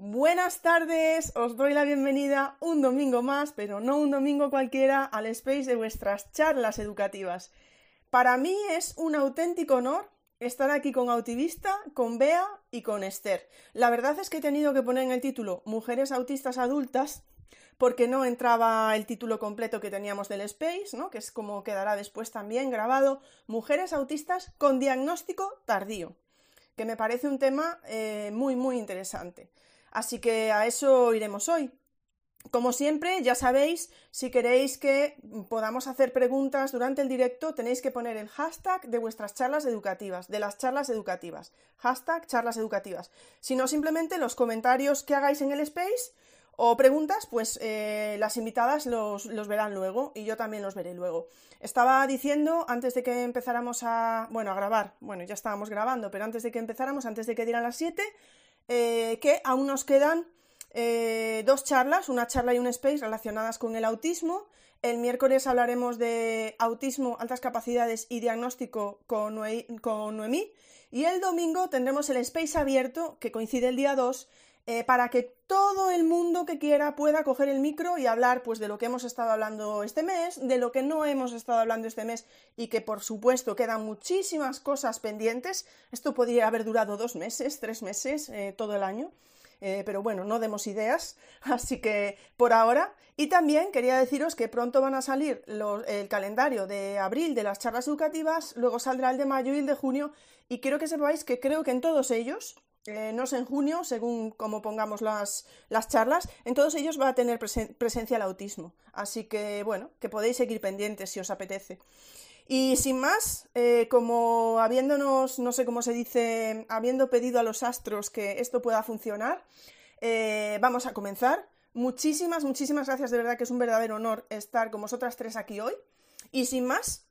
Buenas tardes, os doy la bienvenida un domingo más, pero no un domingo cualquiera, al space de vuestras charlas educativas. Para mí es un auténtico honor estar aquí con Autivista, con Bea y con Esther. La verdad es que he tenido que poner en el título Mujeres Autistas Adultas porque no entraba el título completo que teníamos del Space, ¿no? que es como quedará después también grabado, Mujeres Autistas con Diagnóstico Tardío, que me parece un tema eh, muy, muy interesante. Así que a eso iremos hoy. Como siempre, ya sabéis, si queréis que podamos hacer preguntas durante el directo, tenéis que poner el hashtag de vuestras charlas educativas, de las charlas educativas. Hashtag charlas educativas. Si no, simplemente los comentarios que hagáis en el space o preguntas, pues eh, las invitadas los, los, verán luego y yo también los veré luego. Estaba diciendo antes de que empezáramos a, bueno, a grabar, bueno, ya estábamos grabando, pero antes de que empezáramos, antes de que dieran las 7, eh, que aún nos quedan eh, dos charlas, una charla y un space relacionadas con el autismo. El miércoles hablaremos de autismo, altas capacidades y diagnóstico con, Noemí. Y el domingo tendremos el space abierto, que coincide el día 2, eh, para que todo el mundo que quiera pueda coger el micro y hablar pues, de lo que hemos estado hablando este mes, de lo que no hemos estado hablando este mes y que por supuesto quedan muchísimas cosas pendientes. Esto podría haber durado dos meses, tres meses, eh, todo el año. Eh, pero bueno, no demos ideas, así que por ahora. Y también quería deciros que pronto van a salir el calendario de abril de las charlas educativas, luego saldrá el de mayo y el de junio, y quiero que sepáis que creo que en todos ellos eh, no sé, en junio, según como pongamos las, las, charlas, en todos ellos va a tener presencia el autismo. Así que, bueno, que podéis seguir pendientes si os apetece. Y sin más, eh, como habiéndonos, no sé cómo se dice, habiendo pedido a los astros que esto pueda funcionar, eh, vamos a comenzar. Muchísimas, muchísimas gracias, de verdad que es un verdadero honor estar con vosotras tres aquí hoy. Y sin más,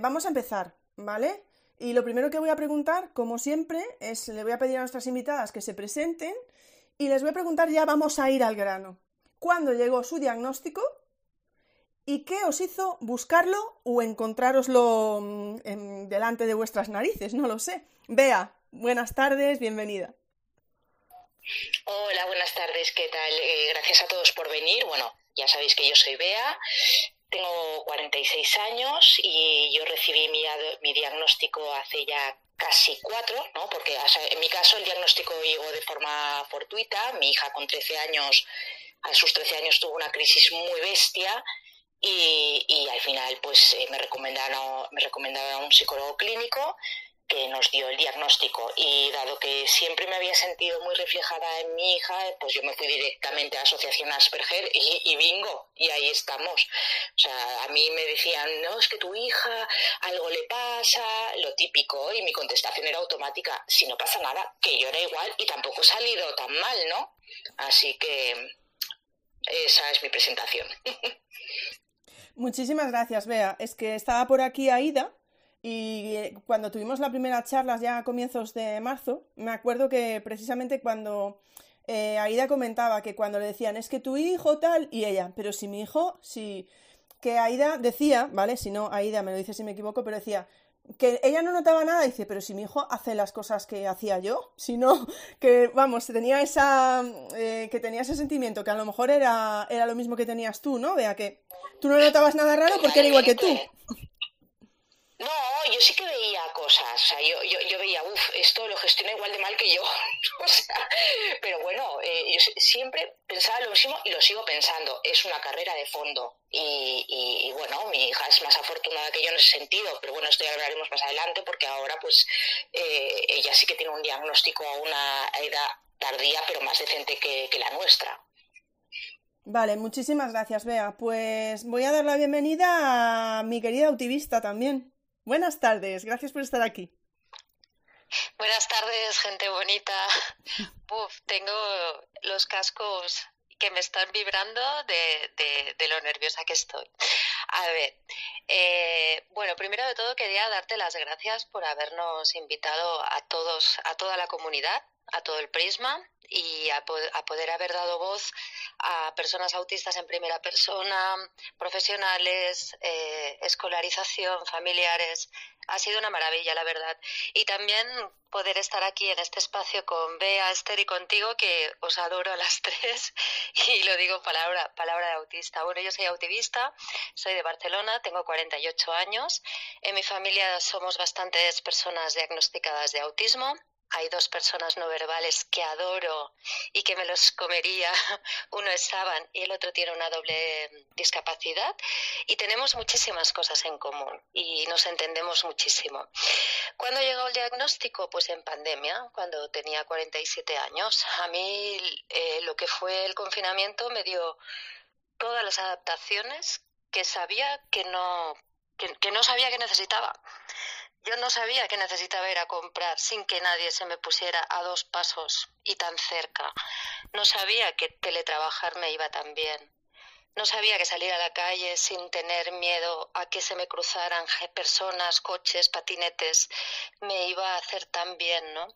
vamos a empezar, ¿vale? Y lo primero que voy a preguntar, como siempre, es, le voy a pedir a nuestras invitadas que se presenten y les voy a preguntar, ya vamos a ir al grano. ¿Cuándo llegó su diagnóstico? ¿Y qué os hizo buscarlo o encontrároslo mm, delante de vuestras narices? No lo sé. Bea, buenas tardes, bienvenida. Hola, buenas tardes, ¿qué tal? Eh, gracias a todos por venir. Bueno, ya sabéis que yo soy Bea, tengo 46 años y yo recibí mi, diagnóstico hace ya casi cuatro, ¿no? porque en mi caso el diagnóstico llegó de forma fortuita. Mi hija con 13 años, a sus 13 años tuvo una crisis muy bestia y, y al final pues eh, me, recomendaron, me recomendaron a un psicólogo clínico que nos dio el diagnóstico y dado que siempre me había sentido muy reflejada en mi hija, pues yo me fui directamente a la Asociación Asperger y, bingo, y ahí estamos. O sea, a mí me decían, no, es que tu hija algo le pasa, lo típico, y mi contestación era automática, si no pasa nada, que yo era igual y tampoco he salido tan mal, ¿no? Así que esa es mi presentación. Muchísimas gracias, Bea. Es que estaba por aquí Aida, y eh, cuando tuvimos la primera charla ya a comienzos de marzo, me acuerdo que precisamente cuando eh, Aida comentaba que cuando le decían es que tu hijo tal, y ella, pero si mi hijo, si. que Aida decía, ¿vale? Si no, Aida me lo dice si me equivoco, pero decía que ella no notaba nada, dice, pero si mi hijo hace las cosas que hacía yo, si no, que vamos, tenía esa, eh, que tenía ese sentimiento, que a lo mejor era, era lo mismo que tenías tú, ¿no? Vea que tú no notabas nada raro porque era igual que tú. No, yo sí que veía cosas, o sea, yo, yo, yo veía, uff, esto lo gestiona igual de mal que yo, o sea, pero bueno, eh, yo siempre pensaba lo mismo y lo sigo pensando, es una carrera de fondo y, y, bueno, mi hija es más afortunada que yo en ese sentido, pero bueno, esto ya hablaremos más adelante porque ahora pues eh, ella sí que tiene un diagnóstico a una edad tardía, pero más decente que, que la nuestra. Vale, muchísimas gracias, Bea. Pues voy a dar la bienvenida a mi querida autivista también. Buenas tardes, gracias por estar aquí. Buenas tardes, gente bonita. Uf, tengo los cascos que me están vibrando de, de, lo nerviosa que estoy. A ver, eh, bueno, primero de todo quería darte las gracias por habernos invitado a todos, a toda la comunidad, a todo el prisma y a, poder haber dado voz a personas autistas en primera persona, profesionales, eh, escolarización, familiares. Ha sido una maravilla, la verdad. Y también poder estar aquí en este espacio con Bea, Esther y contigo, que os adoro a las tres, y lo digo palabra, palabra de autista. Bueno, yo soy autivista, soy de Barcelona, tengo 48 años. En mi familia somos bastantes personas diagnosticadas de autismo hay dos personas no verbales que adoro y que me los comería. Uno es Saban y el otro tiene una doble discapacidad y tenemos muchísimas cosas en común y nos entendemos muchísimo. ¿Cuándo llegó el diagnóstico? Pues en pandemia, cuando tenía 47 años. A mí eh, lo que fue el confinamiento me dio todas las adaptaciones que sabía que no, que no sabía que necesitaba. Yo no sabía que necesitaba ir a comprar sin que nadie se me pusiera a dos pasos y tan cerca. No sabía que teletrabajar me iba tan bien. No sabía que salir a la calle sin tener miedo a que se me cruzaran personas, coches, patinetes, me iba a hacer tan bien, ¿no?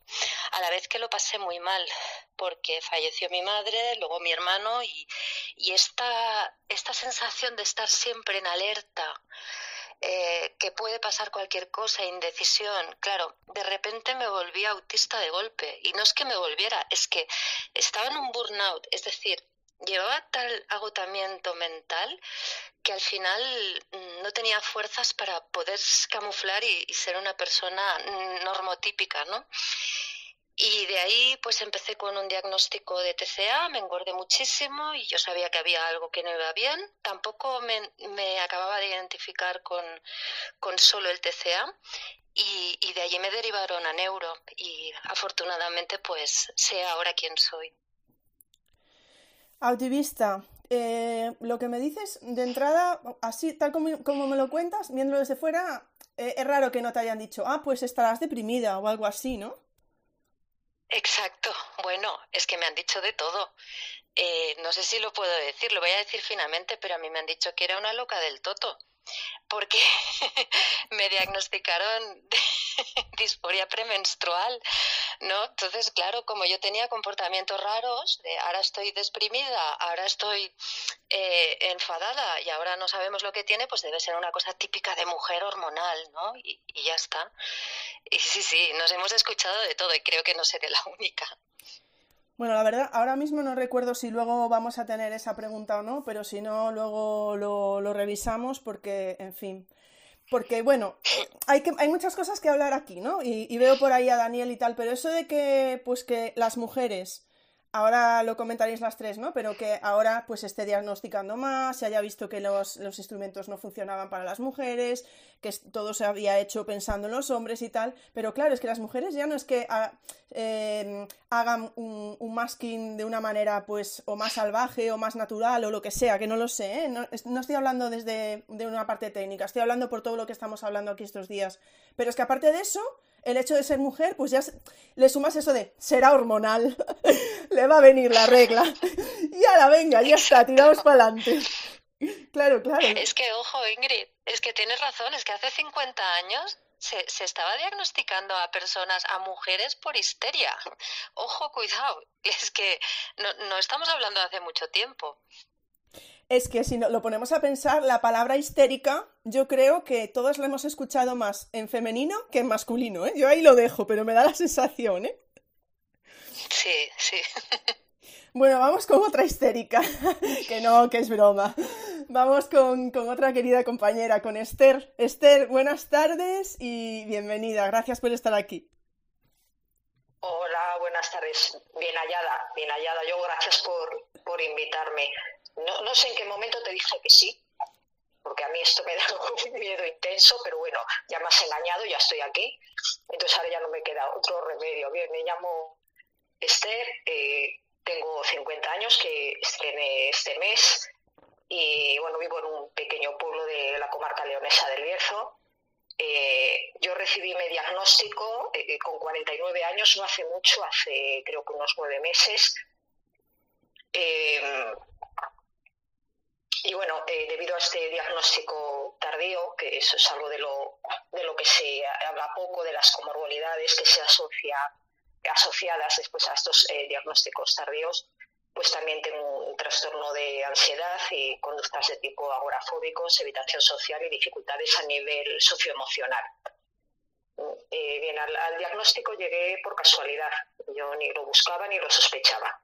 A la vez que lo pasé muy mal, porque falleció mi madre, luego mi hermano, y, y esta, esta sensación de estar siempre en alerta, eh, que puede pasar cualquier cosa, indecisión. Claro, de repente me volví autista de golpe y no es que me volviera, es que estaba en un burnout, es decir, llevaba tal agotamiento mental que al final mm, no tenía fuerzas para poder camuflar y, ser una persona mm, normotípica, ¿no? Y de ahí pues empecé con un diagnóstico de TCA, me engordé muchísimo y yo sabía que había algo que no iba bien. Tampoco me, acababa de identificar con, solo el TCA y, y, de allí me derivaron a neuro y afortunadamente pues sé ahora quién soy. Autivista, eh, lo que me dices de entrada, así tal como, como me lo cuentas, viéndolo desde fuera, eh, es raro que no te hayan dicho, ah, pues estarás deprimida o algo así, ¿no? Exacto. Bueno, es que me han dicho de todo. Eh, no sé si lo puedo decir, lo voy a decir finamente, pero a mí me han dicho que era una loca del toto porque me diagnosticaron disforia premenstrual, ¿no? Entonces, claro, como yo tenía comportamientos raros, de ahora estoy deprimida, ahora estoy eh, enfadada y ahora no sabemos lo que tiene, pues debe ser una cosa típica de mujer hormonal, ¿no? Y, y ya está. Y sí, sí, nos hemos escuchado de todo y creo que no seré la única. Bueno, la verdad, ahora mismo no recuerdo si luego vamos a tener esa pregunta o no, pero si no, luego lo, revisamos porque, en fin. Porque, bueno, hay, que, hay muchas cosas que hablar aquí, ¿no? Y, y, veo por ahí a Daniel y tal, pero eso de que, pues que las mujeres ahora lo comentaréis las tres, ¿no? Pero que ahora pues esté diagnosticando más, se haya visto que los, instrumentos no funcionaban para las mujeres, que todo se había hecho pensando en los hombres y tal, pero claro, es que las mujeres ya no es que ah, em, hagan un, masking de una manera pues o más salvaje o más natural o lo que sea, que no lo sé, ¿eh? no, no, estoy hablando desde de una parte técnica, estoy hablando por todo lo que estamos hablando aquí estos días, pero es que aparte de eso el hecho de ser mujer, pues ya le sumas eso de será hormonal, le va a venir la regla. y la venga, ya está, tiramos para adelante. Claro, claro. Es que, ojo, Ingrid, es que tienes razón, es que hace 50 años se, se, estaba diagnosticando a personas, a mujeres por histeria. Ojo, cuidado, es que no, no estamos hablando de hace mucho tiempo es que si lo ponemos a pensar, la palabra histérica, yo creo que todos la hemos escuchado más en femenino que en masculino, ¿eh? Yo ahí lo dejo, pero me da la sensación, ¿eh? Sí, sí. Bueno, vamos con otra histérica, que no, que es broma. Vamos con, con, otra querida compañera, con Esther. Esther, buenas tardes y bienvenida. Gracias por estar aquí. Hola, buenas tardes. Bien hallada, bien hallada. Yo gracias por, por invitarme. No, no sé en qué momento te dije que sí, porque a mí esto me da un miedo intenso, pero bueno, ya me has engañado, ya estoy aquí, entonces ahora ya no me queda otro remedio. Bien, me llamo Esther, eh, tengo 50 años que estrené este mes y bueno, vivo en un pequeño pueblo de la comarca leonesa del Bierzo Eh, yo recibí mi diagnóstico eh, con 49 años, no hace mucho, hace creo que unos nueve meses. Eh, y bueno, debido a este diagnóstico tardío, que eso es algo de lo, de lo que se habla poco, de las comorbilidades que se asocia, asociadas después a estos diagnósticos tardíos, pues también tengo un trastorno de ansiedad y conductas de tipo agorafóbicos, evitación social y dificultades a nivel socioemocional. Eh, bien, al, diagnóstico llegué por casualidad. Yo ni lo buscaba ni lo sospechaba.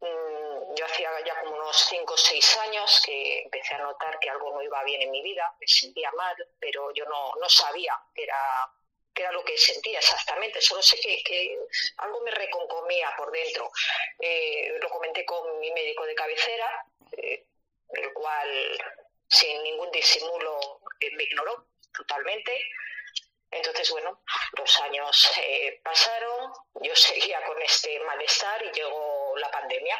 Mm, yo hacía ya como unos 5 o 6 años que empecé a notar que algo no iba bien en mi vida, me sentía mal, pero yo no, no sabía que era era lo que sentía exactamente, solo sé que, algo me reconcomía por dentro. Eh, lo comenté con mi médico de cabecera, eh, el cual sin ningún disimulo eh, me ignoró totalmente. Entonces, bueno, los años pasaron, yo seguía con este malestar y llegó la pandemia.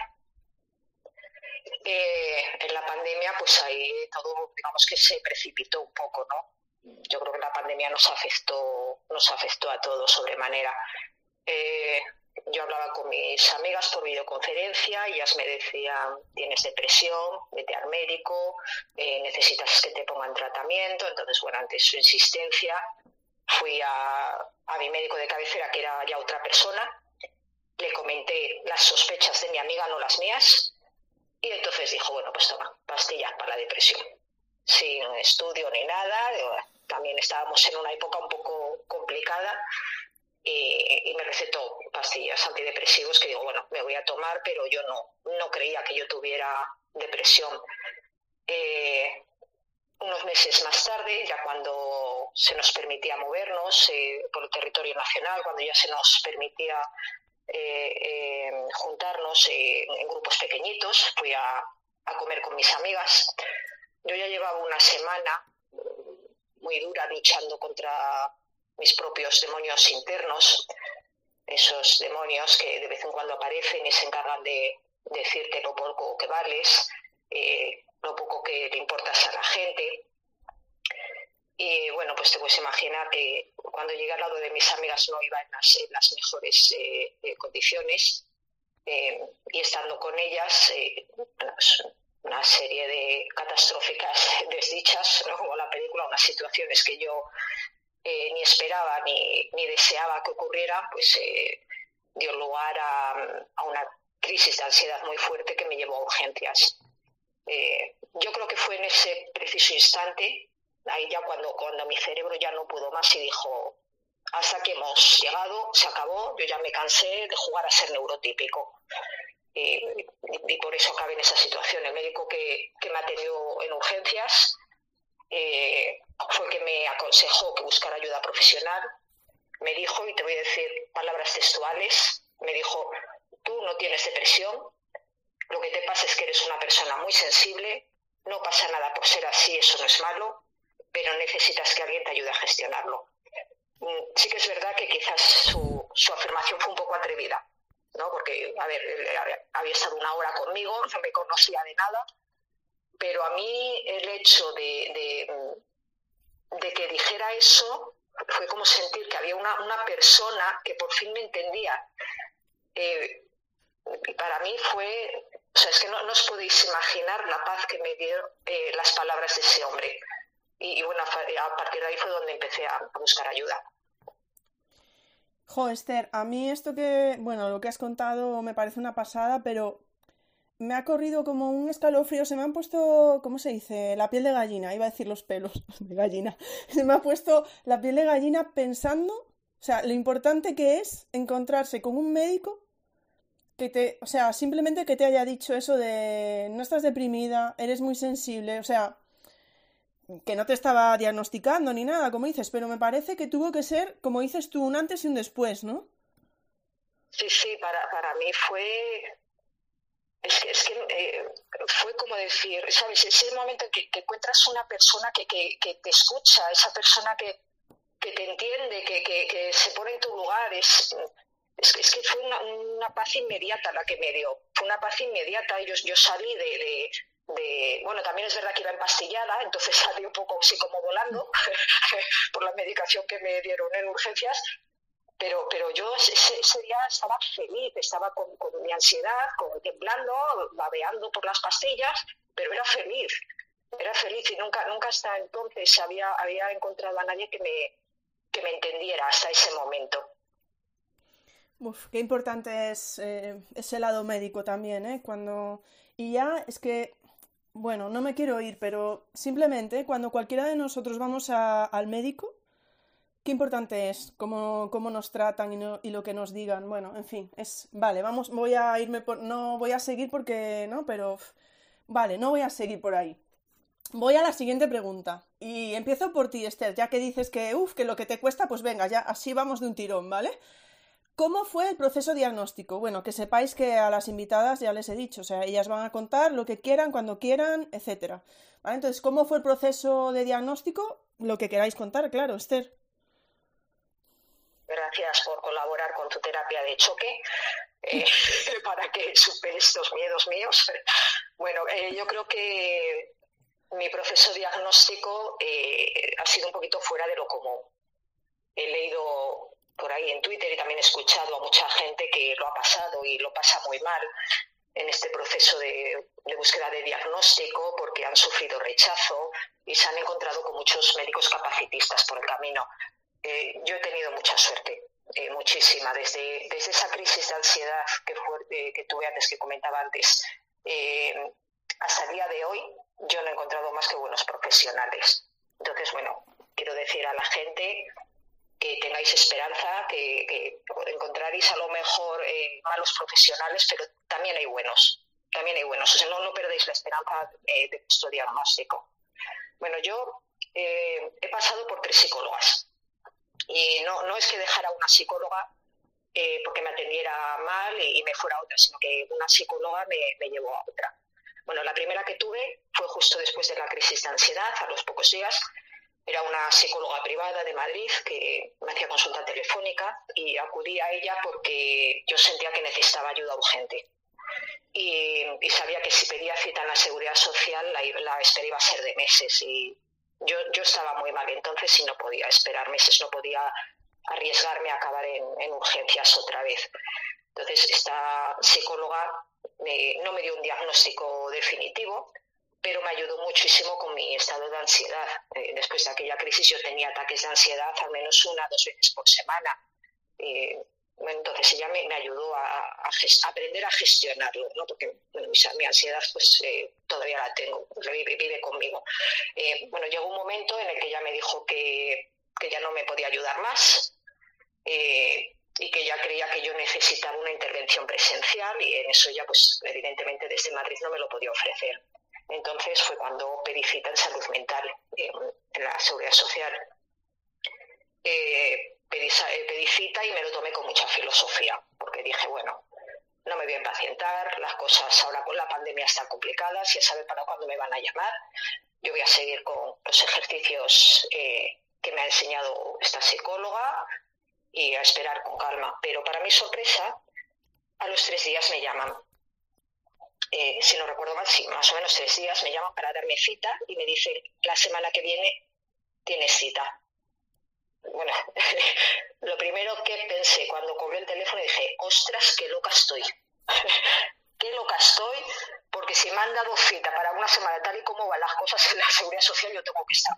en la pandemia, pues ahí todo, digamos que se precipitó un poco, ¿no? yo creo que la pandemia nos afectó, nos afectó a todos sobremanera. Eh, yo hablaba con mis amigas por videoconferencia, y ellas me decían, tienes depresión, vete al médico, eh, necesitas que te pongan tratamiento. Entonces, bueno, ante su insistencia, fui a, a mi médico de cabecera, que era ya otra persona, le comenté las sospechas de mi amiga, no las mías, y entonces dijo, bueno, pues toma, pastillas para la depresión sin estudio ni nada. También estábamos en una época un poco complicada y, me recetó pastillas antidepresivos que digo, bueno, me voy a tomar, pero yo no, no creía que yo tuviera depresión. Eh, unos meses más tarde, ya cuando se nos permitía movernos eh, por el territorio nacional, cuando ya se nos permitía eh, juntarnos en grupos pequeñitos, fui a, a comer con mis amigas. Yo ya llevaba una semana muy dura luchando contra mis propios demonios internos, esos demonios que de vez en cuando aparecen y se encargan de decirte lo poco que vales, eh, lo poco que le importas a la gente. Y bueno, pues te puedes imaginar que cuando llegué al lado de mis amigas no iba en las, mejores eh, eh, condiciones. y estando con ellas, una serie de catastróficas desdichas, como la película, unas situaciones que yo eh, ni esperaba ni, ni, deseaba que ocurrieran, pues eh, dio lugar a, una crisis de ansiedad muy fuerte que me llevó a urgencias. Eh, yo creo que fue en ese preciso instante, ahí ya cuando, cuando mi cerebro ya no pudo más y dijo, hasta que hemos llegado, se acabó, yo ya me cansé de jugar a ser neurotípico y, por eso acabé en esa situación. El médico que, me atendió en urgencias eh, fue el que me aconsejó que buscara ayuda profesional. Me dijo, y te voy a decir palabras textuales, me dijo, tú no tienes depresión, lo que te pasa es que eres una persona muy sensible, no pasa nada por ser así, eso no es malo, pero necesitas que alguien te ayude a gestionarlo. Mm, sí que es verdad que quizás su, afirmación fue un poco atrevida, ¿no? Porque, a ver, había estado una hora conmigo, no me conocía de nada, pero a mí el hecho de, de, que dijera eso fue como sentir que había una, una persona que por fin me entendía. Eh, para mí fue, o sea, es que no, os podéis imaginar la paz que me dio eh, las palabras de ese hombre. Y, bueno, a partir de ahí fue donde empecé a buscar ayuda. Jo, Esther, a mí esto que, bueno, lo que has contado me parece una pasada, pero me ha corrido como un escalofrío, se me han puesto, ¿cómo se dice? La piel de gallina, iba a decir los pelos de gallina. Se me ha puesto la piel de gallina pensando, o sea, lo importante que es encontrarse con un médico que te, o sea, simplemente que te haya dicho eso de no estás deprimida, eres muy sensible, o sea, que no te estaba diagnosticando ni nada, como dices, pero me parece que tuvo que ser, como dices tú, un antes y un después, ¿no? Sí, sí, para, para mí fue. Es que, es que eh, fue como decir, ¿sabes? Ese momento en que, encuentras una persona que, que, que, te escucha, esa persona que, que te entiende, que, que, se pone en tu lugar, es, es, es que fue una, una, paz inmediata la que me dio. Fue una paz inmediata. Yo, yo salí de de, bueno, también es verdad que iba empastillada, entonces salí un poco así como volando por la medicación que me dieron en urgencias, pero, pero yo ese, día estaba feliz, estaba con, mi ansiedad, con, temblando, babeando por las pastillas, pero era feliz, era feliz y nunca, nunca hasta entonces había, había encontrado a nadie que me, que me entendiera hasta ese momento. Uf, qué importante es eh, ese lado médico también, ¿eh? Cuando... Y ya es que, bueno, no me quiero ir, pero simplemente cuando cualquiera de nosotros vamos al médico, qué importante es cómo, cómo nos tratan y, y, lo que nos digan. Bueno, en fin, es... Vale, vamos, voy a irme por... No voy a seguir porque... No, pero... Vale, no voy a seguir por ahí. Voy a la siguiente pregunta. Y empiezo por ti, Esther, ya que dices que, uff, que lo que te cuesta, pues venga, ya así vamos de un tirón, ¿vale? ¿Cómo fue el proceso diagnóstico? Bueno, que sepáis que a las invitadas ya les he dicho, o sea, ellas van a contar lo que quieran, cuando quieran, etcétera. ¿Vale? Entonces, ¿cómo fue el proceso de diagnóstico? Lo que queráis contar, claro, Esther. Gracias por colaborar con tu terapia de choque eh, para que superes estos miedos míos. Bueno, eh, yo creo que mi proceso diagnóstico eh, ha sido un poquito fuera de lo común. He leído por ahí en Twitter y también he escuchado a mucha gente que lo ha pasado y lo pasa muy mal en este proceso de, búsqueda de diagnóstico porque han sufrido rechazo y se han encontrado con muchos médicos capacitistas por el camino. Eh, yo he tenido mucha suerte, eh, muchísima, desde, desde esa crisis de ansiedad que, fue, que tuve antes, que comentaba antes, eh, hasta el día de hoy yo no he encontrado más que buenos profesionales. Entonces, bueno, quiero decir a la gente que tengáis esperanza, que, que encontraréis a lo mejor eh, malos profesionales, pero también hay buenos, también hay buenos. O sea, no, no perdéis la esperanza eh, de vuestro diagnóstico. Bueno, yo eh, he pasado por tres psicólogas y no, no es que dejara una psicóloga porque me atendiera mal y, me fuera a otra, sino que una psicóloga me, me llevó a otra. Bueno, la primera que tuve fue justo después de la crisis de ansiedad, a los pocos días, era una psicóloga privada de Madrid que me hacía consulta telefónica y acudí a ella porque yo sentía que necesitaba ayuda urgente. Y, sabía que si pedía cita en la seguridad social la, espera iba a ser de meses y yo, yo estaba muy mal entonces y no podía esperar meses, no podía arriesgarme a acabar en, urgencias otra vez. Entonces esta psicóloga no me dio un diagnóstico definitivo, pero me ayudó muchísimo con mi estado de ansiedad. Eh, después de aquella crisis yo tenía ataques de ansiedad al menos una dos veces por semana. Eh, entonces ella me, ayudó a, aprender a gestionarlo, ¿no? porque mi, ansiedad pues eh, todavía la tengo, vive, vive conmigo. bueno, llegó un momento en el que ella me dijo que, que ya no me podía ayudar más y que ya creía que yo necesitaba una intervención presencial y en eso ya pues evidentemente desde Madrid no me lo podía ofrecer. Entonces fue cuando pedí cita en salud mental en la seguridad social. Eh, pedí, cita y me lo tomé con mucha filosofía, porque dije, bueno, no me voy a impacientar, las cosas ahora con la pandemia están complicadas, ya saben para cuándo me van a llamar. Yo voy a seguir con los ejercicios eh, que me ha enseñado esta psicóloga y a esperar con calma. Pero para mi sorpresa, a los tres días me llaman eh, si no recuerdo mal, sí, más o menos tres días, me llaman para darme cita y me dicen, la semana que viene tienes cita. Bueno, lo primero que pensé cuando cobré el teléfono dije, ostras, qué loca estoy. qué loca estoy, porque si me han dado cita para una semana tal y como van las cosas en la seguridad social, yo tengo que estar.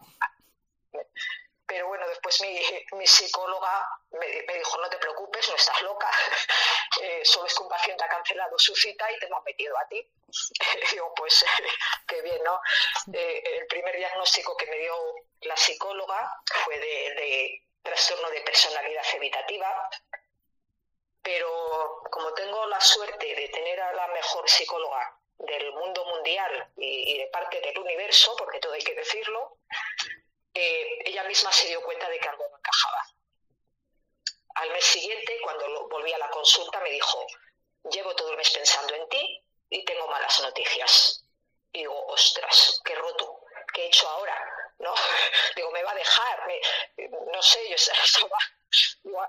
Pero bueno, después mi, psicóloga me, dijo, no te preocupes, no estás loca, eh, solo es que un paciente ha cancelado su cita y te hemos metido a ti. digo, pues qué bien, ¿no? Eh, el primer diagnóstico que me dio la psicóloga fue de, trastorno de personalidad evitativa, pero como tengo la suerte de tener a la mejor psicóloga del mundo mundial y, de parte del universo, porque todo hay que decirlo, eh, ella misma se dio cuenta de que algo no encajaba. Al mes siguiente, cuando volví a la consulta, me dijo, llevo todo el mes pensando en ti y tengo malas noticias. Y digo, ostras, qué roto, ¿qué he hecho ahora? ¿No? Digo, me va a dejar, no sé, yo estaba,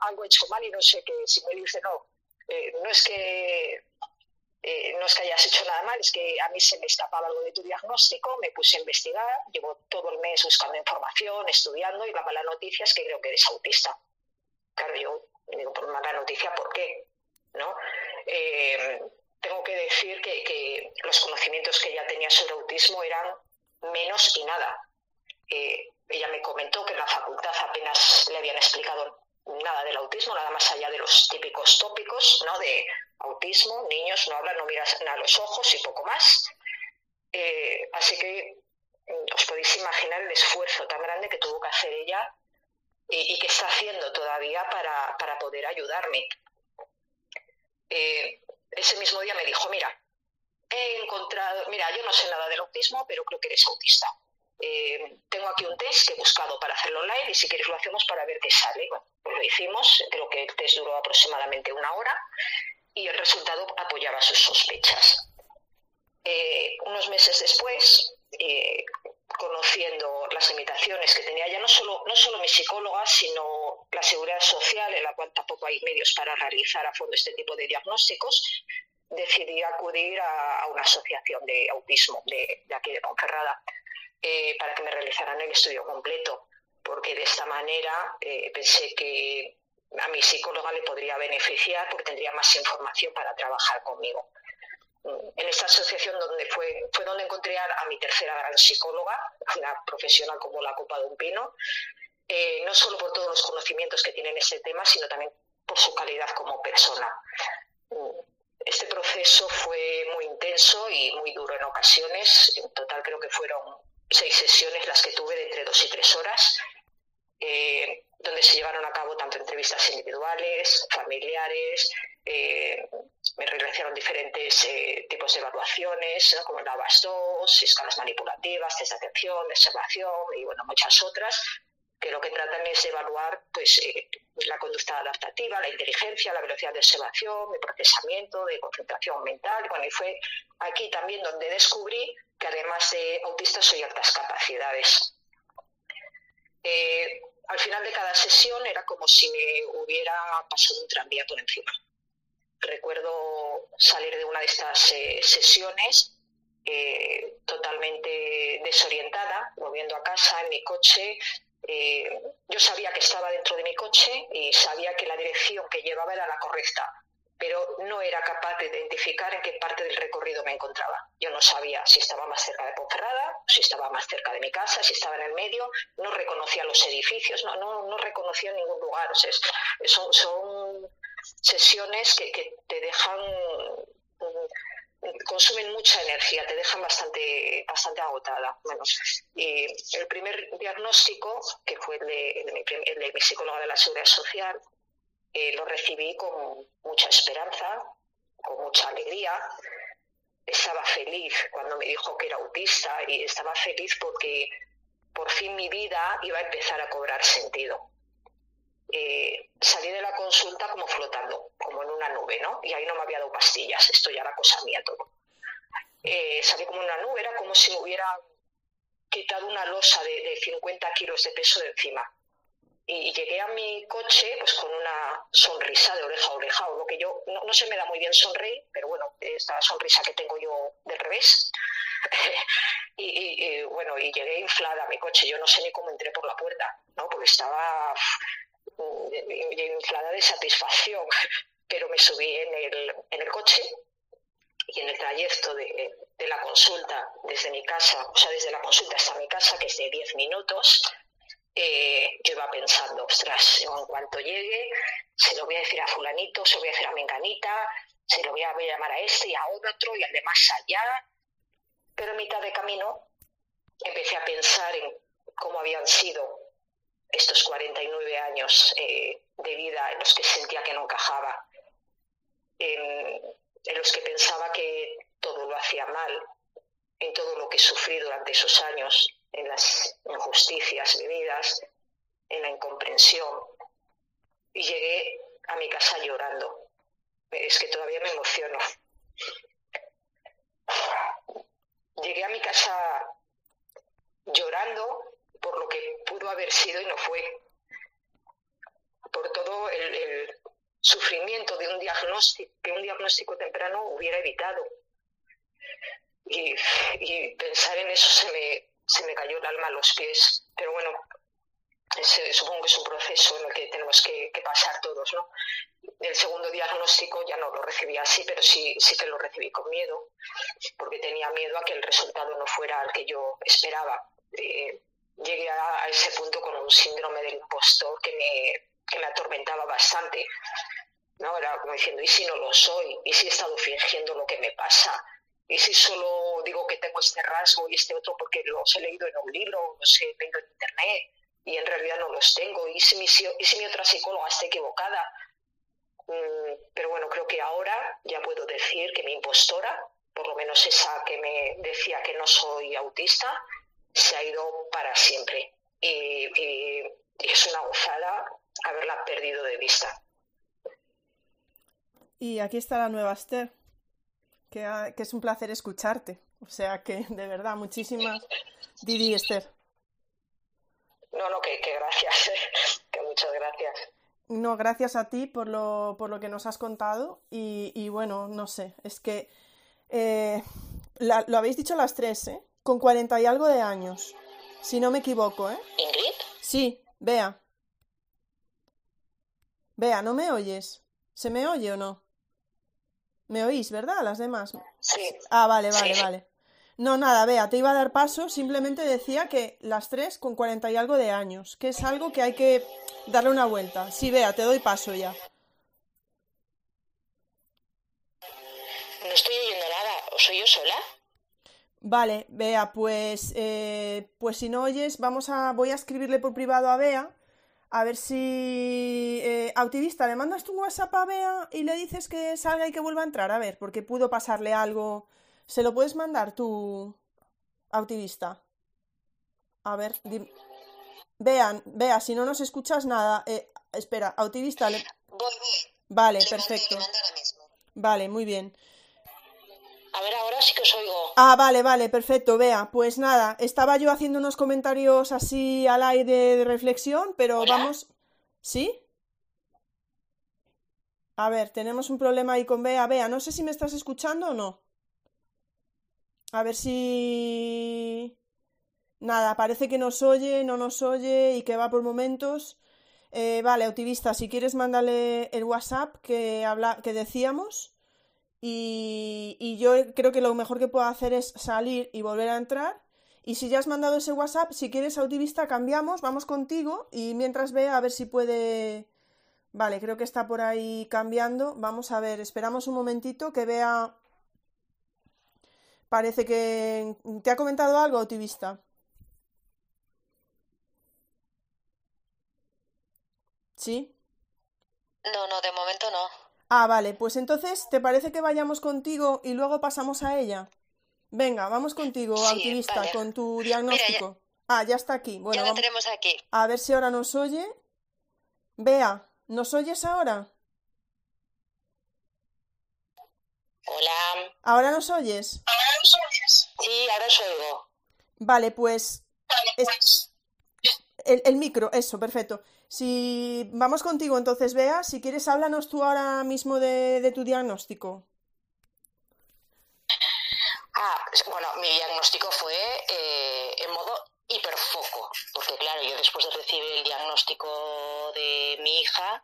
algo he hecho mal y no sé qué, si me dice, no, eh, no es que eh, no es que hayas hecho nada mal, es que a mí se me escapaba algo de tu diagnóstico, me puse a investigar, llevo todo el mes buscando información, estudiando y la mala noticia es que creo que eres autista. Claro, yo digo, por mala noticia, ¿por qué? ¿No? Eh, tengo que decir que, los conocimientos que ella tenía sobre autismo eran menos y nada. Eh, ella me comentó que en la facultad apenas le habían explicado nada del autismo, nada más allá de los típicos tópicos, ¿no? De autismo, niños no hablan, no miras a los ojos y poco más. Eh, así que mm, os podéis imaginar el esfuerzo tan grande que tuvo que hacer ella y, que está haciendo todavía para, para poder ayudarme. Eh, ese mismo día me dijo, mira, he encontrado, mira, yo no sé nada del autismo, pero creo que eres autista. Eh, tengo aquí un test que he buscado para hacerlo online y si quieres lo hacemos para ver qué sale. Lo hicimos, creo que el test duró aproximadamente una hora y el resultado apoyaba sus sospechas. Eh, unos meses después, eh, conociendo las limitaciones que tenía ya no solo, no solo mi psicóloga, sino la seguridad social, en la cual tampoco hay medios para realizar a fondo este tipo de diagnósticos, decidí acudir a, una asociación de autismo de, aquí de Ponferrada eh, para que me realizaran el estudio completo, porque de esta manera pensé que a mi psicóloga le podría beneficiar porque tendría más información para trabajar conmigo. En esta asociación donde fue, fue donde encontré a, mi tercera gran psicóloga, una profesional como la copa de un pino, eh, no solo por todos los conocimientos que tiene en ese tema, sino también por su calidad como persona. Este proceso fue muy intenso y muy duro en ocasiones. En total creo que fueron seis sesiones las que tuve de entre dos y tres horas. Eh, donde se llevaron a cabo tanto entrevistas individuales, familiares, eh, me realizaron diferentes eh, tipos de evaluaciones, como el DABAS 2, escalas manipulativas, test de atención, observación y bueno, muchas otras, que lo que tratan es de evaluar pues, eh, la conducta adaptativa, la inteligencia, la velocidad de observación, el procesamiento, de concentración mental. Bueno, y fue aquí también donde descubrí que además de autista soy altas capacidades. Eh, al final de cada sesión era como si me hubiera pasado un tranvía por encima. Recuerdo salir de una de estas eh, sesiones eh, totalmente desorientada, volviendo a casa en mi coche. Eh, yo sabía que estaba dentro de mi coche y sabía que la dirección que llevaba era la correcta, pero no era capaz de identificar en qué parte del recorrido me encontraba. Yo no sabía si estaba más cerca de Ponferrada, si estaba más cerca de mi casa, si estaba en el medio, no reconocía los edificios, no, no, no reconocía ningún lugar. son, son sesiones que, te dejan mm, consumen mucha energía, te dejan bastante, bastante agotada. Bueno, y el primer diagnóstico, que fue el de, el de, mi, el de psicóloga de la Seguridad Social, eh, lo recibí con mucha esperanza, con mucha alegría. Estaba feliz cuando me dijo que era autista y estaba feliz porque por fin mi vida iba a empezar a cobrar sentido. Eh, salí de la consulta como flotando, como en una nube, ¿no? Y ahí no me había dado pastillas, esto ya era cosa mía todo. Eh, salí como en una nube, era como si me hubiera quitado una losa de, de 50 kilos de peso de encima y llegué a mi coche pues con una sonrisa de oreja a oreja, o lo que yo no, se me da muy bien sonreír, pero bueno, esta sonrisa que tengo yo de revés. y, bueno, y llegué inflada a mi coche, yo no sé ni cómo entré por la puerta, ¿no? Porque estaba inflada de satisfacción, pero me subí en el, en el coche y en el trayecto de, de la consulta desde mi casa, o sea, desde la consulta hasta mi casa, que es de 10 minutos, eh, yo iba pensando, ostras, en cuanto llegue, se lo voy a decir a fulanito, se lo voy a decir a menganita, se lo voy a, llamar a este y a otro y al de más allá. Pero en mitad de camino empecé a pensar en cómo habían sido estos 49 años eh, de vida en los que sentía que no encajaba, en, en los que pensaba que todo lo hacía mal, en todo lo que sufrí durante esos años, en las injusticias vividas, en la incomprensión. Y llegué a mi casa llorando. Es que todavía me emociono. Llegué a mi casa llorando por lo que pudo haber sido y no fue. Por todo el, sufrimiento de un diagnóstico, que un diagnóstico temprano hubiera evitado. Y, pensar en eso se me, se me cayó el alma a los pies. Pero bueno, supongo que es un proceso en el que tenemos que, pasar todos, ¿no? El segundo diagnóstico ya no lo recibí así, pero sí, sí que lo recibí con miedo, porque tenía miedo a que el resultado no fuera el que yo esperaba. Eh, llegué a, ese punto con un síndrome del impostor que me, que me atormentaba bastante. ¿no? Era como diciendo, ¿y si no lo soy? ¿Y si he estado fingiendo lo que me pasa? ¿Y si solo digo que tengo este rasgo y este otro porque los he leído en un libro, los he leído en internet? y en realidad no los tengo. ¿Y si mi, y si mi otra psicóloga está equivocada? Mm, pero bueno, creo que ahora ya puedo decir que mi impostora, por lo menos esa que me decía que no soy autista, se ha ido para siempre. Y, es una gozada haberla perdido de vista. Y aquí está la nueva Esther, que, que es un placer escucharte. O sea que, de verdad, muchísimas. Didi Esther. No, no, que, gracias, que muchas gracias. No, gracias a ti por lo, por lo que nos has contado y, bueno, no sé, es que eh, lo habéis dicho las tres, ¿eh? Con cuarenta y algo de años, si no me equivoco, ¿eh? ¿Ingrid? Sí, vea. Vea, ¿no me oyes? ¿Se me oye o no? ¿Me oís, verdad? Las demás. Sí. Ah, vale, vale, vale. No, nada, vea, te iba a dar paso, simplemente decía que las tres con cuarenta y algo de años, que es algo que hay que darle una vuelta. Sí, vea, te doy paso ya. No estoy oyendo nada, ¿o soy yo sola? Vale, Bea, pues, eh, pues si no oyes, vamos a, voy a escribirle por privado a Bea, a ver si, eh, activista, le mandas tu WhatsApp a Bea y le dices que salga y que vuelva a entrar, a ver, porque pudo pasarle algo ¿Se lo puedes mandar tu activista? A ver, vean, vea, si no nos escuchas nada, eh, espera, activista. Le... Vale, perfecto. Vale, muy bien. A ver, ahora sí que os oigo. Ah, vale, vale, perfecto, vea. Pues nada, estaba yo haciendo unos comentarios así al aire de reflexión, pero vamos. ¿Sí? A ver, tenemos un problema ahí con Bea. Bea, no sé si me estás escuchando o no. A ver si... Nada, parece que nos oye, no nos oye y que va por momentos. Eh, vale, Autivista, si quieres mándale el WhatsApp que, habla, que decíamos. Y, yo creo que lo mejor que puedo hacer es salir y volver a entrar. Y si ya has mandado ese WhatsApp, si quieres Autivista, cambiamos, vamos contigo. Y mientras vea a ver si puede... Vale, creo que está por ahí cambiando. Vamos a ver, esperamos un momentito que vea Parece que... ¿Te ha comentado algo, Autivista? ¿Sí? No, no, de momento no. Ah, vale, pues entonces, ¿te parece que vayamos contigo y luego pasamos a ella? Venga, vamos contigo, Autivista, con tu diagnóstico. Ah, ya está aquí. Bueno, ya lo tenemos aquí. A ver si ahora nos oye. Vea, ¿nos oyes ahora? Hola. ¿Ahora nos oyes? Sí, ahora os oigo. Vale, pues. pues. El, micro, eso, perfecto. Si vamos contigo, entonces, Bea, si quieres, háblanos tú ahora mismo de, tu diagnóstico. Ah, bueno, mi diagnóstico fue eh, en modo hiperfoco, porque claro, yo después de recibir el diagnóstico de mi hija,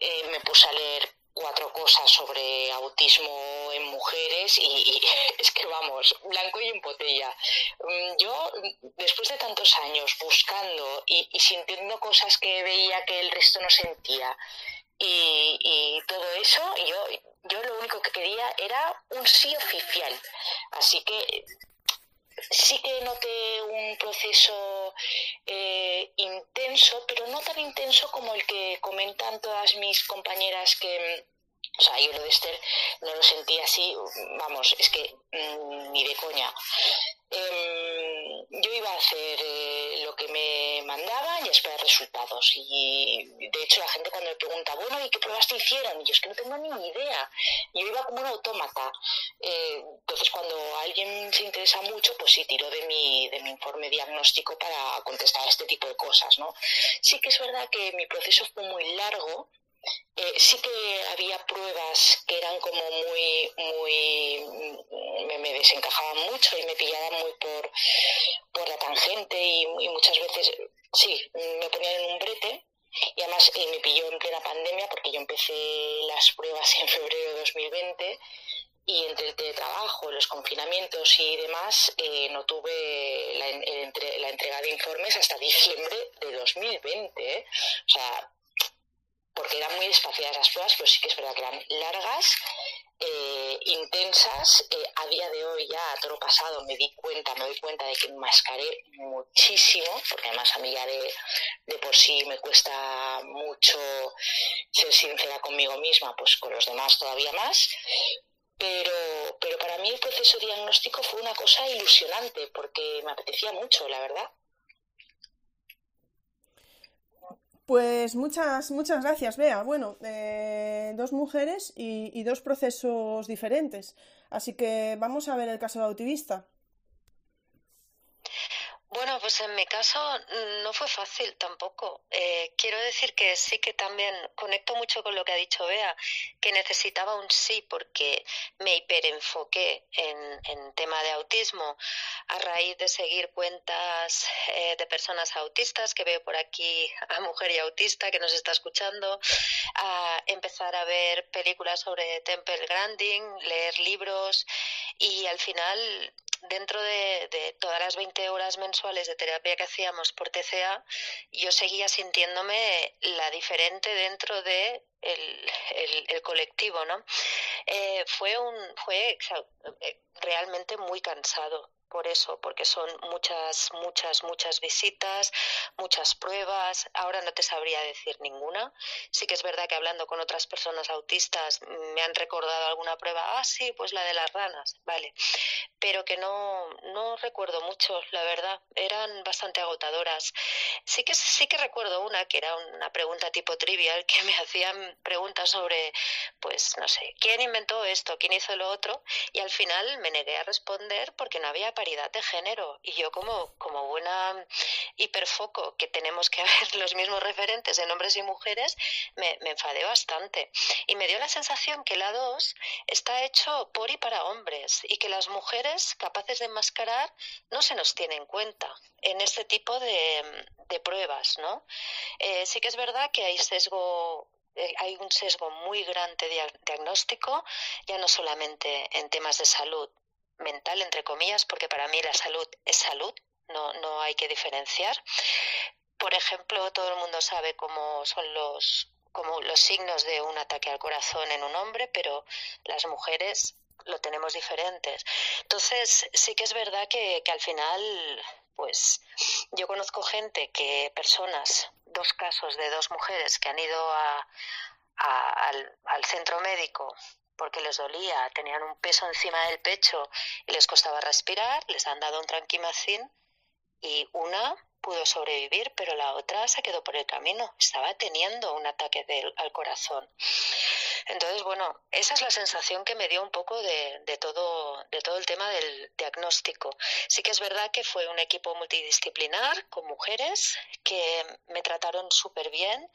eh, me puse a leer cuatro cosas sobre autismo mujeres y, es que vamos, blanco y en botella. Mm, yo, después de tantos años buscando y, sintiendo cosas que veía que el resto no sentía y, todo eso, yo, yo lo único que quería era un sí oficial. Así que sí que noté un proceso eh, intenso, pero no tan intenso como el que comentan todas mis compañeras que, o sea, yo lo de Esther no lo sentí así, vamos, es que mm, ni de coña. Em, yo iba a hacer eh, lo que me mandaban y a esperar resultados. Y de hecho la gente cuando me pregunta, bueno, ¿y qué pruebas te hicieron? Y yo es que no tengo ni idea. Yo iba como un autómata. Eh, entonces cuando alguien se interesa mucho, pues sí, tiro de mi, de mi informe diagnóstico para contestar este tipo de cosas, ¿no? Sí que es verdad que mi proceso fue muy largo eh, sí que había pruebas que eran como muy, muy, me, desencajaban mucho y me pillaban muy por, por la tangente y, muchas veces, sí, me ponían en un brete y además eh, me pilló en plena pandemia porque yo empecé las pruebas en febrero de 2020 y entre el teletrabajo, los confinamientos y demás, eh, no tuve la, la, entrega de informes hasta diciembre de 2020. ¿eh? O sea, porque eran muy espaciadas las pruebas, pero sí que es verdad que eran largas, eh, intensas. Eh, a día de hoy, ya a todo pasado, me di cuenta, me doy cuenta de que enmascaré muchísimo, porque además a mí ya de, de por sí me cuesta mucho ser sincera conmigo misma, pues con los demás todavía más. Pero, pero para mí el proceso diagnóstico fue una cosa ilusionante, porque me apetecía mucho, la verdad. Pues muchas, muchas gracias, Bea. Bueno, eh, dos mujeres y, y, dos procesos diferentes. Así que vamos a ver el caso de Autivista. Bueno, pues en mi caso mm, no fue fácil tampoco. Eh, quiero decir que sí que también conecto mucho con lo que ha dicho Bea, que necesitaba un sí porque me hiperenfoqué en, en tema de autismo a raíz de seguir cuentas eh, de personas autistas, que veo por aquí a Mujer y Autista que nos está escuchando, a empezar a ver películas sobre Temple Grandin, leer libros y al final dentro de, todas las 20 horas mensuales de terapia que hacíamos por TCA, yo seguía sintiéndome la diferente dentro de el, colectivo, ¿no? Eh, fue un, fue eh, realmente muy cansado por eso, porque son muchas, muchas, muchas visitas, muchas pruebas. Ahora no te sabría decir ninguna. Sí que es verdad que hablando con otras personas autistas me han recordado alguna prueba. Ah, sí, pues la de las ranas, vale. Pero que no, no recuerdo mucho, la verdad. Eran bastante agotadoras. Sí que, sí que recuerdo una que era una pregunta tipo trivial que me hacían preguntas sobre, pues, no sé, ¿quién inventó esto? ¿Quién hizo lo otro? Y al final me negué a responder porque no había paridad de género. Y yo como, como buena hiperfoco que tenemos que ver los mismos referentes en hombres y mujeres, me, me enfadé bastante. Y me dio la sensación que la 2 está hecho por y para hombres y que las mujeres capaces de enmascarar no se nos tienen en cuenta en este tipo de, de pruebas, ¿no? Eh, sí que es verdad que hay sesgo eh, hay un sesgo muy grande de diagnóstico, ya no solamente en temas de salud, mental, entre comillas, porque para mí la salud es salud, no, no hay que diferenciar. Por ejemplo, todo el mundo sabe cómo son los, como los signos de un ataque al corazón en un hombre, pero las mujeres lo tenemos diferentes. Entonces, sí que es verdad que, que al final, pues yo conozco gente que, personas, dos casos de dos mujeres que han ido a, al centro médico porque les dolía, tenían un peso encima del pecho y les costaba respirar, les han dado un tranquimacín y una pudo sobrevivir, pero la otra se quedó por el camino, estaba teniendo un ataque al corazón. Entonces, bueno, esa es la sensación que me dio un poco de, de, todo, de todo el tema del diagnóstico. Sí que es verdad que fue un equipo multidisciplinar con mujeres que me trataron súper bien,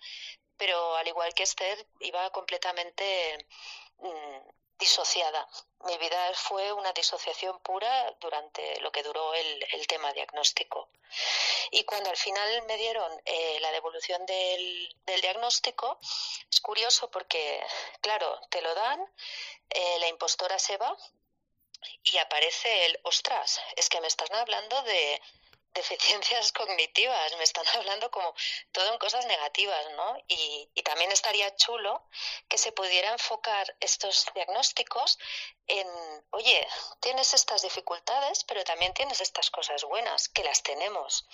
pero al igual que Esther, iba completamente Mm, disociada. Mi vida fue una disociación pura durante lo que duró el, el tema diagnóstico. Y cuando al final me dieron eh, la devolución del, del, diagnóstico, es curioso porque, claro, te lo dan, eh, la impostora se va y aparece el, ostras, es que me están hablando de deficiencias cognitivas, me están hablando como todo en cosas negativas, ¿no? Y, también estaría chulo que se pudiera enfocar estos diagnósticos en, oye, tienes estas dificultades, pero también tienes estas cosas buenas, que las tenemos.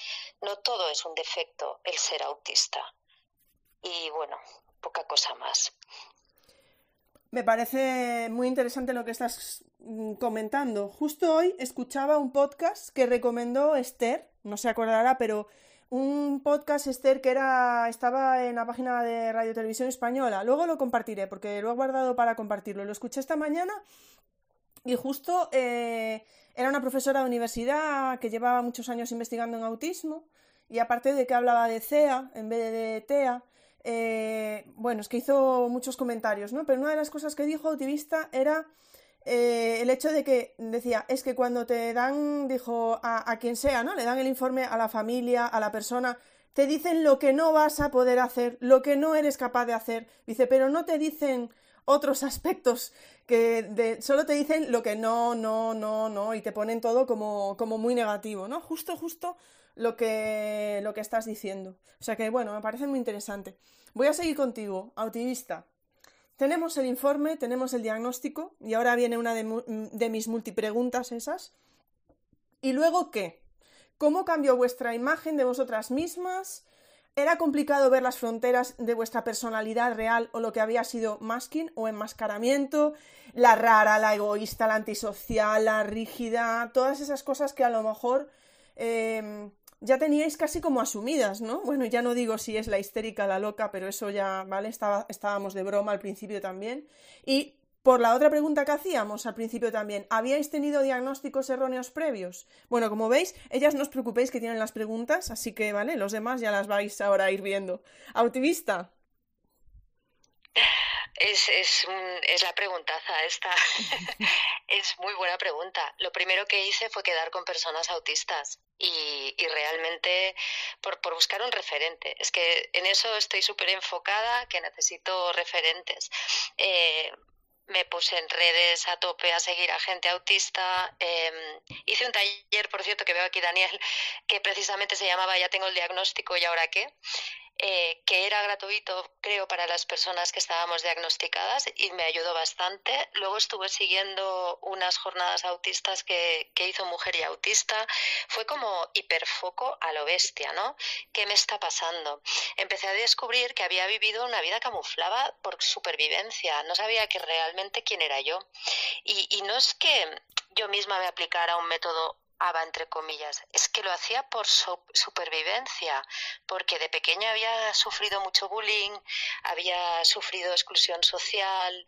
No todo es un defecto el ser autista. Y bueno, poca cosa más. Me parece muy interesante lo que estás mm, comentando. Justo hoy escuchaba un podcast que recomendó Esther, no se acordará, pero un podcast Esther que era estaba en la página de Radio Televisión Española. Luego lo compartiré porque lo he guardado para compartirlo. Lo escuché esta mañana y justo eh, era una profesora de universidad que llevaba muchos años investigando en autismo y aparte de que hablaba de CEA en vez de TEA, eh, bueno, es que hizo muchos comentarios, ¿no? Pero una de las cosas que dijo Autivista era eh, el hecho de que decía, es que cuando te dan, dijo, a, quien sea, ¿no? Le dan el informe a la familia, a la persona, te dicen lo que no vas a poder hacer, lo que no eres capaz de hacer. Dice, pero no te dicen otros aspectos que de, solo te dicen lo que no, no, no, no, y te ponen todo como, como muy negativo, ¿no? Justo, justo lo que, lo que estás diciendo. O sea que, bueno, me parece muy interesante. Voy a seguir contigo, autivista. Tenemos el informe, tenemos el diagnóstico y ahora viene una de, de mis multipreguntas esas. ¿Y luego qué? ¿Cómo cambió vuestra imagen de vosotras mismas? ¿Era complicado ver las fronteras de vuestra personalidad real o lo que había sido masking o enmascaramiento? La rara, la egoísta, la antisocial, la rígida, todas esas cosas que a lo mejor eh, ya teníais casi como asumidas, ¿no? Bueno, ya no digo si es la histérica, la loca, pero eso ya, ¿vale? Estaba, estábamos de broma al principio también. Y por la otra pregunta que hacíamos al principio también, ¿habíais tenido diagnósticos erróneos previos? Bueno, como veis, ellas no os preocupéis que tienen las preguntas, así que, ¿vale? Los demás ya las vais ahora a ir viendo. Autivista. Es, es, es, la preguntaza esta. es muy buena pregunta. Lo primero que hice fue quedar con personas autistas y, y realmente por, por, buscar un referente. Es que en eso estoy súper enfocada, que necesito referentes. Eh, me puse en redes a tope a seguir a gente autista. Eh, hice un taller, por cierto, que veo aquí Daniel, que precisamente se llamaba Ya tengo el diagnóstico y ahora qué eh, que era gratuito, creo, para las personas que estábamos diagnosticadas y me ayudó bastante. Luego estuve siguiendo unas jornadas autistas que, que hizo Mujer y Autista. Fue como hiperfoco a lo bestia, ¿no? ¿Qué me está pasando? Empecé a descubrir que había vivido una vida camuflada por supervivencia. No sabía que realmente quién era yo. Y, y no es que yo misma me aplicara un método ABA, entre comillas, es que lo hacía por su supervivencia, porque de pequeña había sufrido mucho bullying, había sufrido exclusión social.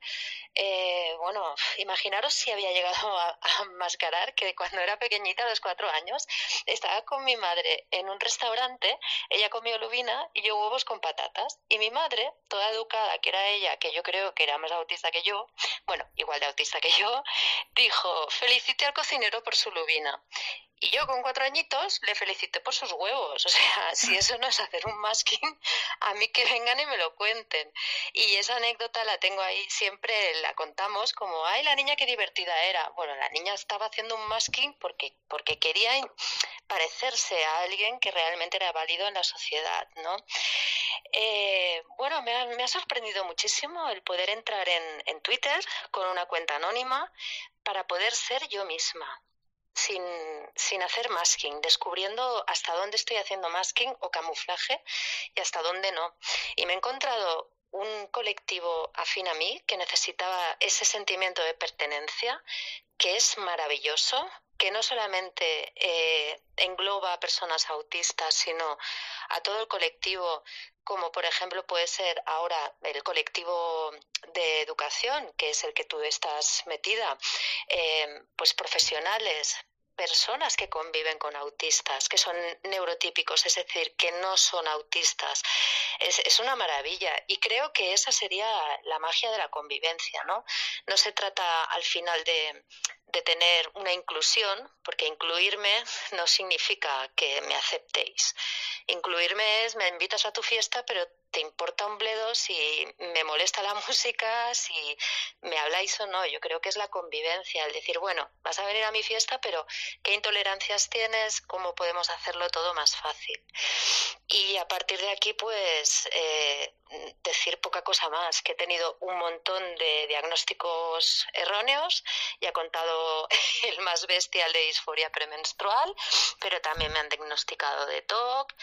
Eh, bueno, imaginaros si había llegado a, a, mascarar que cuando era pequeñita, a los cuatro años, estaba con mi madre en un restaurante, ella comió lubina y yo huevos con patatas, y mi madre, toda educada, que era ella, que yo creo que era más autista que yo, bueno, igual de autista que yo, dijo, felicite al cocinero por su lubina. Y yo con cuatro añitos le felicité por sus huevos. O sea, si eso no es hacer un masking, a mí que vengan y me lo cuenten. Y esa anécdota la tengo ahí, siempre la contamos como, ay, la niña qué divertida era. Bueno, la niña estaba haciendo un masking porque, porque quería parecerse a alguien que realmente era válido en la sociedad, ¿no? Eh, bueno, me ha, me ha, sorprendido muchísimo el poder entrar en, en Twitter con una cuenta anónima para poder ser yo misma sin, sin hacer masking, descubriendo hasta dónde estoy haciendo masking o camuflaje y hasta dónde no. Y me he encontrado un colectivo afín a mí que necesitaba ese sentimiento de pertenencia, que es maravilloso, que no solamente eh, engloba a personas autistas, sino a todo el colectivo, como por ejemplo puede ser ahora el colectivo de educación, que es el que tú estás metida, eh, pues profesionales, personas que conviven con autistas, que son neurotípicos, es decir, que no son autistas. Es, es, una maravilla y creo que esa sería la magia de la convivencia, ¿no? No se trata al final de, de tener una inclusión, porque incluirme no significa que me aceptéis. Incluirme es, me invitas a tu fiesta, pero te importa un bledo si me molesta la música, si me habláis o no. Yo creo que es la convivencia, el decir, bueno, vas a venir a mi fiesta, pero ¿qué intolerancias tienes? ¿Cómo podemos hacerlo todo más fácil? Y a partir de aquí, pues, eh, decir poca cosa más, que he tenido un montón de diagnósticos erróneos, y he contado el más bestial de disforia premenstrual, pero también me han diagnosticado de TOC,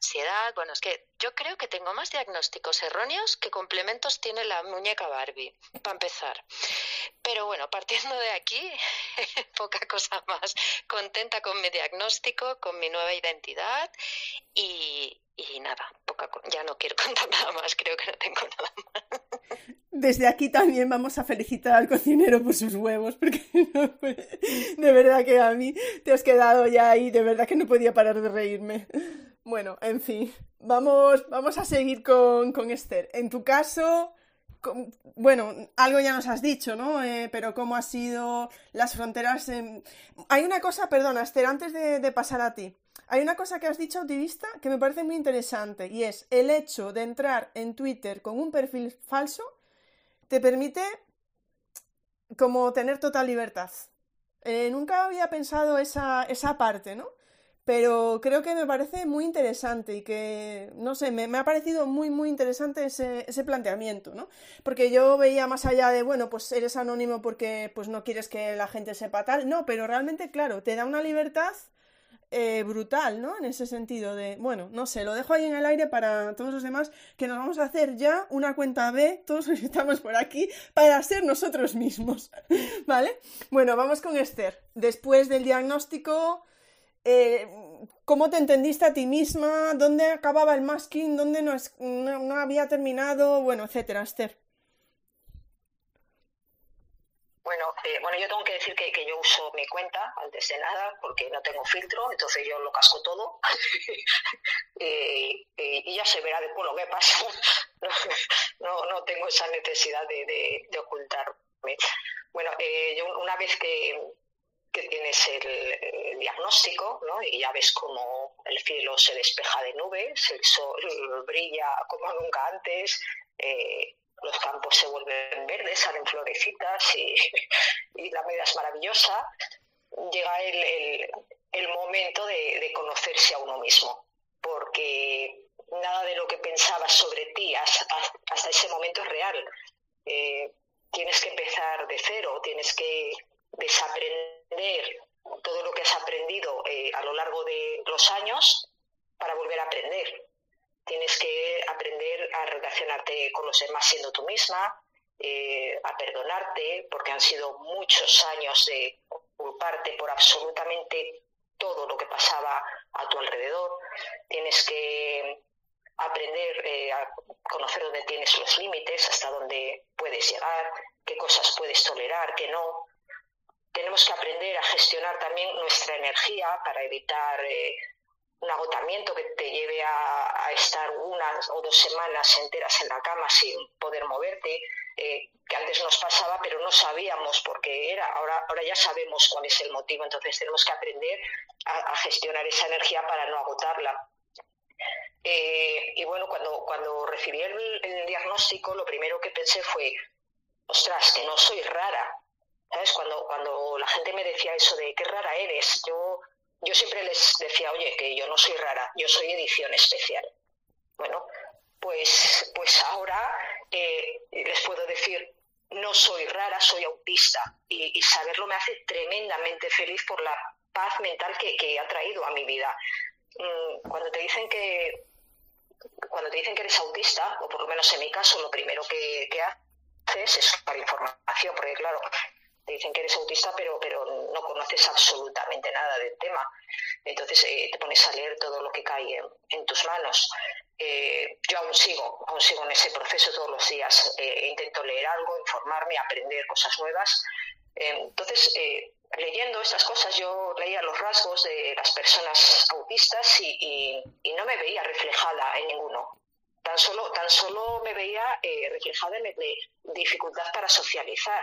ansiedad. Bueno, es que yo creo que tengo más diagnósticos erróneos que complementos tiene la muñeca Barbie, para empezar. Pero bueno, partiendo de aquí, poca cosa más. Contenta con mi diagnóstico, con mi nueva identidad y, nada, poca, ya no quiero contar nada más, creo que no tengo nada más. Desde aquí también vamos a felicitar al cocinero por sus huevos, porque de verdad que a mí te has quedado ya ahí, de verdad que no podía parar de reírme. Bueno, en fin, vamos, vamos a seguir con, con Esther. En tu caso, bueno, algo ya nos has dicho, ¿no? Eh, pero cómo ha sido las fronteras. Hay una cosa, perdona, Esther, antes de, pasar a ti. Hay una cosa que has dicho, activista, que me parece muy interesante y es el hecho de entrar en Twitter con un perfil falso te permite como tener total libertad. Eh, nunca había pensado esa, esa parte, ¿no? Pero creo que me parece muy interesante y que, no sé, me, ha parecido muy, muy interesante ese, planteamiento, ¿no? Porque yo veía más allá de, bueno, pues eres anónimo porque pues no quieres que la gente sepa tal, no, pero realmente, claro, te da una libertad eh, brutal, ¿no? En ese sentido de, bueno, no sé, lo dejo ahí en el aire para todos los demás, que nos vamos a hacer ya una cuenta B, todos los que estamos por aquí, para ser nosotros mismos, ¿vale? Bueno, vamos con Esther. Después del diagnóstico eh, cómo te entendiste a ti misma, dónde acababa el masking, dónde no, había terminado, bueno, etcétera, Esther. Bueno, eh, bueno, yo tengo que decir que, yo uso mi cuenta antes de nada porque no tengo filtro, entonces yo lo casco todo y ya se verá después lo que pasa. no, no, tengo esa necesidad de, de, ocultarme. Bueno, eh, yo una vez que, que tienes el, diagnóstico, ¿no? Y ya ves cómo el cielo se despeja de nubes, el sol brilla como nunca antes, eh, los campos se vuelven verdes, salen florecitas y, la vida es maravillosa. Llega el, momento de, conocerse a uno mismo, porque nada de lo que pensabas sobre ti hasta, ese momento es real. Eh, tienes que empezar de cero, tienes que desaprender todo lo que has aprendido eh, a lo largo de los años para volver a aprender. Tienes que aprender a relacionarte con los demás siendo tú misma, eh, a perdonarte, porque han sido muchos años de culparte por absolutamente todo lo que pasaba a tu alrededor. Tienes que aprender eh, a conocer dónde tienes los límites, hasta dónde puedes llegar, qué cosas puedes tolerar, qué no tenemos que aprender a gestionar también nuestra energía para evitar eh, un agotamiento que te lleve a, estar unas o dos semanas enteras en la cama sin poder moverte, eh, que antes nos pasaba pero no sabíamos por qué era, ahora, ahora ya sabemos cuál es el motivo, entonces tenemos que aprender a, gestionar esa energía para no agotarla. Eh, y bueno, cuando, cuando recibí el diagnóstico, lo primero que pensé fue, ostras, que no soy rara, ¿Sabes? Cuando, cuando la gente me decía eso de qué rara eres, yo, yo siempre les decía, oye, que yo no soy rara, yo soy edición especial. Bueno, pues, pues ahora eh, les puedo decir, no soy rara, soy autista. Y, saberlo me hace tremendamente feliz por la paz mental que, ha traído a mi vida. Mm, cuando te dicen que cuando te dicen que eres autista, o por lo menos en mi caso, lo primero que, que haces es para información, porque claro, dicen que eres autista, pero, pero no conoces absolutamente nada del tema. Entonces eh, te pones a leer todo lo que cae en, tus manos. Eh, yo aún sigo, aún sigo en ese proceso todos los días. Eh, intento leer algo, informarme, aprender cosas nuevas. entonces, leyendo estas cosas, yo leía los rasgos de las personas autistas y, no me veía reflejada en ninguno. Tan solo, tan solo me veía reflejada en dificultad para socializar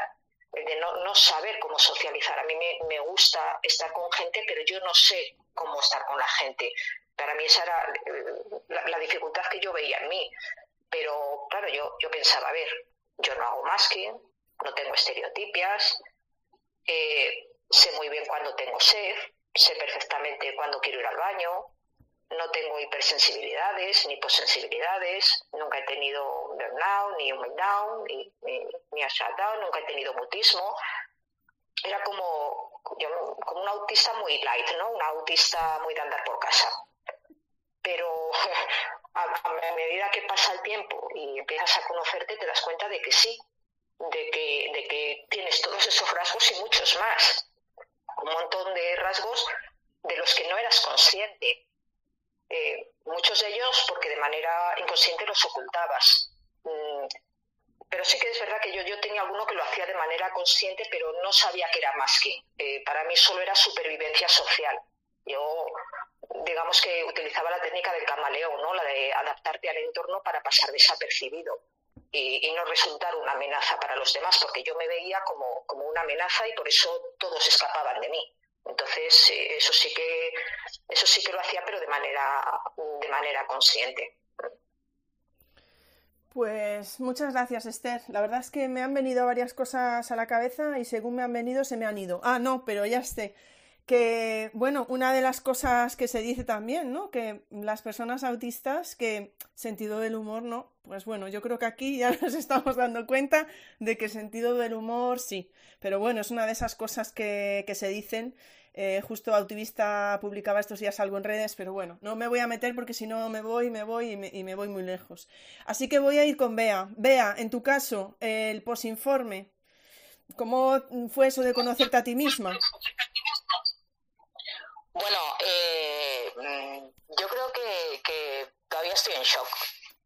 de no, saber cómo socializar. A mí me, gusta estar con gente, pero yo no sé cómo estar con la gente. Para mí esa era eh, la, dificultad que yo veía en mí. Pero claro, yo, yo pensaba, a ver, yo no hago masking, no tengo estereotipias, eh, sé muy bien cuando tengo sed, sé perfectamente cuándo quiero ir al baño, no tengo hipersensibilidades ni hiposensibilidades, nunca he tenido burnout, ni un down, ni, ni, a shutdown, nunca he tenido mutismo. Era como, como un autista muy light, ¿no? Un autista muy de andar por casa. Pero a, medida que pasa el tiempo y empiezas a conocerte, te das cuenta de que sí, de que, de que tienes todos esos rasgos y muchos más. Un montón de rasgos de los que no eras consciente eh, muchos de ellos porque de manera inconsciente los ocultabas. Mm, pero sí que es verdad que yo, yo tenía alguno que lo hacía de manera consciente, pero no sabía que era más que. Eh, para mí solo era supervivencia social. Yo digamos que utilizaba la técnica del camaleón, ¿no? La de adaptarte al entorno para pasar desapercibido y, no resultar una amenaza para los demás, porque yo me veía como, como una amenaza y por eso todos escapaban de mí. Entonces, eso sí que eso sí que lo hacía, pero de manera de manera consciente. Pues muchas gracias, Esther. La verdad es que me han venido varias cosas a la cabeza y según me han venido se me han ido. Ah, no, pero ya sé. Que, bueno, una de las cosas que se dice también, ¿no? Que las personas autistas, que sentido del humor, ¿no? Pues bueno, yo creo que aquí ya nos estamos dando cuenta de que sentido del humor sí. Pero bueno, es una de esas cosas que, que se dicen eh, justo Autivista publicaba estos días algo en redes, pero bueno, no me voy a meter porque si no me voy, me voy y me, voy muy lejos. Así que voy a ir con Bea. Bea, en tu caso, el posinforme, ¿cómo fue eso de conocerte a ti misma? Bueno, eh, mm, yo creo que todavía estoy en shock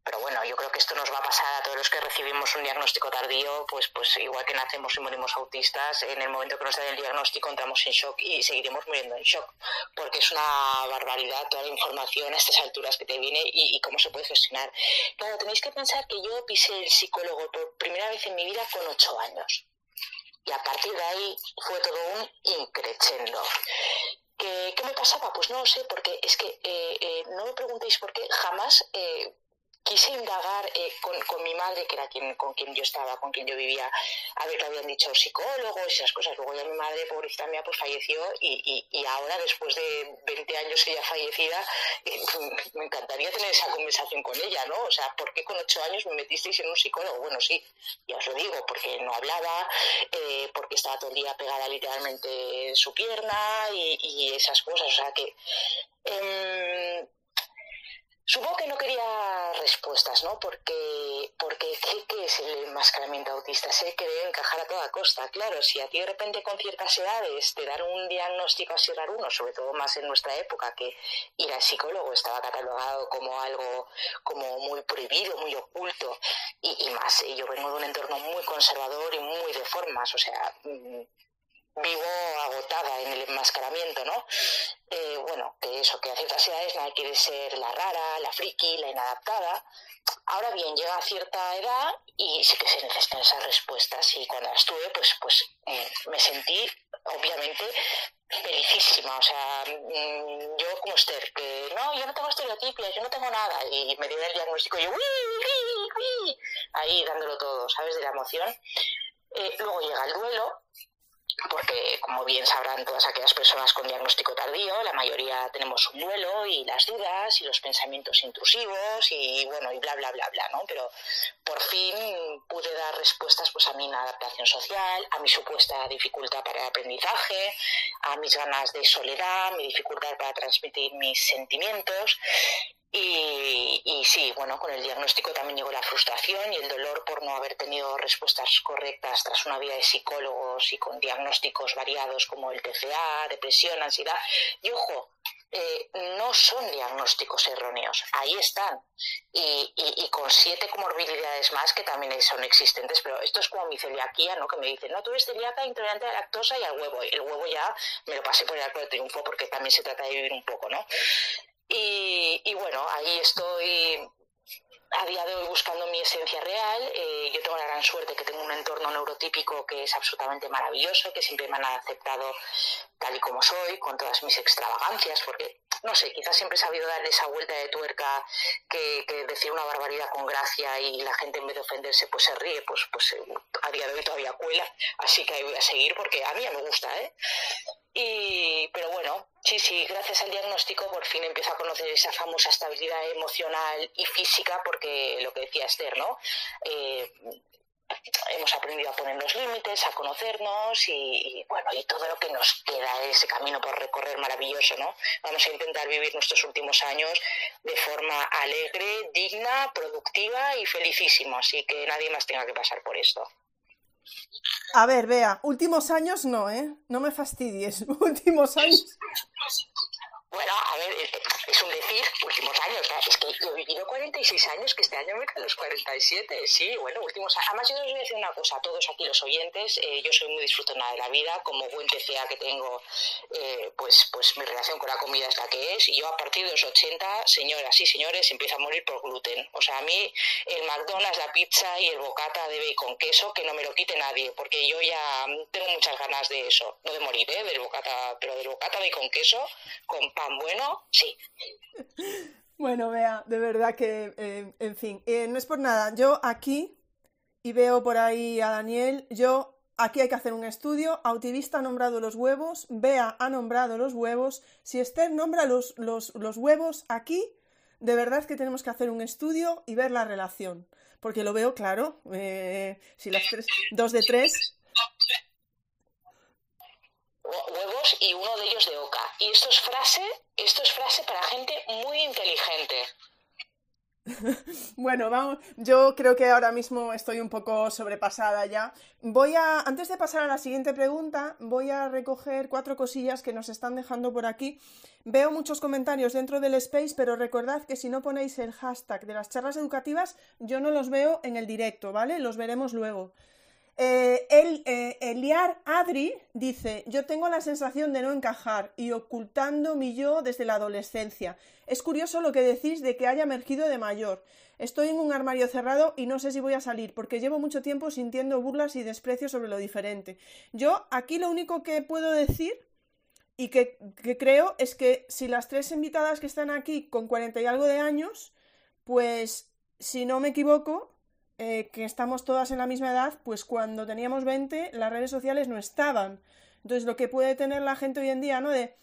pero bueno, yo creo que esto nos va a pasar a todos los que recibimos un diagnóstico tardío, pues, pues igual que nacemos y morimos autistas, en el momento que nos dan el diagnóstico entramos en shock y seguiremos muriendo en shock, porque es una barbaridad toda la información a estas alturas que te viene y, cómo se puede gestionar. Claro, tenéis que pensar que yo pisé el psicólogo por primera vez en mi vida con ocho años. Y a partir de ahí fue todo un increchendo. ¿Qué, me pasaba? Pues no lo sé, porque es que eh, eh, no me preguntéis por qué jamás eh, quise indagar eh, con, con, mi madre, que era quien, con quien yo estaba, con quien yo vivía, a ver qué habían dicho psicólogos esas cosas. Luego ya mi madre, pobrecita mía, pues falleció y, y, ahora, después de 20 años ella fallecida, eh, me encantaría tener esa conversación con ella, ¿no? O sea, ¿por qué con 8 años me metisteis en un psicólogo? Bueno, sí, ya os lo digo, porque no hablaba, eh, porque estaba todo el día pegada literalmente en su pierna y, y esas cosas. O sea que... Eh, Supongo que no quería respuestas, ¿no? Porque, porque ¿qué, es el enmascaramiento autista? Sé que debe encajar a toda costa. Claro, si a ti de repente con ciertas edades te dan un diagnóstico así raro, uno, sobre todo más en nuestra época, que ir al psicólogo estaba catalogado como algo como muy prohibido, muy oculto, y, y más, yo vengo de un entorno muy conservador y muy de formas, o sea, mm, vivo agotada en el enmascaramiento, ¿no? Eh, bueno, que eso, que a ciertas edades nadie quiere ser la rara, la friki, la inadaptada. Ahora bien, llega a cierta edad y sí que se necesitan esas respuestas y cuando las tuve, pues, pues mm, me sentí, obviamente, felicísima. O sea, mm, yo como Esther, que no, yo no tengo estereotipias, yo no tengo nada. Y me dieron el diagnóstico y yo, ahí dándolo todo, ¿sabes? De la emoción. Eh, luego llega el duelo, porque como bien sabrán todas aquellas personas con diagnóstico tardío, la mayoría tenemos un duelo y las dudas y los pensamientos intrusivos y bueno, y bla, bla, bla, bla, ¿no? Pero por fin pude dar respuestas pues a mi inadaptación social, a mi supuesta dificultad para el aprendizaje, a mis ganas de soledad, mi dificultad para transmitir mis sentimientos y, sí, bueno, con el diagnóstico también llegó la frustración y el dolor por no haber tenido respuestas correctas tras una vida de psicólogos y con diagnósticos variados como el TCA, depresión, ansiedad. Y ojo, eh, no son diagnósticos erróneos, ahí están. Y, y, con siete comorbilidades más que también son existentes, pero esto es como mi celiaquía, ¿no? Que me dicen, no, tú eres celíaca, intolerante a la lactosa y al huevo. El huevo ya me lo pasé por el arco de triunfo porque también se trata de vivir un poco, ¿no? Y, bueno, ahí estoy a día de hoy buscando mi esencia real. Eh, yo tengo la gran suerte que tengo un entorno neurotípico que es absolutamente maravilloso, que siempre me han aceptado tal y como soy, con todas mis extravagancias, porque, no sé, quizás siempre he sabido dar esa vuelta de tuerca que, que decir una barbaridad con gracia y la gente en vez de ofenderse pues se ríe, pues, pues eh, a día de hoy todavía cuela, así que voy a seguir porque a mí me gusta, ¿eh? Y, pero bueno, sí, sí, gracias al diagnóstico por fin empiezo a conocer esa famosa estabilidad emocional y física, porque lo que decía Esther, ¿no? Eh, hemos aprendido a poner los límites, a conocernos y, bueno, y todo lo que nos queda, ese camino por recorrer maravilloso, ¿no? Vamos a intentar vivir nuestros últimos años de forma alegre, digna, productiva y felicísimo, así que nadie más tenga que pasar por esto. A ver, vea, últimos años no, ¿eh? No me fastidies. Últimos años. Bueno, a ver, es un decir, últimos años, es que yo he vivido 46 años, que este año me quedan los 47, sí, bueno, últimos años. Además, yo os voy a decir una cosa a todos aquí los oyentes, eh, yo soy muy disfrutona de la vida, como buen TCA que tengo, eh, pues, pues mi relación con la comida es la que es, y yo a partir de los 80, señoras y señores, empiezo a morir por gluten. O sea, a mí el McDonald's, la pizza y el bocata de bacon queso, que no me lo quite nadie, porque yo ya tengo muchas ganas de eso, no de morir, ¿eh? del bocata, pero del bocata bacon queso con bueno, sí. Bueno, vea, de verdad que, eh, en fin, eh, no es por nada. Yo aquí, y veo por ahí a Daniel, yo aquí hay que hacer un estudio. Autivista ha nombrado los huevos, Bea ha nombrado los huevos. Si Esther nombra los, los, los huevos aquí, de verdad que tenemos que hacer un estudio y ver la relación. Porque lo veo claro. Eh, si las tres, dos de tres huevos y uno de ellos de oca. Y esto es frase, esto es frase para gente muy inteligente. Bueno, vamos, yo creo que ahora mismo estoy un poco sobrepasada ya. Voy a, antes de pasar a la siguiente pregunta, voy a recoger cuatro cosillas que nos están dejando por aquí. Veo muchos comentarios dentro del space, pero recordad que si no ponéis el hashtag de las charlas educativas, yo no los veo en el directo, ¿vale? Los veremos luego. Eh, el, eh, Eliar Adri dice, yo tengo la sensación de no encajar y ocultando mi yo desde la adolescencia. Es curioso lo que decís de que haya emergido de mayor. Estoy en un armario cerrado y no sé si voy a salir porque llevo mucho tiempo sintiendo burlas y desprecio sobre lo diferente. Yo aquí lo único que puedo decir y que, que creo es que si las tres invitadas que están aquí con cuarenta y algo de años, pues si no me equivoco, eh, que estamos todas en la misma edad, pues cuando teníamos 20 las redes sociales no estaban. Entonces lo que puede tener la gente hoy en día, ¿no? De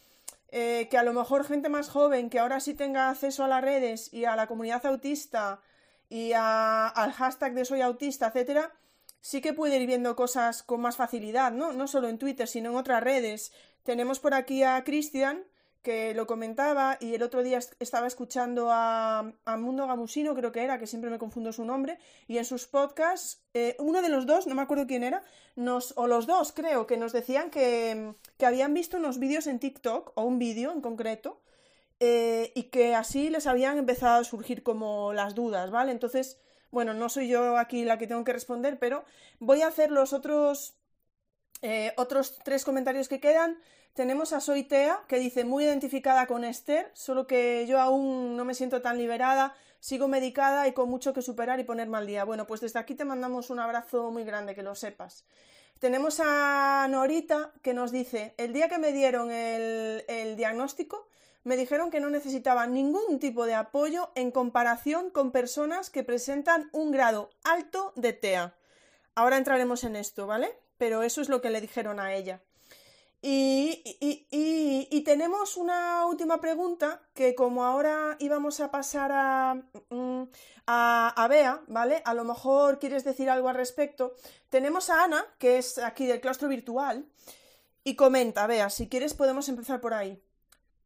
eh, que a lo mejor gente más joven que ahora sí tenga acceso a las redes y a la comunidad autista y al hashtag de soy autista, etcétera, sí que puede ir viendo cosas con más facilidad, ¿no? No solo en Twitter, sino en otras redes. Tenemos por aquí a Cristian, que lo comentaba y el otro día estaba escuchando a, Mundo Gamusino, creo que era, que siempre me confundo su nombre, y en sus podcasts, eh, uno de los dos, no me acuerdo quién era, nos, o los dos creo, que nos decían que, que habían visto unos vídeos en TikTok, o un vídeo en concreto, eh, y que así les habían empezado a surgir como las dudas, ¿vale? Entonces, bueno, no soy yo aquí la que tengo que responder, pero voy a hacer los otros, eh, otros tres comentarios que quedan tenemos a Soitea, que dice muy identificada con Esther, solo que yo aún no me siento tan liberada, sigo medicada y con mucho que superar y ponerme al día. Bueno, pues desde aquí te mandamos un abrazo muy grande, que lo sepas. Tenemos a Norita, que nos dice, el día que me dieron el, el diagnóstico, me dijeron que no necesitaba ningún tipo de apoyo en comparación con personas que presentan un grado alto de TEA. Ahora entraremos en esto, ¿vale? Pero eso es lo que le dijeron a ella. Y, tenemos una última pregunta que como ahora íbamos a pasar a, mm, a, a, Bea, ¿vale? A lo mejor quieres decir algo al respecto. Tenemos a Ana, que es aquí del claustro virtual, y comenta, Bea, si quieres podemos empezar por ahí.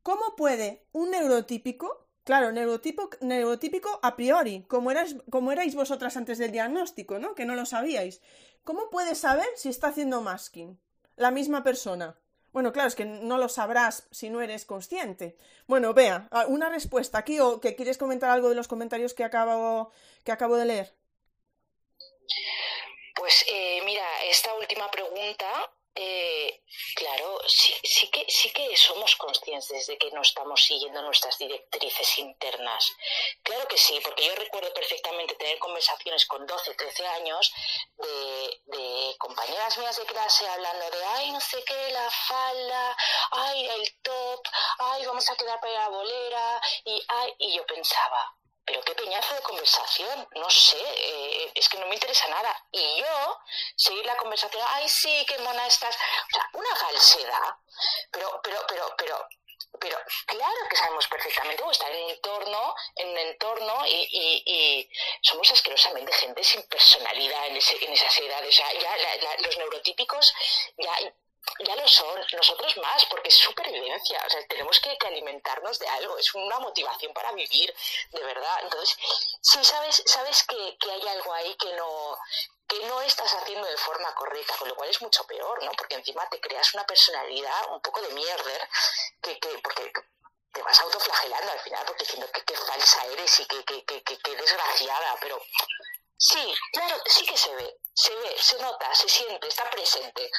¿Cómo puede un neurotípico, claro, neurotípico, neurotípico a priori, como, erais, como erais vosotras antes del diagnóstico, ¿no? Que no lo sabíais. ¿Cómo puede saber si está haciendo masking? La misma persona. Bueno, claro, es que no lo sabrás si no eres consciente. Bueno, vea, una respuesta aquí o que quieres comentar algo de los comentarios que acabo, que acabo de leer. Pues eh, mira, esta última pregunta eh, claro, sí, sí, que, sí que somos conscientes de que no estamos siguiendo nuestras directrices internas. Claro que sí, porque yo recuerdo perfectamente tener conversaciones con 12, 13 años de, compañeras mías de clase hablando de, ay, no sé qué, la falda, ay, el top, ay, vamos a quedar para la bolera, y, ay, y yo pensaba, pero qué peñazo de conversación, no sé, eh, es que no me interesa nada. Y yo, seguir la conversación, ay, sí, qué mona estás. O sea, una falsedad, pero, pero, pero, pero, pero claro que sabemos perfectamente cómo estar en un entorno, en un entorno y, y, somos asquerosamente gente sin personalidad en, ese, en esas edades. O sea, ya los neurotípicos ya ya lo son, nosotros más, porque es supervivencia, o sea, tenemos que, alimentarnos de algo, es una motivación para vivir, de verdad. Entonces, si sabes, sabes que, que hay algo ahí que no, que no estás haciendo de forma correcta, con lo cual es mucho peor, ¿no? Porque encima te creas una personalidad un poco de mierder, que, que porque te vas autoflagelando al final porque diciendo que qué falsa eres y que, que, que, que, desgraciada, pero sí, claro, sí que se ve, se ve, se nota, se siente, está presente.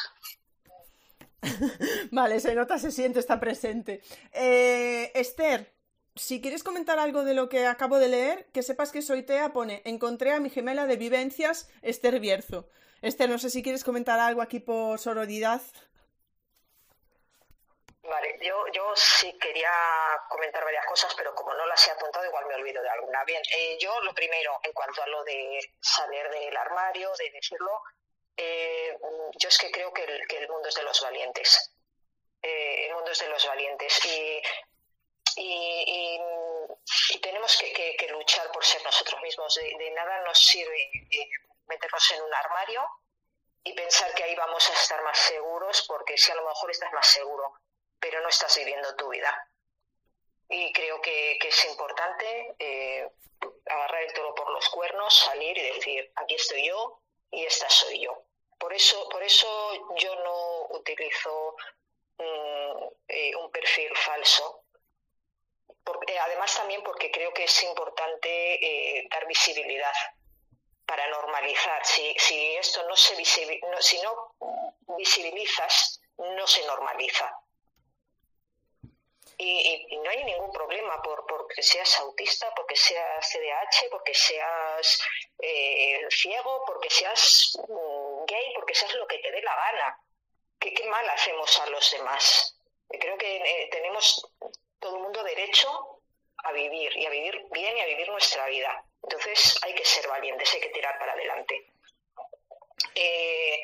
vale, se nota, se siente, está presente. Eh, Esther, si quieres comentar algo de lo que acabo de leer, que sepas que soy Tea, pone, encontré a mi gemela de vivencias, Esther Bierzo. Esther, no sé si quieres comentar algo aquí por sororidad. Vale, yo, yo sí quería comentar varias cosas, pero como no las he apuntado, igual me olvido de alguna. Bien, eh, yo lo primero, en cuanto a lo de salir del armario, de decirlo, eh, yo es que creo que el, mundo es de los valientes. Eh, el mundo es de los valientes. Y, y, tenemos que, luchar por ser nosotros mismos. De, nada nos sirve meternos en un armario y pensar que ahí vamos a estar más seguros, porque si a lo mejor estás más seguro pero no estás viviendo tu vida. Y creo que, es importante eh, agarrar el toro por los cuernos, salir y decir, aquí estoy yo y esta soy yo. Por eso, por eso yo no utilizo mm, eh, un perfil falso. Porque, además también porque creo que es importante eh, dar visibilidad para normalizar. Si, si esto no se no, si no visibilizas, no se normaliza y, no hay ningún problema por porque seas autista, porque seas CDH, porque seas eh, ciego, porque seas mm, gay, porque seas lo que te dé la gana. ¿Qué, qué mal hacemos a los demás? Creo que eh, tenemos todo el mundo derecho a vivir y a vivir bien y a vivir nuestra vida. Entonces hay que ser valientes, hay que tirar para adelante. Eh,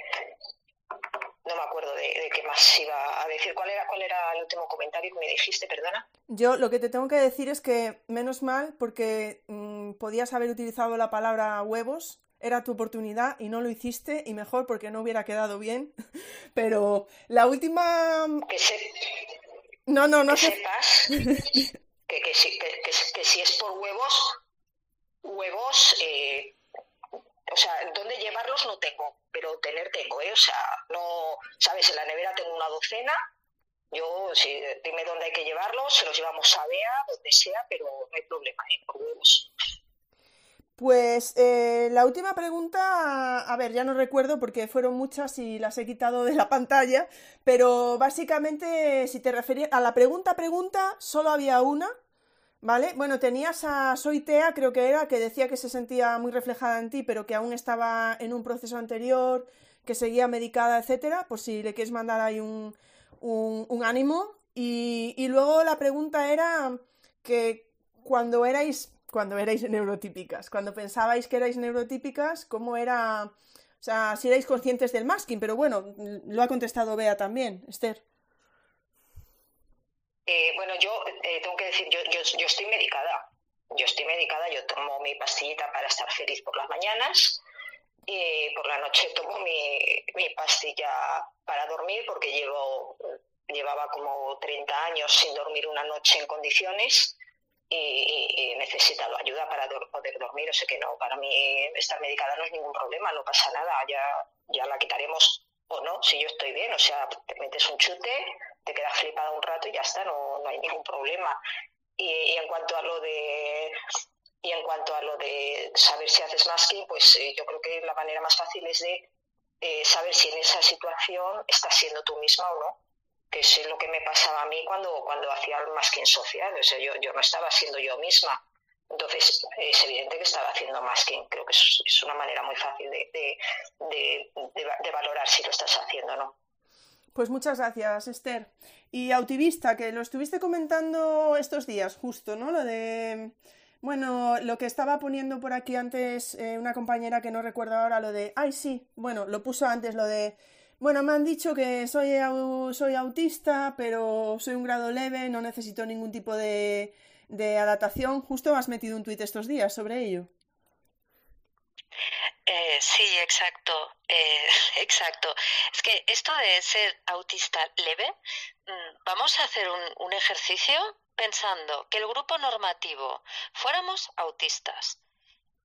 no me acuerdo de, qué más iba a decir. ¿Cuál era, ¿Cuál era el último comentario que me dijiste, perdona? Yo lo que te tengo que decir es que menos mal porque mm, podías haber utilizado la palabra huevos, era tu oportunidad y no lo hiciste y mejor porque no hubiera quedado bien. Pero la última... Que, no, no, no que sepas que, que, si, es por huevos, huevos... Eh, o sea, dónde llevarlos no tengo, pero tener tengo, ¿eh? O sea, no, sabes, en la nevera tengo una docena, yo, si dime dónde hay que llevarlos, se los llevamos a Bea, donde sea, pero no hay problema, ¿eh? Pues eh, la última pregunta, a ver, ya no recuerdo porque fueron muchas y las he quitado de la pantalla, pero básicamente si te referías a la pregunta pregunta, solo había una, ¿Vale? Bueno, tenías a Soitea, creo que era, que decía que se sentía muy reflejada en ti, pero que aún estaba en un proceso anterior, que seguía medicada, etcétera, por si le quieres mandar ahí un, un, ánimo. Y, y, luego la pregunta era que cuando erais, cuando erais neurotípicas, cuando pensabais que erais neurotípicas, ¿cómo era? O sea, si erais conscientes del masking, pero bueno, lo ha contestado Bea también, Esther. Eh, bueno, yo eh, tengo que decir, yo, yo, estoy medicada. Yo estoy medicada, yo tomo mi pastillita para estar feliz por las mañanas y por la noche tomo mi, pastilla para dormir porque llevo, llevaba como 30 años sin dormir una noche en condiciones y, he ayuda para poder dormir. O sea que no, para mí estar medicada no es ningún problema, no pasa nada, ya, ya la quitaremos o no, si yo estoy bien. O sea, te metes un chute te quedas flipada un rato y ya está, no, no hay ningún problema. Y, en cuanto a lo de y en cuanto a lo de saber si haces masking, pues eh, yo creo que la manera más fácil es de eh, saber si en esa situación estás siendo tú misma o no, que es lo que me pasaba a mí cuando, cuando hacía el masking social, o sea, yo, yo no estaba siendo yo misma. Entonces, es evidente que estaba haciendo masking. Creo que es, una manera muy fácil de, de, de, de valorar si lo estás haciendo o no. Pues muchas gracias, Esther. Y Autivista, que lo estuviste comentando estos días, justo, ¿no? Lo de. Bueno, lo que estaba poniendo por aquí antes eh, una compañera que no recuerdo ahora, lo de. Ay, sí, bueno, lo puso antes, lo de. Bueno, me han dicho que soy, soy autista, pero soy un grado leve, no necesito ningún tipo de, de adaptación. Justo has metido un tuit estos días sobre ello. Eh, sí, exacto, eh, exacto. Es que esto de ser autista leve, mm, vamos a hacer un, un ejercicio pensando que el grupo normativo fuéramos autistas.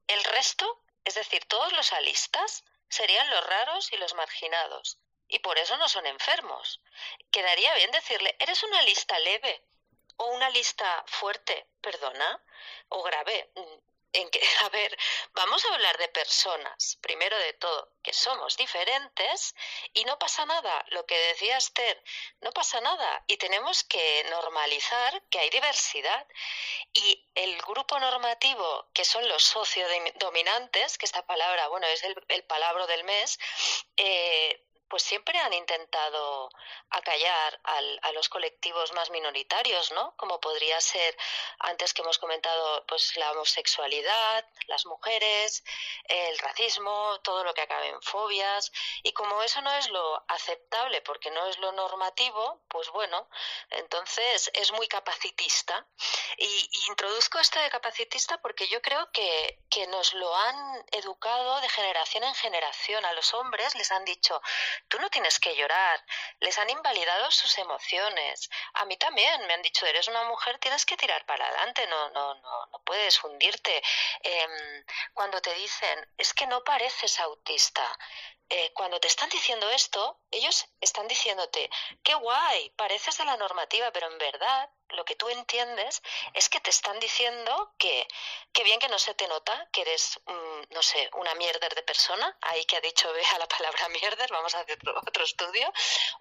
El resto, es decir, todos los alistas, serían los raros y los marginados. Y por eso no son enfermos. Quedaría bien decirle, eres una lista leve. o una lista fuerte, perdona, o grave, en que, a ver, vamos a hablar de personas, primero de todo, que somos diferentes y no pasa nada. Lo que decía Esther, no pasa nada y tenemos que normalizar que hay diversidad. Y el grupo normativo, que son los sociodominantes, que esta palabra, bueno, es el, el palabra del mes, eh, pues siempre han intentado acallar al, a los colectivos más minoritarios, ¿no? Como podría ser, antes que hemos comentado, pues la homosexualidad, las mujeres, el racismo, todo lo que acabe en fobias. Y como eso no es lo aceptable porque no es lo normativo, pues bueno, entonces es muy capacitista. Y, y introduzco esto de capacitista porque yo creo que, que nos lo han educado de generación en generación. A los hombres les han dicho, tú no tienes que llorar. Les han invalidado sus emociones. A mí también me han dicho, eres una mujer, tienes que tirar para adelante, no, no, no, no puedes hundirte. Em, cuando te dicen, es que no pareces autista, eh, cuando te están diciendo esto, ellos están diciéndote, qué guay, pareces de la normativa, pero en verdad lo que tú entiendes es que te están diciendo que, qué bien que no se te nota, que eres, no sé, una mierder de persona, ahí que ha dicho vea la palabra mierder, vamos a hacer otro, estudio,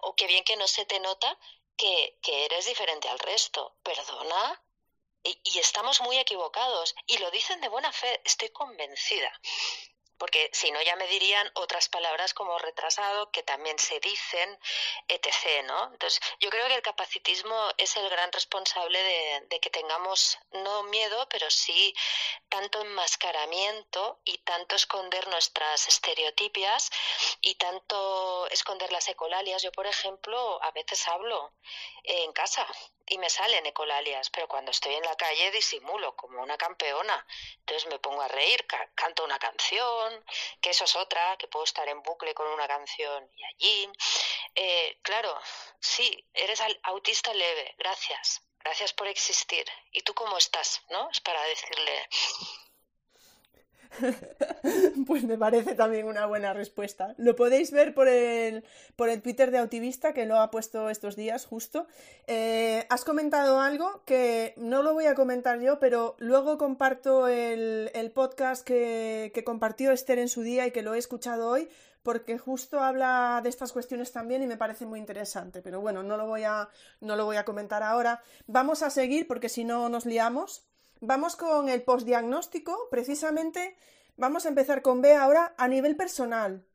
o qué bien que no se te nota que, que eres diferente al resto. Perdona, y, estamos muy equivocados. Y lo dicen de buena fe, estoy convencida porque si no ya me dirían otras palabras como retrasado que también se dicen, etc. ¿no? Entonces, yo creo que el capacitismo es el gran responsable de, que tengamos no miedo, pero sí tanto enmascaramiento y tanto esconder nuestras estereotipias y tanto esconder las ecolalias. Yo, por ejemplo, a veces hablo en casa y me salen ecolalias, pero cuando estoy en la calle disimulo como una campeona. Entonces me pongo a reír, canto una canción, que eso es otra, que puedo estar en bucle con una canción y allí. Eh, claro, sí, eres autista leve, gracias, gracias por existir. ¿Y tú cómo estás? ¿No? Es para decirle, pues me parece también una buena respuesta. Lo podéis ver por el, por el Twitter de Autivista, que lo ha puesto estos días justo. Eh, has comentado algo que no lo voy a comentar yo, pero luego comparto el, podcast que, que compartió Esther en su día y que lo he escuchado hoy, porque justo habla de estas cuestiones también y me parece muy interesante. Pero bueno, no lo voy a, no lo voy a comentar ahora. Vamos a seguir porque si no nos liamos. Vamos con el postdiagnóstico, precisamente vamos a empezar con B ahora a nivel personal.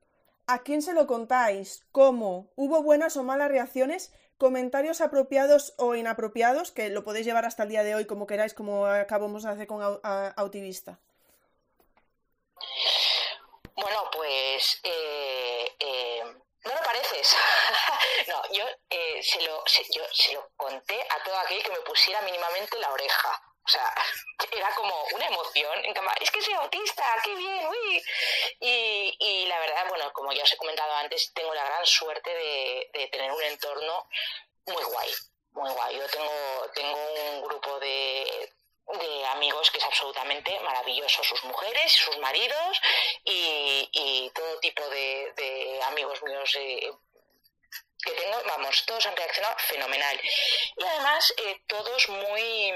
¿A quién se lo contáis? ¿Cómo? ¿Hubo buenas o malas reacciones? ¿Comentarios apropiados o inapropiados? Que lo podéis llevar hasta el día de hoy como queráis, como acabamos de hacer con Autivista. Bueno, pues eh, eh, no lo pareces. no, yo, eh, se lo, yo se lo conté a todo aquel que me pusiera mínimamente la oreja. O sea, era como una emoción. En cama, es que soy autista, qué bien, uy. Y, y, la verdad, bueno, como ya os he comentado antes, tengo la gran suerte de, de tener un entorno muy guay, muy guay. Yo tengo, tengo un grupo de, de amigos que es absolutamente maravilloso, sus mujeres, sus maridos y, y todo tipo de, de amigos míos eh, que tengo, vamos, todos han reaccionado fenomenal. Y además, eh, todos muy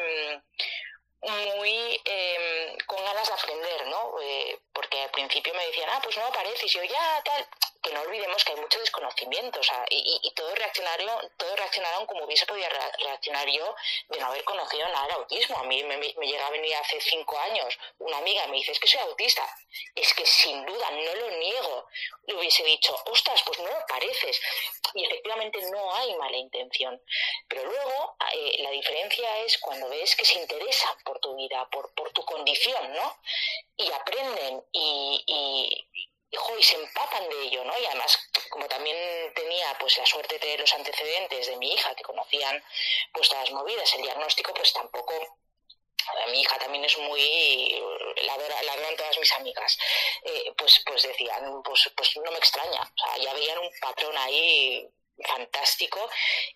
muy eh, con ganas de aprender, ¿no? Eh, al principio me decían, ah, pues no aparece, y yo ya tal, que no olvidemos que hay mucho desconocimiento, o sea, y, y, todos, reaccionaron, todos reaccionaron como hubiese podido reaccionar yo de no haber conocido nada de autismo. A mí me, me, llega a venir hace cinco años una amiga y me dice, es que soy autista. Es que sin duda, no lo niego. Le hubiese dicho, ostras, pues no lo pareces. Y efectivamente no hay mala intención. Pero luego eh, la diferencia es cuando ves que se interesan por tu vida, por, por tu condición, ¿no? Y aprenden y y se empapan de ello, ¿no? Y además, como también tenía pues la suerte de los antecedentes de mi hija, que conocían pues las movidas, el diagnóstico, pues tampoco mi hija también es muy la, la todas mis amigas. Eh, pues pues decían pues pues no me extraña. O sea ya veían un patrón ahí fantástico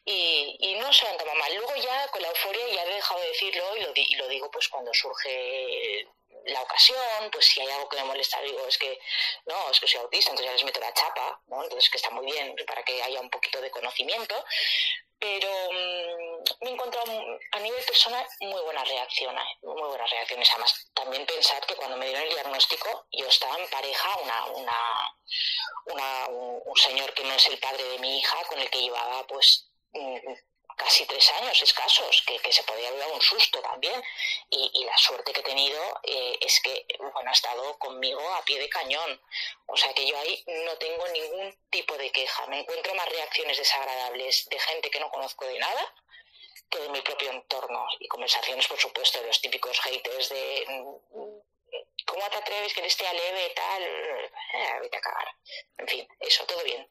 y, y no se han tomado mal. Luego ya con la euforia ya he dejado de decirlo y lo, y lo digo pues cuando surge la ocasión, pues si hay algo que me molesta, digo, es que no, es que soy autista, entonces ya les meto la chapa, Entonces que está muy bien para que haya un poquito de conocimiento. Pero mm, me, encontrado a nivel personal muy buenas reacciones, muy buenas reacciones. Además, también pensar que cuando me dieron el diagnóstico, yo estaba en pareja, una, una, una un, señor que no es el padre de mi hija, con el que llevaba pues mm, casi tres años escasos, que, que se podía haber dado un susto también. Y, la suerte que he tenido eh, es que, bueno, ha estado conmigo a pie de cañón. O sea que yo ahí no tengo ningún tipo de queja. Me encuentro más reacciones desagradables de gente que no conozco de nada que de mi propio entorno. Y conversaciones, por supuesto, de los típicos haters de ¿cómo te atreves que le esté a leve tal? Eh, vete a cagar. En fin, eso, todo bien.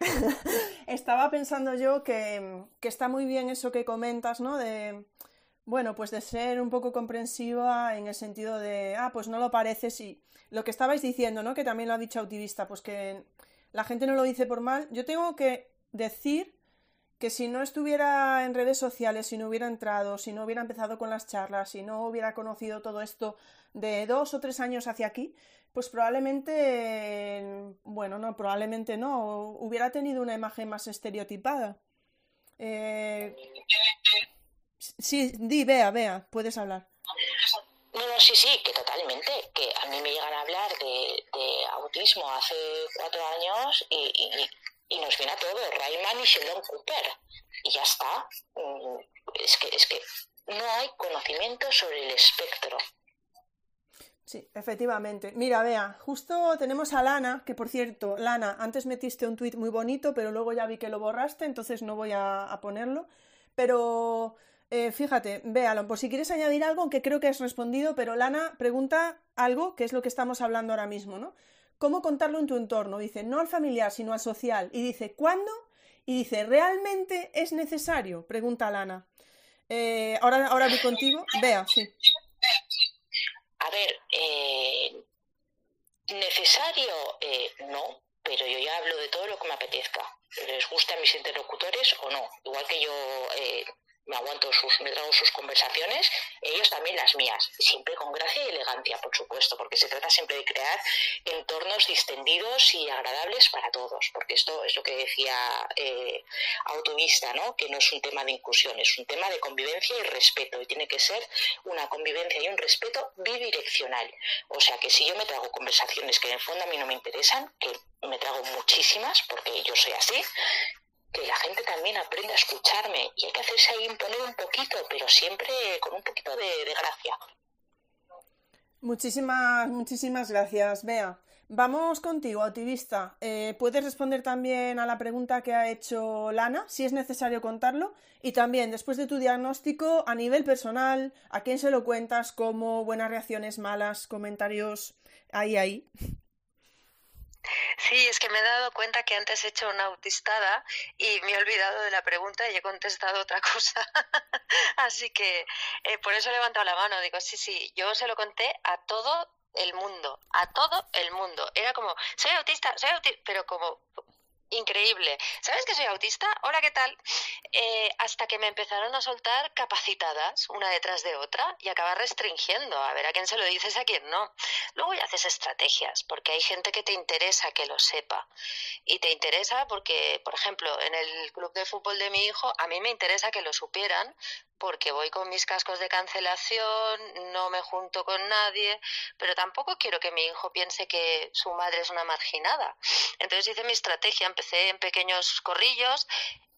Estaba pensando yo que, está muy bien eso que comentas, ¿no? De, bueno, pues de ser un poco comprensiva en el sentido de, ah, pues no lo parece, sí. Lo que estabais diciendo, ¿no? Que también lo ha dicho Autivista, pues que la gente no lo dice por mal. Yo tengo que decir que si no estuviera en redes sociales, si no hubiera entrado, si no hubiera empezado con las charlas, si no hubiera conocido todo esto de dos o tres años hacia aquí, pues probablemente, bueno, no, probablemente no, hubiera tenido una imagen más estereotipada. Eh... Sí, di, vea, vea, puedes hablar. No, no, sí, sí, que totalmente. Que a mí me llegan a hablar de, autismo hace cuatro años y, y, nos viene a todo, Rayman y Sheldon Cooper. Y ya está. Mm, es que, es que no hay conocimiento sobre el espectro. Sí, efectivamente. Mira, vea, justo tenemos a Lana, que por cierto, Lana, antes metiste un tuit muy bonito, pero luego ya vi que lo borraste, entonces no voy a, ponerlo. Pero eh, fíjate, véalo, por si quieres añadir algo, aunque creo que has respondido, pero Lana pregunta algo, que es lo que estamos hablando ahora mismo, ¿no? ¿Cómo contarlo en tu entorno? Dice, no al familiar, sino al social. Y dice, ¿cuándo? Y dice, ¿realmente es necesario? Pregunta Lana. Eh, ahora, ahora voy contigo. Vea, sí. A ver, eh, necesario eh, no, pero yo ya hablo de todo lo que me apetezca. ¿Les gustan mis interlocutores o no? Igual que yo eh, me aguanto sus, me trago sus conversaciones, ellos también las mías, siempre con gracia y elegancia, por supuesto, porque se trata siempre de crear entornos distendidos y agradables para todos, porque esto es lo que decía eh, Autovista, ¿no? que no es un tema de inclusión, es un tema de convivencia y respeto, y tiene que ser una convivencia y un respeto bidireccional. O sea que si yo me trago conversaciones que en el fondo a mí no me interesan, que me trago muchísimas, porque yo soy así, que la gente también aprenda a escucharme y hay que hacerse ahí imponer un poquito, pero siempre con un poquito de, gracia. Muchísimas, muchísimas gracias, Bea. Vamos contigo, activista. Eh, ¿Puedes responder también a la pregunta que ha hecho Lana, si es necesario contarlo? Y también, después de tu diagnóstico, a nivel personal, ¿a quién se lo cuentas? ¿Cómo buenas reacciones, malas, comentarios? Ahí, ahí. Sí, es que me he dado cuenta que antes he hecho una autistada y me he olvidado de la pregunta y he contestado otra cosa. Así que eh, por eso he levantado la mano. Digo, sí, sí, yo se lo conté a todo el mundo, a todo el mundo. Era como, soy autista, soy autista, pero como increíble. ¿Sabes que soy autista? Hola, ¿qué tal? Eh, hasta que me empezaron a soltar capacitadas una detrás de otra y acabas restringiendo. A ver a quién se lo dices, a quién no. Luego ya haces estrategias, porque hay gente que te interesa que lo sepa. Y te interesa porque, por ejemplo, en el club de fútbol de mi hijo, a mí me interesa que lo supieran porque voy con mis cascos de cancelación, no me junto con nadie, pero tampoco quiero que mi hijo piense que su madre es una marginada. Entonces hice mi estrategia, empecé en pequeños corrillos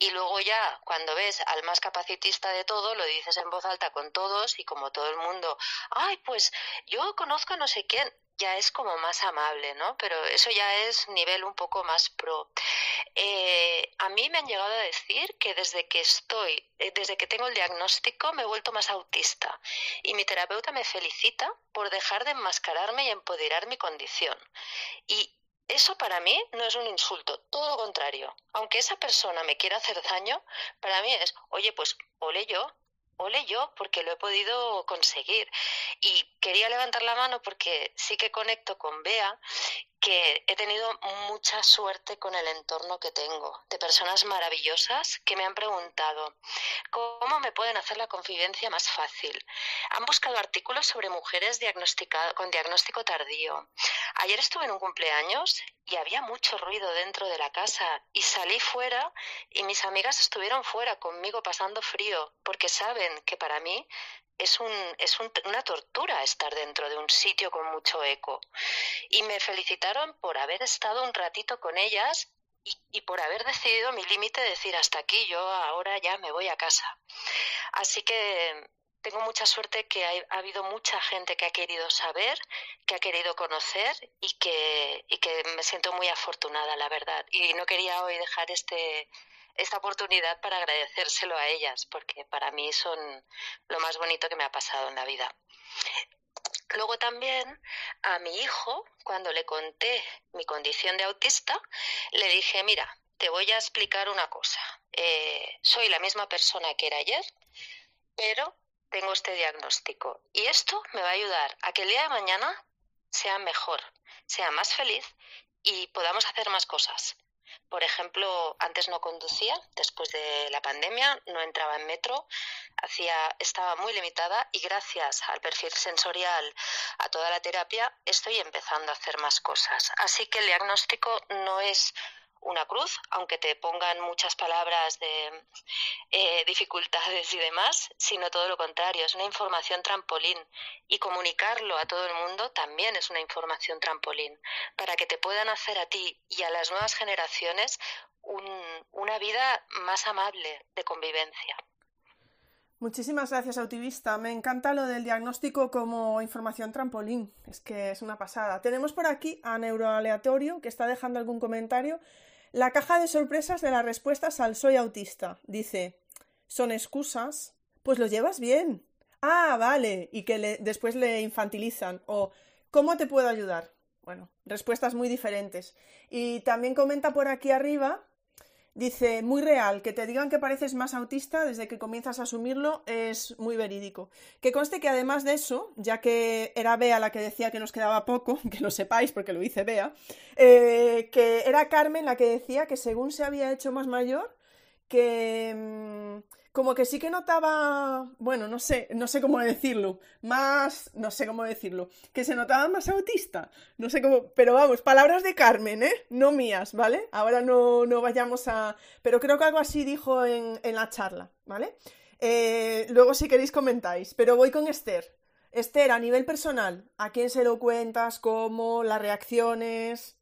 y luego ya cuando ves al más capacitista de todo, lo dices en voz alta con todos y como todo el mundo, ay, pues yo conozco a no sé quién, ya es como más amable, ¿no? Pero eso ya es nivel un poco más pro. Eh, a mí me han llegado a decir que desde que estoy, eh, desde que tengo el diagnóstico, me he vuelto más autista. Y mi terapeuta me felicita por dejar de enmascararme y empoderar mi condición. Y eso para mí no es un insulto, todo lo contrario. Aunque esa persona me quiera hacer daño, para mí es, oye, pues ole yo, ole yo, porque lo he podido conseguir. Y quería levantar la mano porque sí que conecto con Bea que he tenido mucha suerte con el entorno que tengo, de personas maravillosas que me han preguntado cómo me pueden hacer la convivencia más fácil. Han buscado artículos sobre mujeres con diagnóstico tardío. Ayer estuve en un cumpleaños y había mucho ruido dentro de la casa y salí fuera y mis amigas estuvieron fuera conmigo pasando frío porque saben que para mí es, un, es una tortura estar dentro de un sitio con mucho eco. Y me felicitaron por haber estado un ratito con ellas y, por haber decidido mi límite, decir hasta aquí, yo ahora ya me voy a casa. Así que tengo mucha suerte que ha, habido mucha gente que ha querido saber, que ha querido conocer y que, y que me siento muy afortunada, la verdad. Y no quería hoy dejar este, esta oportunidad para agradecérselo a ellas, porque para mí son lo más bonito que me ha pasado en la vida. Luego también a mi hijo, cuando le conté mi condición de autista, le dije, mira, te voy a explicar una cosa. Eh, soy la misma persona que era ayer, pero tengo este diagnóstico. Y esto me va a ayudar a que el día de mañana sea mejor, sea más feliz y podamos hacer más cosas. Por ejemplo, antes no conducía, después de la pandemia no entraba en metro, hacía, estaba muy limitada y gracias al perfil sensorial, a toda la terapia, estoy empezando a hacer más cosas. Así que el diagnóstico no es una cruz, aunque te pongan muchas palabras de eh, dificultades y demás, sino todo lo contrario, es una información trampolín y comunicarlo a todo el mundo también es una información trampolín para que te puedan hacer a ti y a las nuevas generaciones una vida más amable de convivencia. Muchísimas gracias, Autivista. Me encanta lo del diagnóstico como información trampolín. Es que es una pasada. Tenemos por aquí a Neuroaleatorio, que está dejando algún comentario. La caja de sorpresas de las respuestas al soy autista. Dice, ¿son excusas? Pues lo llevas bien. Ah, vale. Y que después le infantilizan. O, ¿cómo te puedo ayudar? Bueno, respuestas muy diferentes. Y también comenta por aquí arriba Dice, muy real, que te digan que pareces más autista desde que comienzas a asumirlo es muy verídico. Que conste que además de eso, ya que era Bea la que decía que nos quedaba poco, que lo sepáis porque lo dice Bea, eh, que era Carmen la que decía que según se había hecho más mayor, que... Mm, como que sí que notaba, bueno, no sé, no sé cómo decirlo, más, no sé cómo decirlo, que se notaba más autista, no sé cómo, pero vamos, palabras de Carmen, ¿eh? No mías, ¿vale? Ahora no, no vayamos a, pero creo que algo así dijo en, la charla, ¿vale? Eh, luego si queréis comentáis, pero voy con Esther. Esther, a nivel personal, ¿a quién se lo cuentas? ¿Cómo? ¿Las reacciones?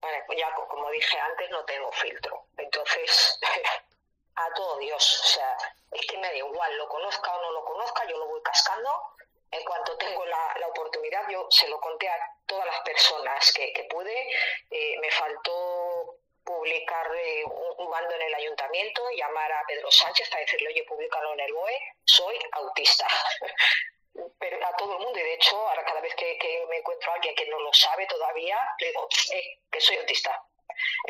Vale, pues ya como dije antes, no tengo filtro. Entonces, a todo Dios. O sea, es que me da igual, lo conozca o no lo conozca, yo lo voy cascando. En cuanto tengo la, oportunidad, yo se lo conté a todas las personas que, que pude. Eh, me faltó publicar eh, un, bando en el ayuntamiento, llamar a Pedro Sánchez para decirle, oye, públicalo en el BOE, soy autista. A todo el mundo, y de hecho, ahora cada vez que, me encuentro a alguien que no lo sabe todavía, le digo, eh, que soy autista.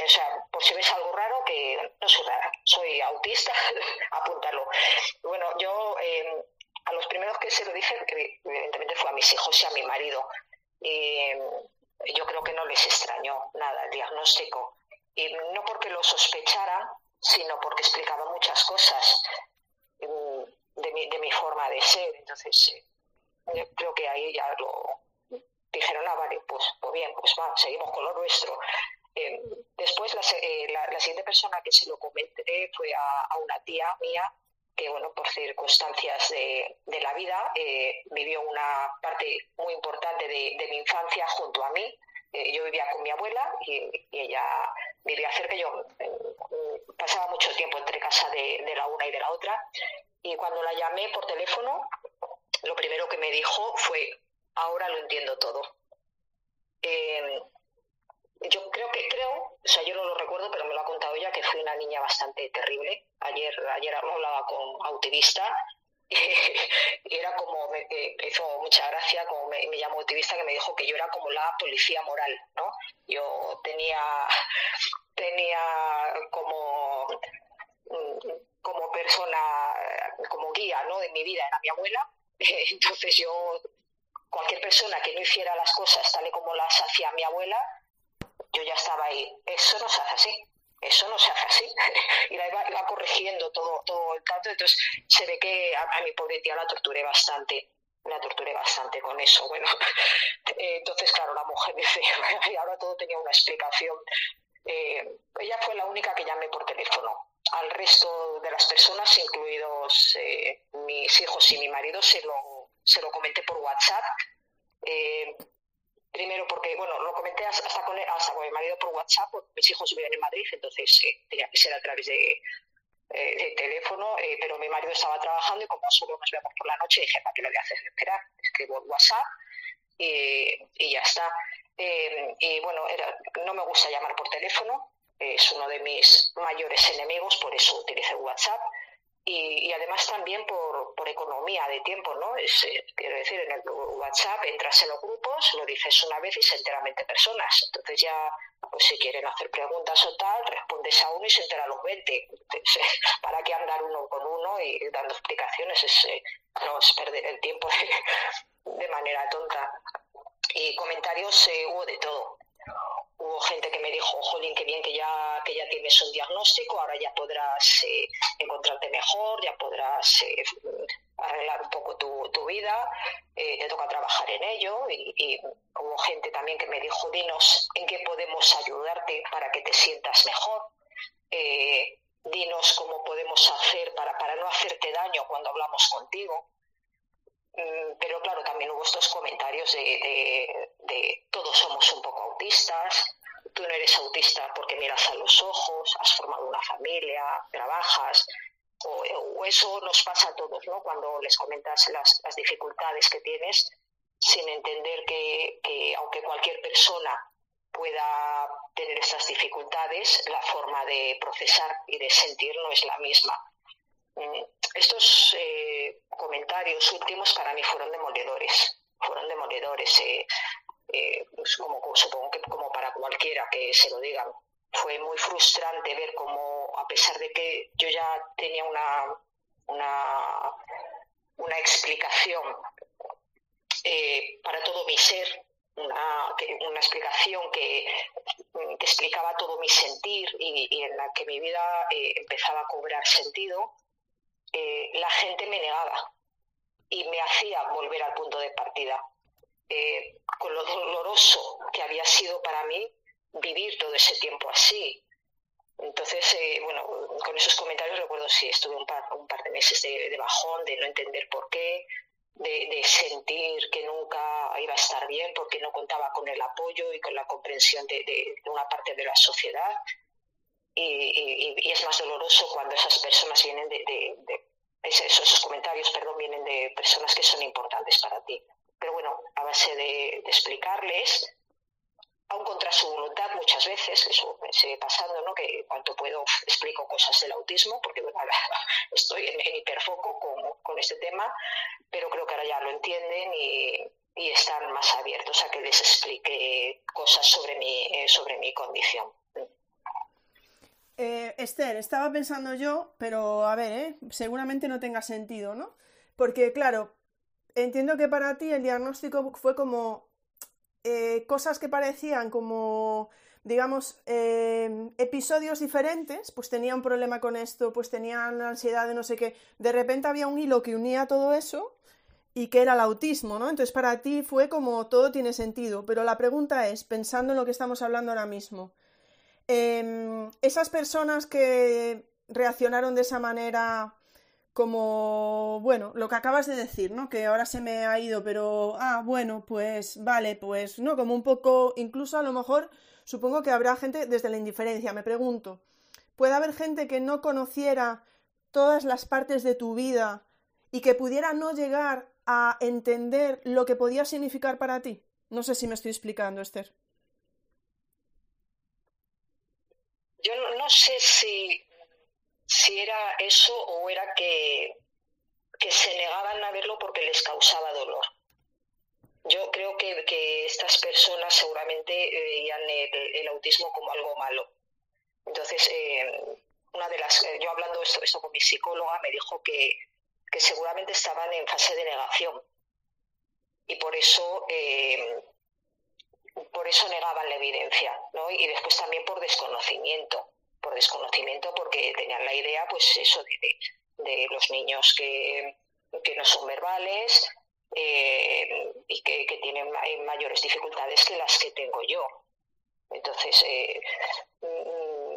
O sea, por si ves algo raro, que no soy rara, soy autista, apúntalo. Bueno, yo eh, a los primeros que se lo dije, evidentemente fue a mis hijos y a mi marido. Y eh, yo creo que no les extrañó nada el diagnóstico. Y no porque lo sospechara, sino porque explicaba muchas cosas mm, de mi, de mi forma de ser. Entonces, eh, creo que ahí ya lo dijeron, ah, vale, pues, pues bien, pues va, seguimos con lo nuestro. Eh, después, eh, la, siguiente persona que se lo comenté fue a, una tía mía que, bueno, por circunstancias de, la vida, eh, vivió una parte muy importante de, mi infancia junto a mí. yo vivía con mi abuela y, ella vivía cerca. Yo pasaba mucho tiempo entre casa de, la una y de la otra. Y cuando la llamé por teléfono, lo primero que me dijo fue, ahora lo entiendo todo yo creo que creo, o sea, yo no lo recuerdo, pero me lo ha contado ella que fui una niña bastante terrible. Ayer, ayer hablaba con Autivista y era como, me, hizo mucha gracia, como me, llamó Autivista, que me dijo que yo era como la policía moral, ¿no? Yo tenía, tenía como, como persona, como guía, ¿no? De mi vida, era mi abuela. Entonces yo cualquier persona que no hiciera las cosas tal y como las hacía mi abuela, yo ya estaba ahí. Eso no se hace así. Eso no se hace así. y la iba, corrigiendo todo, todo el tanto. Entonces se ve que a, mi pobre tía la torturé bastante. La torturé bastante con eso. Bueno, entonces, claro, la mujer dice, y ahora todo tenía una explicación. Eh, ella fue la única que llamé por teléfono. Al resto de las personas, incluidos eh, mis hijos y mi marido, se lo, se lo comenté por WhatsApp. Eh, primero porque, bueno, lo comenté hasta con, mi marido por WhatsApp, porque mis hijos viven en Madrid, entonces eh, tenía que ser a través de, eh, teléfono, eh, pero mi marido estaba trabajando y como solo nos vemos por la noche, dije, ¿para qué lo voy a hacer esperar? Escribo WhatsApp y, ya está. y bueno, no me gusta llamar por teléfono, es uno de mis mayores enemigos, por eso utilicé WhatsApp y, además también por, por, economía de tiempo, ¿no? Es, eh, quiero decir, en el WhatsApp entras en los grupos, lo dices una vez y se enteran 20 personas. Entonces ya, pues si quieren hacer preguntas o tal, respondes a uno y se enteran los 20. ¿para qué andar uno con uno y dando explicaciones? Es, eh, no, es perder el tiempo de, manera tonta. Y comentarios eh, hubo de todo hubo gente que me dijo, jolín, qué bien que ya, que ya tienes un diagnóstico, ahora ya podrás eh, encontrarte mejor, ya podrás eh, arreglar un poco tu, tu vida, eh, te toca trabajar en ello. Y, hubo gente también que me dijo, dinos en qué podemos ayudarte para que te sientas mejor. dinos cómo podemos hacer para, para no hacerte daño cuando hablamos contigo. Mm, pero claro, también hubo estos comentarios de, de, todos somos un poco autistas, tú no eres autista porque miras a los ojos, has formado una familia, trabajas, o, eso nos pasa a todos, ¿no? Cuando les comentas las, dificultades que tienes, sin entender que, que, aunque cualquier persona pueda tener estas dificultades, la forma de procesar y de sentir no es la misma. Mm, estos eh, comentarios últimos para mí fueron demoledores, fueron demoledores, eh, eh, pues como, supongo que como para cualquiera que se lo digan. Fue muy frustrante ver cómo, a pesar de que yo ya tenía una, una, una explicación para todo mi ser, una, una explicación que, que, explicaba todo mi sentir y, en la que mi vida empezaba a cobrar sentido, eh, la gente me negaba y me hacía volver al punto de partida. Eh, con lo doloroso que había sido para mí vivir todo ese tiempo así. Entonces, eh, bueno, con esos comentarios recuerdo si estuve un par, un par de meses de, bajón, de no entender por qué, de, sentir que nunca iba a estar bien porque no contaba con el apoyo y con la comprensión de, una parte de la sociedad y, es más doloroso cuando esas personas vienen de, esos, comentarios, perdón, vienen de personas que son importantes para ti. Pero bueno, a base de, explicarles, aun contra su voluntad muchas veces, eso me sigue pasando, ¿no? Que cuanto puedo explico cosas del autismo, porque bueno, estoy en, hiperfoco con, este tema, pero creo que ahora ya lo entienden y, están más abiertos a que les explique cosas sobre mi, sobre mi condición. Eh, Esther, estaba pensando yo, pero a ver, ¿eh? seguramente no tenga sentido, ¿no? Porque, claro, entiendo que para ti el diagnóstico fue como eh, cosas que parecían como, digamos, eh, episodios diferentes, pues tenía un problema con esto, pues tenía ansiedad de no sé qué. De repente había un hilo que unía todo eso y que era el autismo, ¿no? Entonces para ti fue como todo tiene sentido, pero la pregunta es, pensando en lo que estamos hablando ahora mismo, Em, esas personas que reaccionaron de esa manera como, bueno, lo que acabas de decir, ¿no? Que ahora se me ha ido, pero, ah, bueno, pues, vale, pues, ¿no? Como un poco, incluso a lo mejor, supongo que habrá gente desde la indiferencia, me pregunto, ¿puede haber gente que no conociera todas las partes de tu vida y que pudiera no llegar a entender lo que podía significar para ti? No sé si me estoy explicando, Esther. Yo no, sé si, si era eso o era que, que se negaban a verlo porque les causaba dolor. Yo creo que, que estas personas seguramente veían el, autismo como algo malo. Entonces, eh, una de las, yo hablando esto, esto con mi psicóloga, me dijo que, que seguramente estaban en fase de negación. y por eso eh, por eso negaban la evidencia, ¿no? Y después también por desconocimiento, por desconocimiento porque tenían la idea, pues eso de, los niños que, no son verbales eh, y que, tienen mayores dificultades que las que tengo yo. Entonces, eh, mm,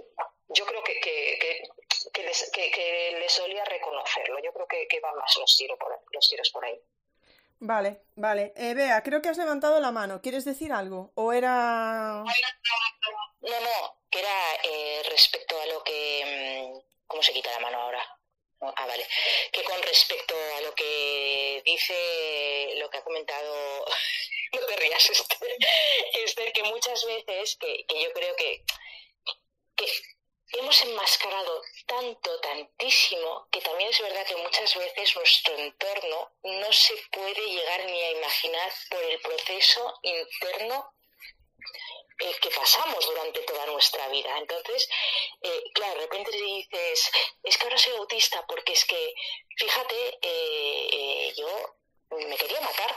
yo creo que, que, les, que, les dolía reconocerlo. Yo creo que, van más los tiros por, los tiros por ahí. Vale, vale. Eh, Bea, creo que has levantado la mano. ¿Quieres decir algo? ¿O era.? No, no, que era eh, respecto a lo que. Mm, ¿Cómo se quita la mano ahora? Ah, vale. Que con respecto a lo que dice, lo que ha comentado, no te rías, Esther, Esther que muchas veces, que, que yo creo que, que hemos enmascarado tanto, tantísimo, que también es verdad que muchas veces nuestro entorno no se puede llegar ni a imaginar por el proceso interno eh, que pasamos durante toda nuestra vida. Entonces, eh, claro, de repente dices, es que ahora soy autista porque es que, fíjate, eh, yo me quería matar.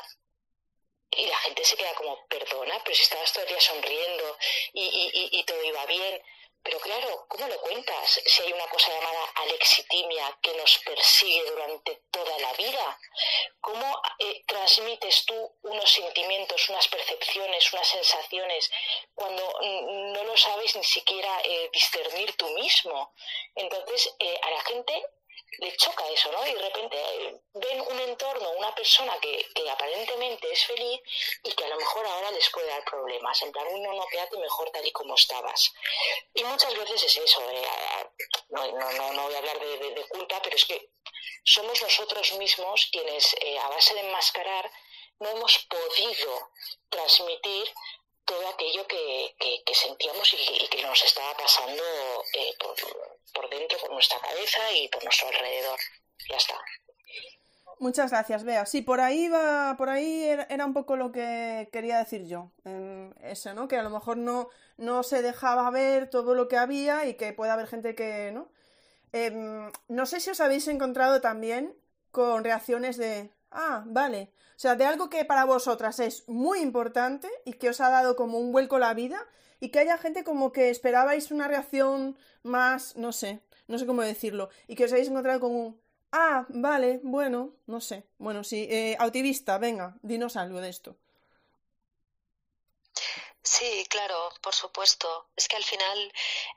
Y la gente se queda como, perdona, pero si estabas todo el día sonriendo y todo iba bien. Pero claro, ¿cómo lo cuentas si hay una cosa llamada alexitimia que nos persigue durante toda la vida? ¿Cómo eh, transmites tú unos sentimientos, unas percepciones, unas sensaciones cuando no lo sabes ni siquiera eh, discernir tú mismo? Entonces, eh, a la gente le choca eso, ¿no? Y de repente eh, ven un entorno, una persona que, que, aparentemente es feliz y que a lo mejor ahora les puede dar problemas. En plan, uno no, quédate mejor tal y como estabas. Y muchas veces es eso. Eh, no, no, no, voy a hablar de, culpa, pero es que somos nosotros mismos quienes, eh, a base de enmascarar, no hemos podido transmitir todo aquello que, que, sentíamos y, que nos estaba pasando por, por dentro, por nuestra cabeza y por nuestro alrededor. Ya está. Muchas gracias, Bea. Sí, por ahí va, por ahí era un poco lo que quería decir yo. eso, ¿no? Que a lo mejor no, no se dejaba ver todo lo que había y que puede haber gente que, ¿no? Em, no sé si os habéis encontrado también con reacciones de, ah, vale. O sea, de algo que para vosotras es muy importante y que os ha dado como un vuelco la vida y que haya gente como que esperabais una reacción más, no sé, no sé cómo decirlo, y que os hayáis encontrado con un, ah, vale, bueno, no sé, bueno, sí, eh, autivista, venga, dinos algo de esto. Sí, claro, por supuesto. Es que al final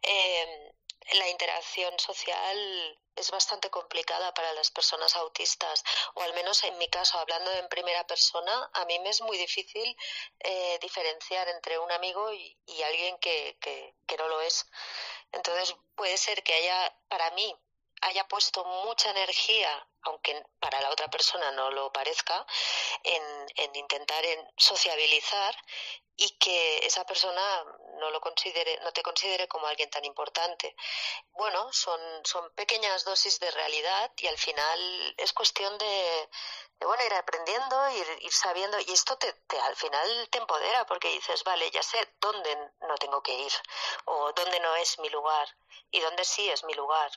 eh, la interacción social es bastante complicada para las personas autistas, o al menos en mi caso, hablando en primera persona, a mí me es muy difícil eh, diferenciar entre un amigo y, alguien que, que, no lo es. Entonces puede ser que haya, para mí, haya puesto mucha energía, aunque para la otra persona no lo parezca, en, en intentar en sociabilizar y que esa persona no lo considere, no te considere como alguien tan importante. Bueno, son, son pequeñas dosis de realidad y al final es cuestión de, bueno, ir aprendiendo, ir, ir sabiendo, y esto te, te, al final te empodera porque dices, vale, ya sé dónde no tengo que ir, o dónde no es mi lugar, y dónde sí es mi lugar.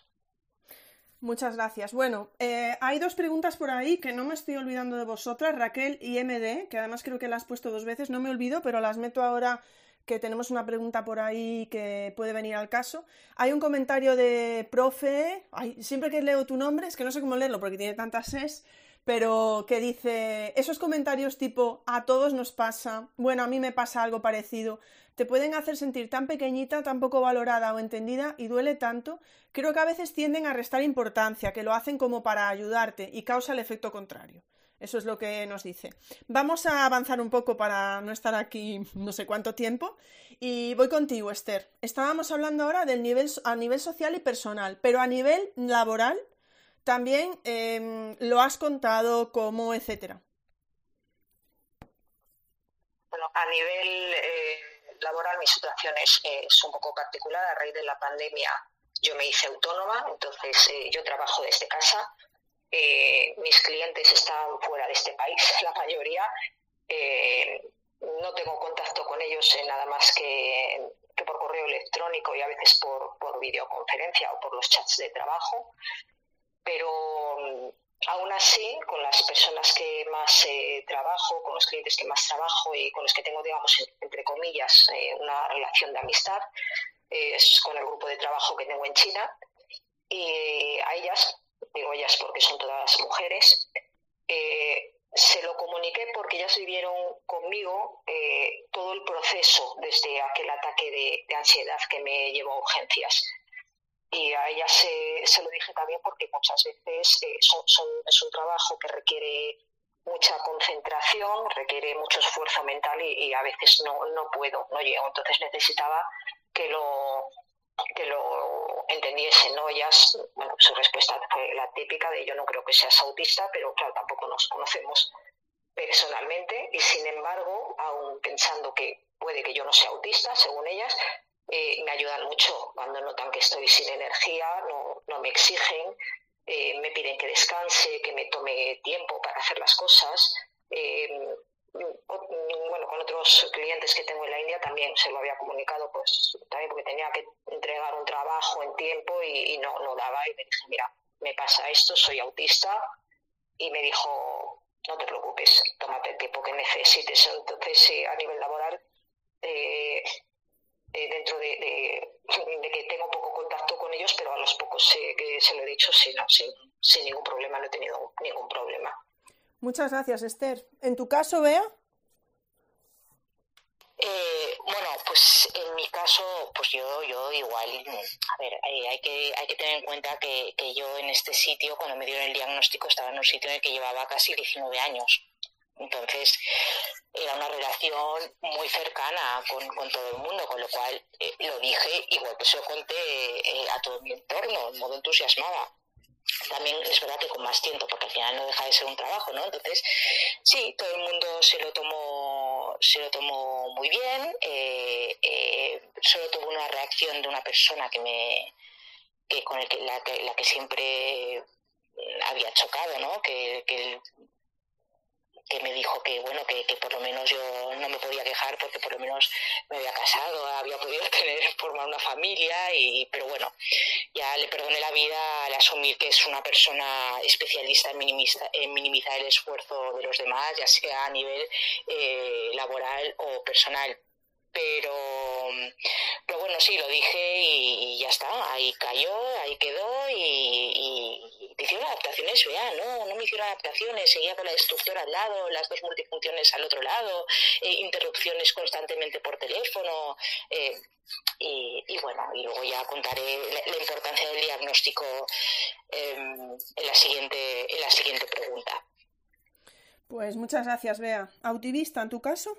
Muchas gracias. Bueno, eh, hay dos preguntas por ahí que no me estoy olvidando de vosotras, Raquel y MD, que además creo que las has puesto dos veces, no me olvido, pero las meto ahora que tenemos una pregunta por ahí que puede venir al caso. Hay un comentario de profe, siempre que leo tu nombre, es que no sé cómo leerlo porque tiene tantas es, pero que dice esos comentarios tipo a todos nos pasa, bueno, a mí me pasa algo parecido, te pueden hacer sentir tan pequeñita, tan poco valorada o entendida y duele tanto, creo que a veces tienden a restar importancia, que lo hacen como para ayudarte y causa el efecto contrario. Eso es lo que nos dice. Vamos a avanzar un poco para no estar aquí no sé cuánto tiempo. Y voy contigo, Esther. Estábamos hablando ahora del nivel a nivel social y personal, pero a nivel laboral también em, lo has contado como etcétera. Bueno, a nivel eh, laboral mi situación es, un poco particular. A raíz de la pandemia yo me hice autónoma, entonces eh, yo trabajo desde casa. Eh, mis clientes están fuera de este país, la mayoría. Eh, no tengo contacto con ellos en nada más que, por correo electrónico y a veces por, por videoconferencia o por los chats de trabajo. Pero aún así, con las personas que más eh, trabajo, con los clientes que más trabajo y con los que tengo, digamos, entre comillas, eh, una relación de amistad, es con el grupo de trabajo que tengo en China. Y a ellas, digo ellas porque son todas mujeres, se lo comuniqué porque ellas vivieron conmigo todo el proceso desde aquel ataque de ansiedad que me llevó a urgencias y a ella se, se lo dije también porque muchas veces eh, es un trabajo que requiere mucha concentración, requiere mucho esfuerzo mental y, a veces no, no puedo, no llego. Entonces necesitaba que lo, que lo entendiesen, ¿no? Ellas, bueno, su respuesta fue la típica de yo no creo que seas autista, pero claro, tampoco nos conocemos personalmente y sin embargo, aún pensando que puede que yo no sea autista, según ellas, eh, me ayudan mucho cuando notan que estoy sin energía, no, no me exigen, eh, me piden que descanse, que me tome tiempo para hacer las cosas. Eh, bueno, con otros clientes que tengo en la India también se lo había comunicado, pues también porque tenía que entregar un trabajo en tiempo y, no, no daba. Y me dije, mira, me pasa esto, soy autista. Y me dijo, no te preocupes, tómate el tiempo que necesites. Entonces, a nivel laboral, eh, eh, dentro de, que tengo poco contacto con ellos, pero a los pocos que se lo he dicho, sí, no, sin, ningún problema, no he tenido ningún problema. Muchas gracias, Esther. ¿En tu caso, Bea? Eh, bueno, pues en mi caso, pues yo, yo igual, a ver, eh, hay, que, hay que tener en cuenta que, que yo en este sitio, cuando me dieron el diagnóstico, estaba en un sitio en el que llevaba casi 19 años. Entonces, era una relación muy cercana con, todo el mundo, con lo cual eh, lo dije, igual que se lo conté eh, a todo mi entorno, en modo entusiasmada. También es verdad que con más tiempo, porque al final no deja de ser un trabajo, ¿no? Entonces, sí, todo el mundo se lo tomó, se lo tomó muy bien. Eh, solo tuvo una reacción de una persona que me, que con el que, la, que, la que siempre había chocado, ¿no? Que, que que me dijo que bueno que, por lo menos yo no me podía quejar porque por lo menos me había casado había podido tener formar una familia y pero bueno ya le perdoné la vida al asumir que es una persona especialista en, en minimizar el esfuerzo de los demás ya sea a nivel eh, laboral o personal. Pero, pero bueno, sí, lo dije y, ya está, ahí cayó, ahí quedó hicieron adaptaciones, vea, no, no me hicieron adaptaciones, seguía con la destructora al lado, las dos multifunciones al otro lado, eh, interrupciones constantemente por teléfono. Eh, y, bueno, y luego ya contaré la, importancia del diagnóstico em, en, la siguiente, en la siguiente pregunta. Pues muchas gracias, Bea. ¿Autivista en tu caso?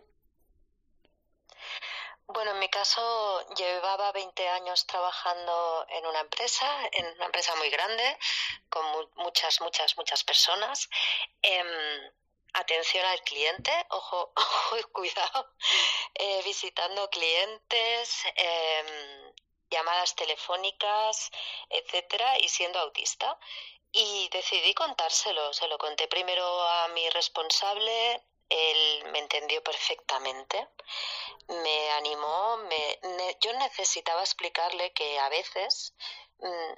Bueno, en mi caso llevaba 20 años trabajando en una empresa, en una empresa muy grande, con muchas, muchas, muchas personas. Em, atención al cliente, ojo, ojo cuidado, eh, visitando clientes, em, llamadas telefónicas, etcétera, y siendo autista. Y decidí contárselo. Se lo conté primero a mi responsable, él me entendió perfectamente, me animó, me, yo necesitaba explicarle que a veces mm,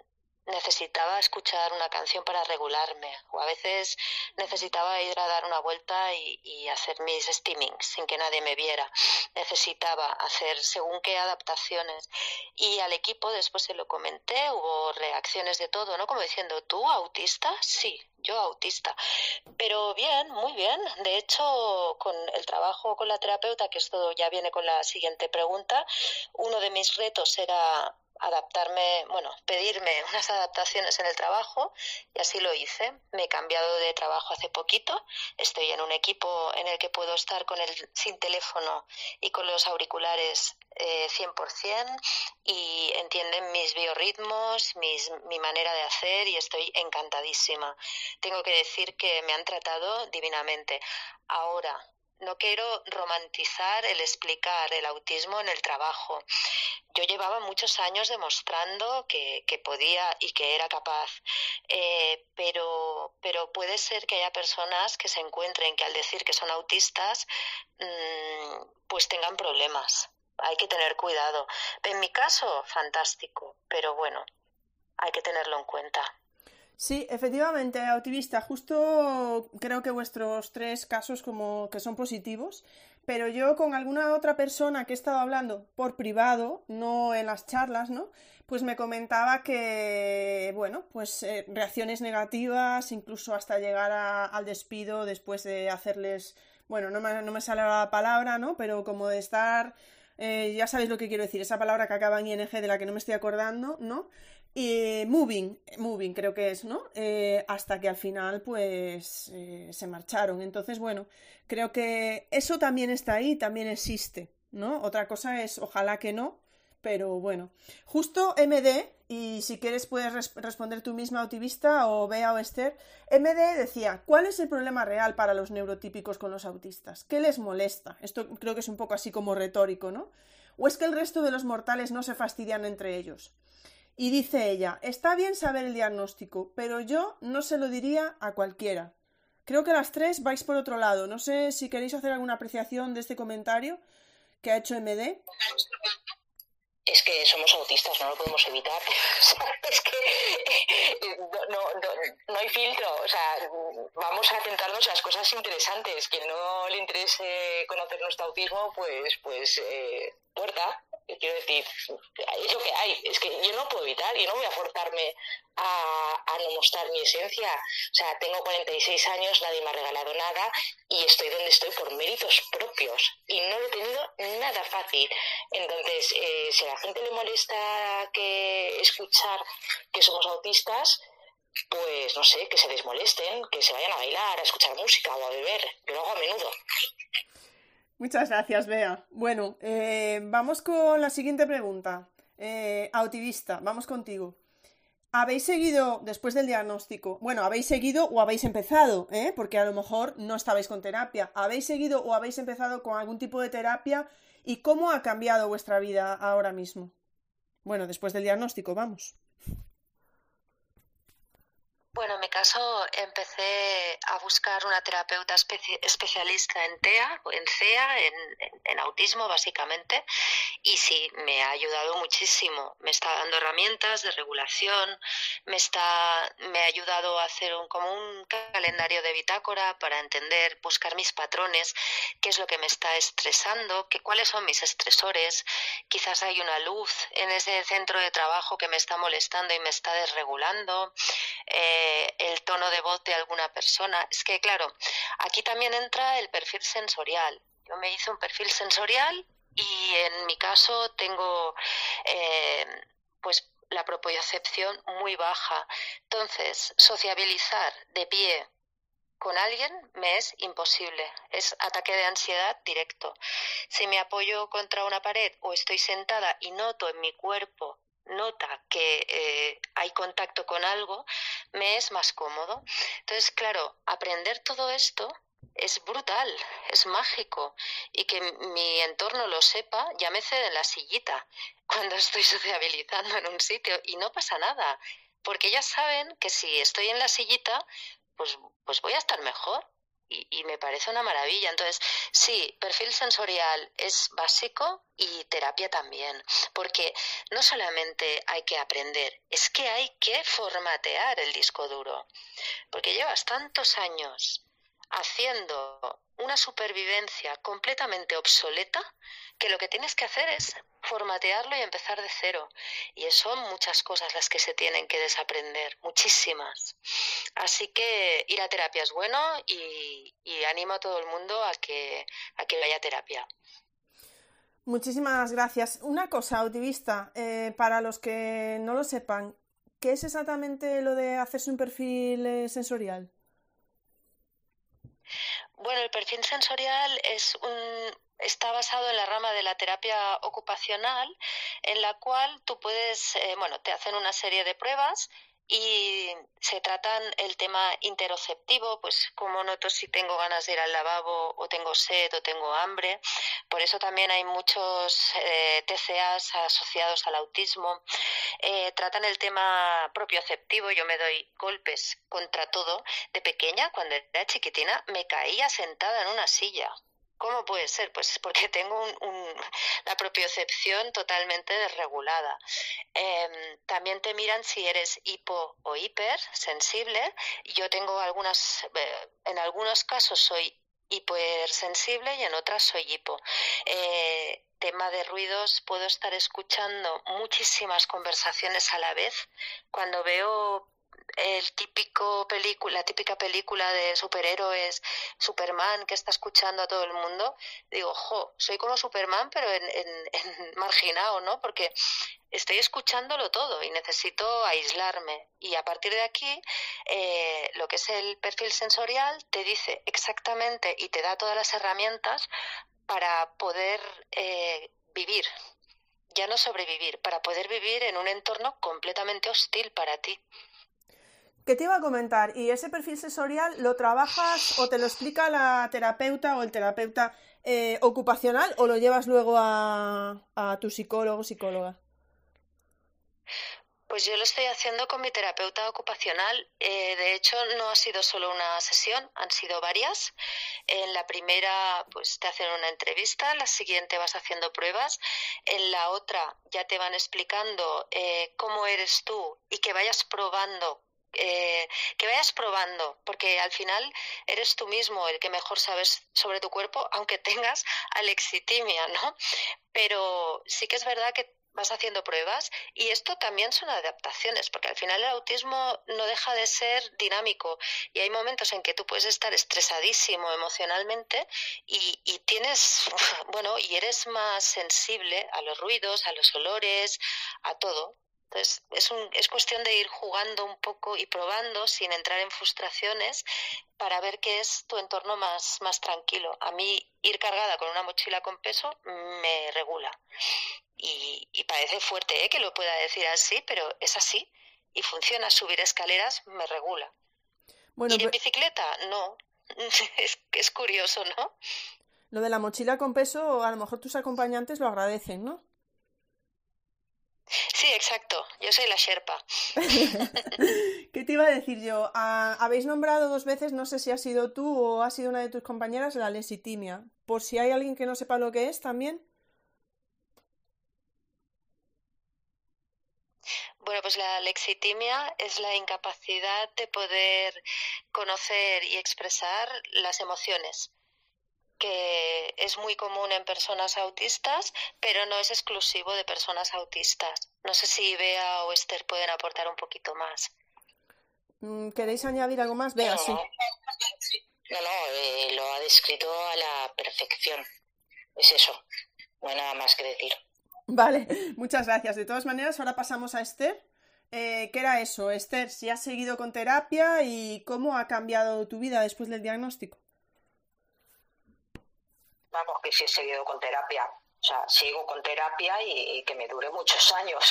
necesitaba escuchar una canción para regularme o a veces necesitaba ir a dar una vuelta y, hacer mis steamings sin que nadie me viera. Necesitaba hacer según qué adaptaciones. Y al equipo después se lo comenté, hubo reacciones de todo, ¿no? Como diciendo, ¿tú autista? Sí, yo autista. Pero bien, muy bien. De hecho, con el trabajo con la terapeuta, que esto ya viene con la siguiente pregunta, uno de mis retos era adaptarme, bueno, pedirme unas adaptaciones en el trabajo y así lo hice. Me he cambiado de trabajo hace poquito. Estoy en un equipo en el que puedo estar con el sin teléfono y con los auriculares eh, 100% y entienden mis biorritmos, mis, mi manera de hacer y estoy encantadísima. Tengo que decir que me han tratado divinamente. Ahora, no quiero romantizar el explicar el autismo en el trabajo. Yo llevaba muchos años demostrando que, podía y que era capaz, eh, pero, pero puede ser que haya personas que se encuentren que al decir que son autistas, mm, pues tengan problemas. Hay que tener cuidado. En mi caso, fantástico, pero bueno, hay que tenerlo en cuenta. Sí, efectivamente, autivista. Justo creo que vuestros tres casos como que son positivos, pero yo con alguna otra persona que he estado hablando por privado, no en las charlas, ¿no? Pues me comentaba que, bueno, pues eh, reacciones negativas, incluso hasta llegar al despido después de hacerles, bueno, no me, no me sale la palabra, ¿no? Pero como de estar eh, ya sabéis lo que quiero decir, esa palabra que acaba en ing de la que no me estoy acordando, ¿no? Y moving, moving creo que es, ¿no? Eh, hasta que al final pues eh, se marcharon. Entonces, bueno, creo que eso también está ahí, también existe, ¿no? Otra cosa es, ojalá que no, pero bueno. Justo MD, y si quieres puedes responder tú misma, autivista, o Bea o Esther, MD decía, ¿cuál es el problema real para los neurotípicos con los autistas? ¿Qué les molesta? Esto creo que es un poco así como retórico, ¿no? ¿O es que el resto de los mortales no se fastidian entre ellos? Y dice ella, está bien saber el diagnóstico, pero yo no se lo diría a cualquiera. Creo que las tres vais por otro lado. No sé si queréis hacer alguna apreciación de este comentario que ha hecho MD. Es que somos autistas, no lo podemos evitar. es que eh, no, hay filtro. O sea, vamos a centrarnos las cosas interesantes. Quien no le interese conocer nuestro autismo, pues, pues, eh, puerta quiero decir, es lo que hay. Es que yo no puedo evitar, yo no voy a forzarme a, a, no mostrar mi esencia. O sea, tengo 46 años, nadie me ha regalado nada y estoy donde estoy por méritos propios. Y no lo he tenido nada fácil. Entonces, eh, si a la gente le molesta que escuchar que somos autistas, pues no sé, que se desmolesten, que se vayan a bailar, a escuchar música o a beber. Yo lo hago a menudo. Muchas gracias, Bea. Bueno, eh, vamos con la siguiente pregunta. Eh, autivista, vamos contigo. ¿Habéis seguido después del diagnóstico? Bueno, ¿habéis seguido o habéis empezado? Eh? Porque a lo mejor no estabais con terapia. ¿Habéis seguido o habéis empezado con algún tipo de terapia? ¿Y cómo ha cambiado vuestra vida ahora mismo? Bueno, después del diagnóstico, vamos. Bueno, en mi caso empecé a buscar una terapeuta especialista en TEA en CEA, en, autismo básicamente, y sí, me ha ayudado muchísimo. Me está dando herramientas de regulación, me, está, me ha ayudado a hacer un, como un calendario de bitácora para entender, buscar mis patrones, qué es lo que me está estresando, qué, cuáles son mis estresores. Quizás hay una luz en ese centro de trabajo que me está molestando y me está desregulando. Eh, el tono de voz de alguna persona. Es que, claro, aquí también entra el perfil sensorial. Yo me hice un perfil sensorial y en mi caso tengo eh, pues la propiocepción muy baja. Entonces, sociabilizar de pie con alguien me es imposible. Es ataque de ansiedad directo. Si me apoyo contra una pared o estoy sentada y noto en mi cuerpo nota que eh, hay contacto con algo, me es más cómodo. Entonces, claro, aprender todo esto es brutal, es mágico. Y que mi entorno lo sepa, ya me cede la sillita cuando estoy sociabilizando en un sitio y no pasa nada. Porque ya saben que si estoy en la sillita, pues, pues voy a estar mejor y, me parece una maravilla. Entonces, sí, perfil sensorial es básico y terapia también, porque no solamente hay que aprender, es que hay que formatear el disco duro, porque llevas tantos años haciendo una supervivencia completamente obsoleta que lo que tienes que hacer es formatearlo y empezar de cero. Y son muchas cosas las que se tienen que desaprender, muchísimas. Así que ir a terapia es bueno y, animo a todo el mundo a que, a que vaya a terapia. Muchísimas gracias. Una cosa, autivista, eh, para los que no lo sepan, ¿qué es exactamente lo de hacerse un perfil eh, sensorial? Bueno, el perfil sensorial es un, está basado en la rama de la terapia ocupacional, en la cual tú puedes, eh, bueno, te hacen una serie de pruebas y se tratan el tema interoceptivo, pues como noto si tengo ganas de ir al lavabo o tengo sed o tengo hambre. Por eso también hay muchos eh, TCAs asociados al autismo. Eh, tratan el tema propioceptivo, yo me doy golpes contra todo. De pequeña, cuando era chiquitina, me caía sentada en una silla ¿Cómo puede ser? Pues porque tengo un, la propiocepción totalmente desregulada. Em, también te miran si eres hipo o hiper sensible. Yo tengo algunas, eh, en algunos casos soy hipersensible y en otras soy hipo. Eh, tema de ruidos, puedo estar escuchando muchísimas conversaciones a la vez. Cuando veo el típico película, la típica película de superhéroes, Superman que está escuchando a todo el mundo, digo, jo, soy como Superman, pero en, en, marginado, ¿no? Porque estoy escuchándolo todo y necesito aislarme. Y a partir de aquí, eh, lo que es el perfil sensorial te dice exactamente y te da todas las herramientas para poder eh, vivir, ya no sobrevivir, para poder vivir en un entorno completamente hostil para ti. ¿Qué te iba a comentar? ¿Y ese perfil sensorial lo trabajas o te lo explica la terapeuta o el terapeuta eh, ocupacional o lo llevas luego a, tu psicólogo o psicóloga? Pues yo lo estoy haciendo con mi terapeuta ocupacional. Eh, de hecho, no ha sido solo una sesión, han sido varias. En la primera, pues te hacen una entrevista, en la siguiente vas haciendo pruebas, en la otra ya te van explicando eh, cómo eres tú y que vayas probando eh, que vayas probando, porque al final eres tú mismo el que mejor sabes sobre tu cuerpo, aunque tengas alexitimia, ¿no? Pero sí que es verdad que vas haciendo pruebas y esto también son adaptaciones, porque al final el autismo no deja de ser dinámico y hay momentos en que tú puedes estar estresadísimo emocionalmente y, y tienes, bueno, y eres más sensible a los ruidos, a los olores, a todo. Entonces, es, un, es cuestión de ir jugando un poco y probando sin entrar en frustraciones para ver qué es tu entorno más, más tranquilo. A mí, ir cargada con una mochila con peso me regula. Y, y parece fuerte ¿eh? que lo pueda decir así, pero es así. Y funciona. Subir escaleras me regula. Bueno, ¿Ir en bicicleta? No. es, es curioso, ¿no? Lo de la mochila con peso, a lo mejor tus acompañantes lo agradecen, ¿no? Sí, exacto. Yo soy la Sherpa. ¿Qué te iba a decir yo? Ah, habéis nombrado dos veces, no sé si ha sido tú o ha sido una de tus compañeras, la lesitimia. Por si hay alguien que no sepa lo que es también. Bueno, pues la lexitimia es la incapacidad de poder conocer y expresar las emociones que es muy común en personas autistas, pero no es exclusivo de personas autistas. No sé si Bea o Esther pueden aportar un poquito más. Mm, ¿Queréis añadir algo más? Bea, sí. No, no, eh, lo ha descrito a la perfección. Es eso. No hay nada más que decir. Vale, muchas gracias. De todas maneras, ahora pasamos a Esther. Eh, ¿Qué era eso, Esther? Si has seguido con terapia y cómo ha cambiado tu vida después del diagnóstico vamos, que sí he seguido con terapia. O sea, sigo con terapia y, que me dure muchos años.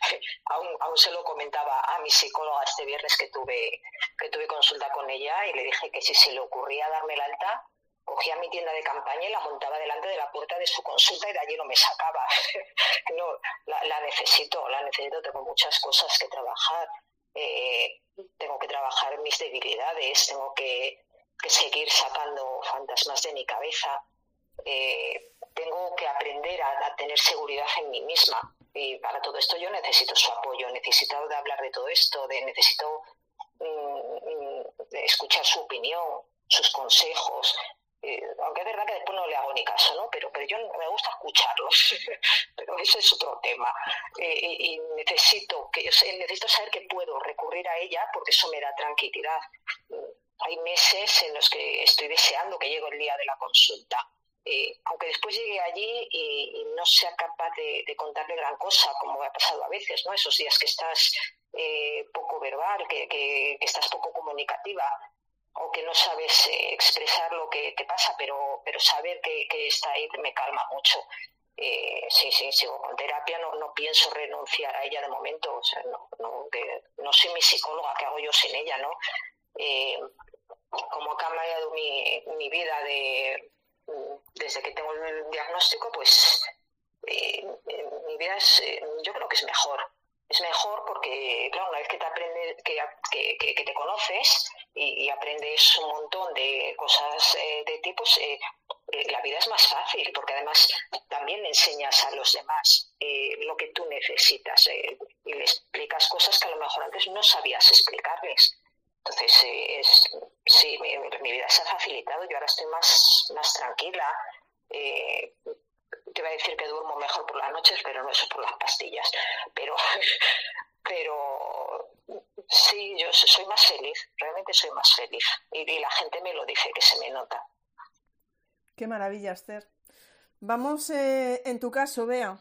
aún, aún se lo comentaba a mi psicóloga este viernes que tuve, que tuve consulta con ella y le dije que si se le ocurría darme el alta, cogía mi tienda de campaña y la montaba delante de la puerta de su consulta y de allí no me sacaba. no, la, necesito, la necesito, tengo muchas cosas que trabajar. Eh, tengo que trabajar mis debilidades, tengo que seguir sacando fantasmas de mi cabeza eh, tengo que aprender a, tener seguridad en mí misma. Y para todo esto yo necesito su apoyo, necesito hablar de todo esto, de, necesito mm, mm, escuchar su opinión, sus consejos. Eh, aunque es verdad que después no le hago ni caso, ¿no? Pero, pero yo me gusta escucharlos. pero ese es otro tema. Eh, y, necesito, que, necesito saber que puedo recurrir a ella porque eso me da tranquilidad. Mm, hay meses en los que estoy deseando que llegue el día de la consulta eh, aunque después llegue allí y, no sea capaz de, contarle gran cosa, como ha pasado a veces, ¿no? Esos días que estás eh, poco verbal, que, estás poco comunicativa o que no sabes eh, expresar lo que te pasa, pero, saber que, está ahí me calma mucho. sí, sí, sigo con terapia, no, no pienso renunciar a ella de momento, o sea, no, no, no soy mi psicóloga, ¿qué hago yo sin ella, no? como ha cambiado mi, mi vida de, desde que tengo el diagnóstico, pues eh, mi vida es, eh, yo creo que es mejor. Es mejor porque, claro, una vez que te aprendes, que, que, te conoces y, aprendes un montón de cosas eh, de ti, pues la vida es más fácil, porque además también enseñas a los demás lo que tú necesitas y le explicas cosas que a lo mejor antes no sabías explicarles. Entonces, es, sí, mi, vida se ha facilitado, yo ahora estoy más, más tranquila. te voy a decir que duermo mejor por las noches, pero no es por las pastillas. Pero, pero sí, yo soy más feliz, realmente soy más feliz. y la gente me lo dice, que se me nota. Qué maravilla, Esther. Vamos, eh, en tu caso, Bea.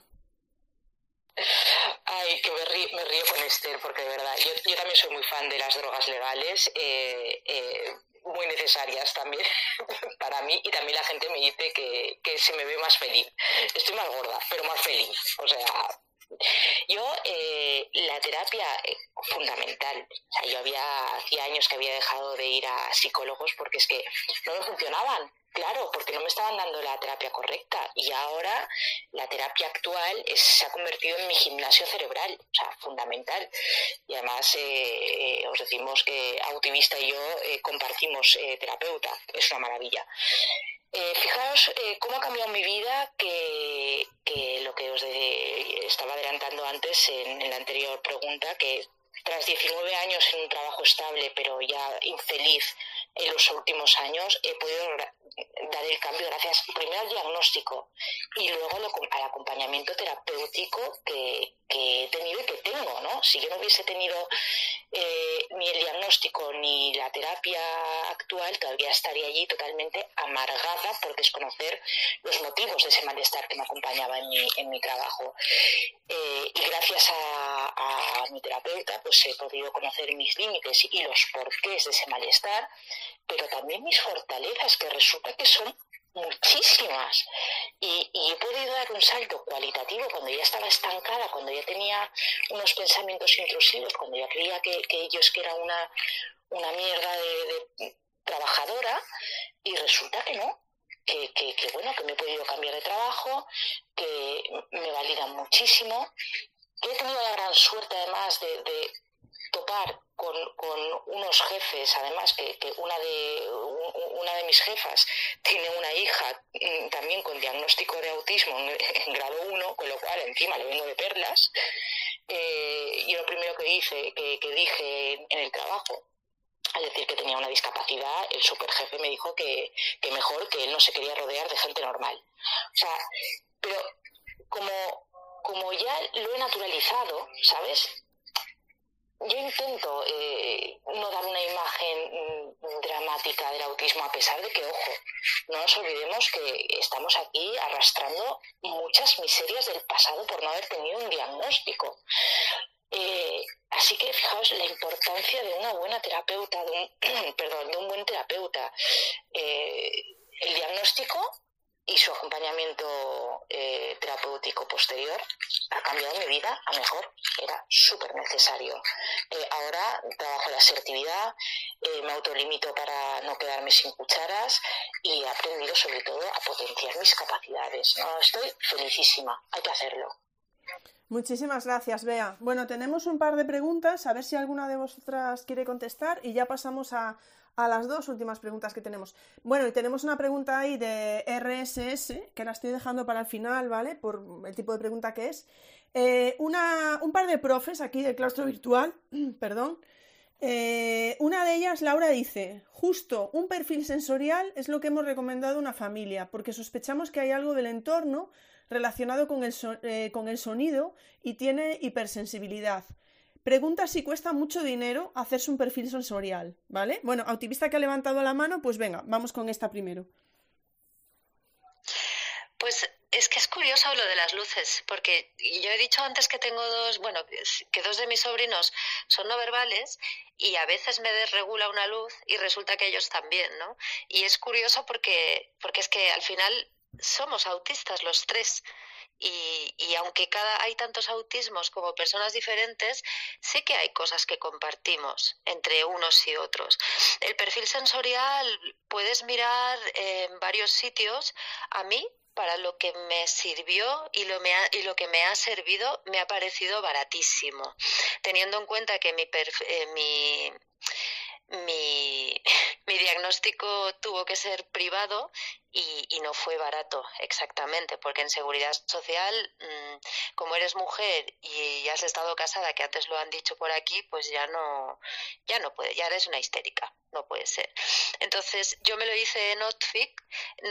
Ay, que me río, con Esther, porque de verdad, yo, también soy muy fan de las drogas legales, eh, eh, muy necesarias también para mí, y también la gente me dice que, que se me ve más feliz. Estoy más gorda, pero más feliz. O sea, yo, la terapia fundamental. O sea, yo había, hacía años que había dejado de ir a psicólogos porque es que no me funcionaban. Claro, porque no me estaban dando la terapia correcta y ahora la terapia actual se ha convertido en mi gimnasio cerebral, o sea, fundamental. Y además eh, eh, os decimos que Autivista y yo eh, compartimos terapeuta, es una maravilla. fijaos cómo ha cambiado mi vida que, lo que os estaba adelantando antes en, en la anterior pregunta, que tras 19 años en un trabajo estable pero ya infeliz en los últimos años, he podido dar el cambio gracias primero al diagnóstico y luego al acompañamiento terapéutico que, he tenido y que tengo, ¿no? Si yo no hubiese tenido eh, ni el diagnóstico ni la terapia actual, todavía estaría allí totalmente amargada por desconocer los motivos de ese malestar que me acompañaba en mi, en mi trabajo. Eh, y gracias a, a mi terapeuta, pues he podido conocer mis límites y los porqués de ese malestar pero también mis fortalezas, que resulta que son muchísimas. Y, he podido dar un salto cualitativo cuando ya estaba estancada, cuando ya tenía unos pensamientos intrusivos, cuando ya creía que, que ellos que era una, una mierda de, trabajadora, y resulta que no. Que, que, bueno, que me he podido cambiar de trabajo, que me validan muchísimo, que he tenido la gran suerte además de topar con, unos jefes, además que, una, de, una de mis jefas tiene una hija mm, también con diagnóstico de autismo en, grado 1, con lo cual encima le vengo de perlas. Eh, y lo primero que, hice, que, dije en el trabajo, al decir que tenía una discapacidad, el superjefe me dijo que, que mejor que él no se quería rodear de gente normal. O sea, pero como, como ya lo he naturalizado, ¿sabes? Yo intento eh, no dar una imagen mm, dramática del autismo, a pesar de que, ojo, no nos olvidemos que estamos aquí arrastrando muchas miserias del pasado por no haber tenido un diagnóstico. Eh, así que fijaos la importancia de una buena terapeuta, de un, perdón, de un buen terapeuta. Eh, el diagnóstico y su acompañamiento eh, terapéutico posterior ha cambiado mi vida a mejor. Era súper necesario. Eh, ahora trabajo la asertividad, eh, me autolimito para no quedarme sin cucharas y he aprendido sobre todo a potenciar mis capacidades. Estoy felicísima, hay que hacerlo. Muchísimas gracias, Bea. Bueno, tenemos un par de preguntas, a ver si alguna de vosotras quiere contestar y ya pasamos a, a las dos últimas preguntas que tenemos. Bueno, y tenemos una pregunta ahí de RSS, que la estoy dejando para el final, ¿vale? Por el tipo de pregunta que es. Eh, una, un par de profes aquí del claustro virtual, perdón. Eh, una de ellas, Laura, dice, justo un perfil sensorial es lo que hemos recomendado a una familia, porque sospechamos que hay algo del entorno relacionado con el, eh, con el sonido y tiene hipersensibilidad. Pregunta si cuesta mucho dinero hacerse un perfil sensorial, ¿vale? Bueno, activista que ha levantado la mano, pues venga, vamos con esta primero. Pues es que es curioso lo de las luces, porque yo he dicho antes que tengo dos, bueno, que dos de mis sobrinos son no verbales y a veces me desregula una luz y resulta que ellos también, ¿no? Y es curioso porque, porque es que al final somos autistas los tres. Y, aunque cada, hay tantos autismos como personas diferentes, sí que hay cosas que compartimos entre unos y otros. El perfil sensorial puedes mirar en varios sitios. A mí, para lo que me sirvió y lo, me y lo que me ha servido, me ha parecido baratísimo. Teniendo en cuenta que mi, eh, mi mi, mi diagnóstico tuvo que ser privado y, y, no fue barato, exactamente, porque en seguridad social, mmm, como eres mujer y has estado casada, que antes lo han dicho por aquí, pues ya no, ya no puede, ya eres una histérica, no puede ser. Entonces, yo me lo hice en Outfic,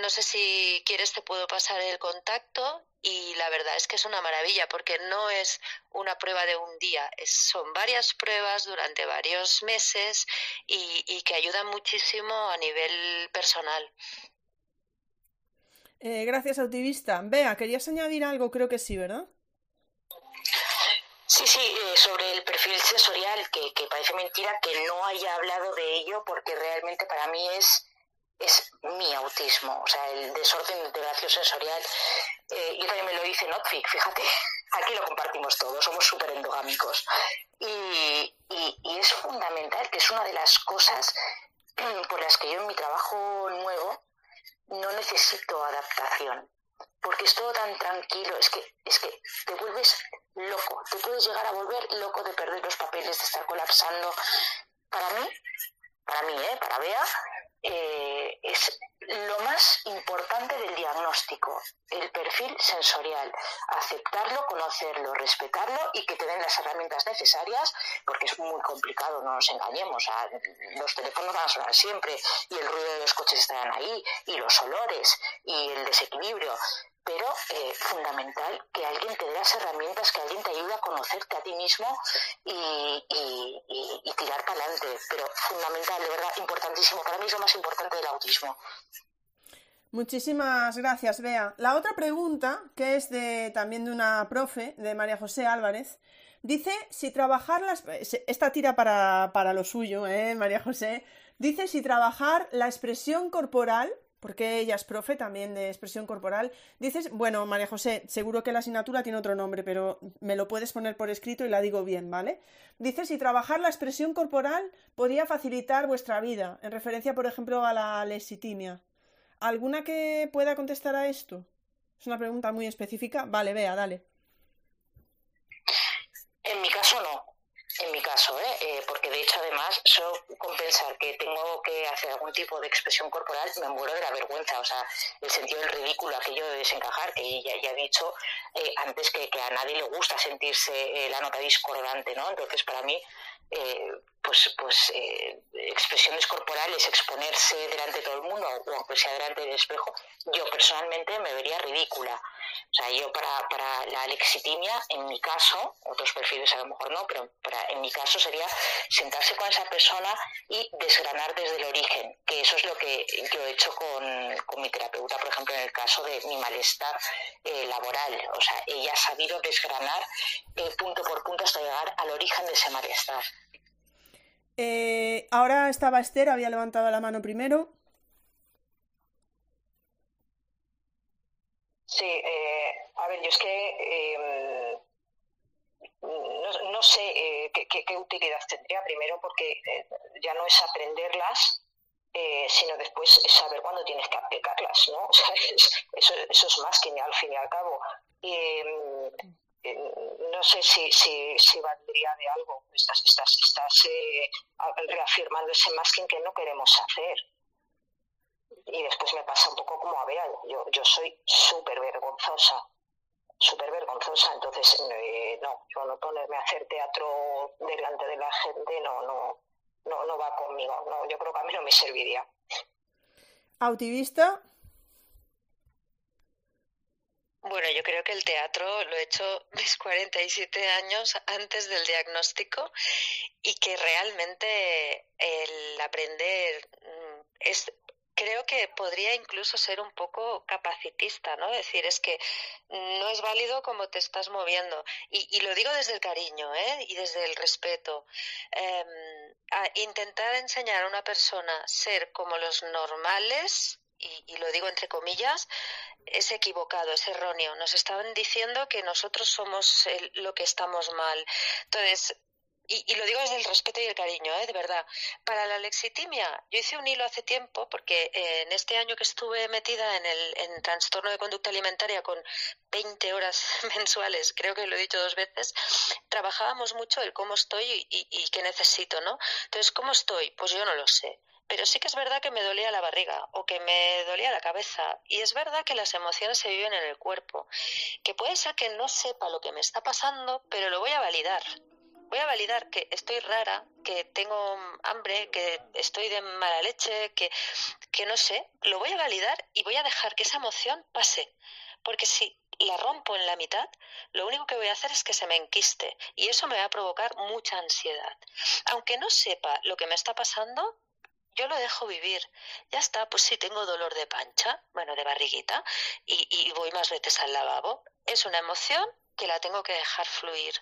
no sé si quieres te puedo pasar el contacto y la verdad es que es una maravilla porque no es una prueba de un día, es, son varias pruebas durante varios meses y, que ayudan muchísimo a nivel personal. Eh, gracias, Autivista. Bea, ¿querías añadir algo? Creo que sí, ¿verdad? Sí, sí, eh, sobre el perfil sensorial, que, que, parece mentira que no haya hablado de ello, porque realmente para mí es, es mi autismo, o sea, el desorden de integración sensorial. Eh, yo también me lo hice en fíjate, aquí lo compartimos todos, somos súper endogámicos. Y, y, y es fundamental, que es una de las cosas por las que yo en mi trabajo nuevo no necesito adaptación, porque es todo tan tranquilo, es que, es que te vuelves loco, te puedes llegar a volver loco de perder los papeles, de estar colapsando. Para mí, para mí, ¿eh? para Bea, eh, es lo más importante del diagnóstico, el perfil sensorial, aceptarlo, conocerlo, respetarlo y que te den las herramientas necesarias, porque es muy complicado, no nos engañemos, los teléfonos van a sonar siempre y el ruido de los coches estarán ahí y los olores y el desequilibrio, pero eh, fundamental que alguien te dé las herramientas, que alguien te ayude a conocerte a ti mismo y, y, tirar para adelante. Pero fundamental, de verdad, importantísimo. Para mí es lo más importante del autismo. Muchísimas gracias, Bea. La otra pregunta, que es de también de una profe, de María José Álvarez, dice si trabajar las... Esta tira para, para lo suyo, ¿eh, María José? Dice si trabajar la expresión corporal porque ella es profe también de expresión corporal. Dices, bueno, María José, seguro que la asignatura tiene otro nombre, pero me lo puedes poner por escrito y la digo bien, ¿vale? Dices, si trabajar la expresión corporal podría facilitar vuestra vida, en referencia, por ejemplo, a la lesitimia. ¿Alguna que pueda contestar a esto? Es una pregunta muy específica. Vale, vea, dale. En mi caso no en mi caso, ¿eh? Eh, porque de hecho además solo con pensar que tengo que hacer algún tipo de expresión corporal me muero de la vergüenza, o sea, el sentido del ridículo, aquello de desencajar, que ya, ya he dicho eh, antes que, que, a nadie le gusta sentirse eh, la nota discordante, ¿no? Entonces para mí eh, pues, pues expresiones corporales, exponerse delante de todo el mundo o aunque sea delante del espejo, yo personalmente me vería ridícula. O sea, yo para, para la lexitimia, en mi caso, otros perfiles a lo mejor no, pero para, en mi caso sería sentarse con esa persona y desgranar desde el origen, que eso es lo que yo he hecho con, con mi terapeuta, por ejemplo, en el caso de mi malestar eh, laboral. O sea, ella ha sabido desgranar eh, punto por punto hasta llegar al origen de ese malestar. Eh, ahora estaba Esther, había levantado la mano primero. Sí, eh, a ver, yo es que eh, no, no, sé eh, qué, utilidad tendría, primero porque eh, ya no es aprenderlas, eh, sino después saber cuándo tienes que aplicarlas, ¿no? Eso, eso, es más que al fin y al cabo. no sé si, si, si, valdría de algo. Estás, estás, estás reafirmando ese masking que no queremos hacer y después me pasa un poco como a Bea, yo, yo soy súper vergonzosa, súper vergonzosa, entonces eh, no, yo no ponerme a hacer teatro delante de la gente no, no, no, no va conmigo, no, yo creo que a mí no me serviría. ¿Autivista? Bueno, yo creo que el teatro lo he hecho mis 47 años antes del diagnóstico y que realmente el aprender es creo que podría incluso ser un poco capacitista, ¿no? Decir, es que no es válido como te estás moviendo. Y, y lo digo desde el cariño, ¿eh? Y desde el respeto. A intentar enseñar a una persona ser como los normales, y, y, lo digo entre comillas, es equivocado, es erróneo. Nos estaban diciendo que nosotros somos el, lo que estamos mal. Entonces, y, lo digo desde el respeto y el cariño, ¿eh? de verdad. Para la lexitimia, yo hice un hilo hace tiempo, porque eh, en este año que estuve metida en el en trastorno de conducta alimentaria con 20 horas mensuales, creo que lo he dicho dos veces, trabajábamos mucho el cómo estoy y, y qué necesito, ¿no? Entonces, ¿cómo estoy? Pues yo no lo sé pero sí que es verdad que me dolía la barriga o que me dolía la cabeza. Y es verdad que las emociones se viven en el cuerpo. Que puede ser que no sepa lo que me está pasando, pero lo voy a validar voy a validar que estoy rara, que tengo hambre, que estoy de mala leche, que, que no sé, lo voy a validar y voy a dejar que esa emoción pase. Porque si la rompo en la mitad, lo único que voy a hacer es que se me enquiste y eso me va a provocar mucha ansiedad. Aunque no sepa lo que me está pasando, yo lo dejo vivir. Ya está, pues si tengo dolor de pancha, bueno, de barriguita, y, y voy más veces al lavabo, es una emoción que la tengo que dejar fluir.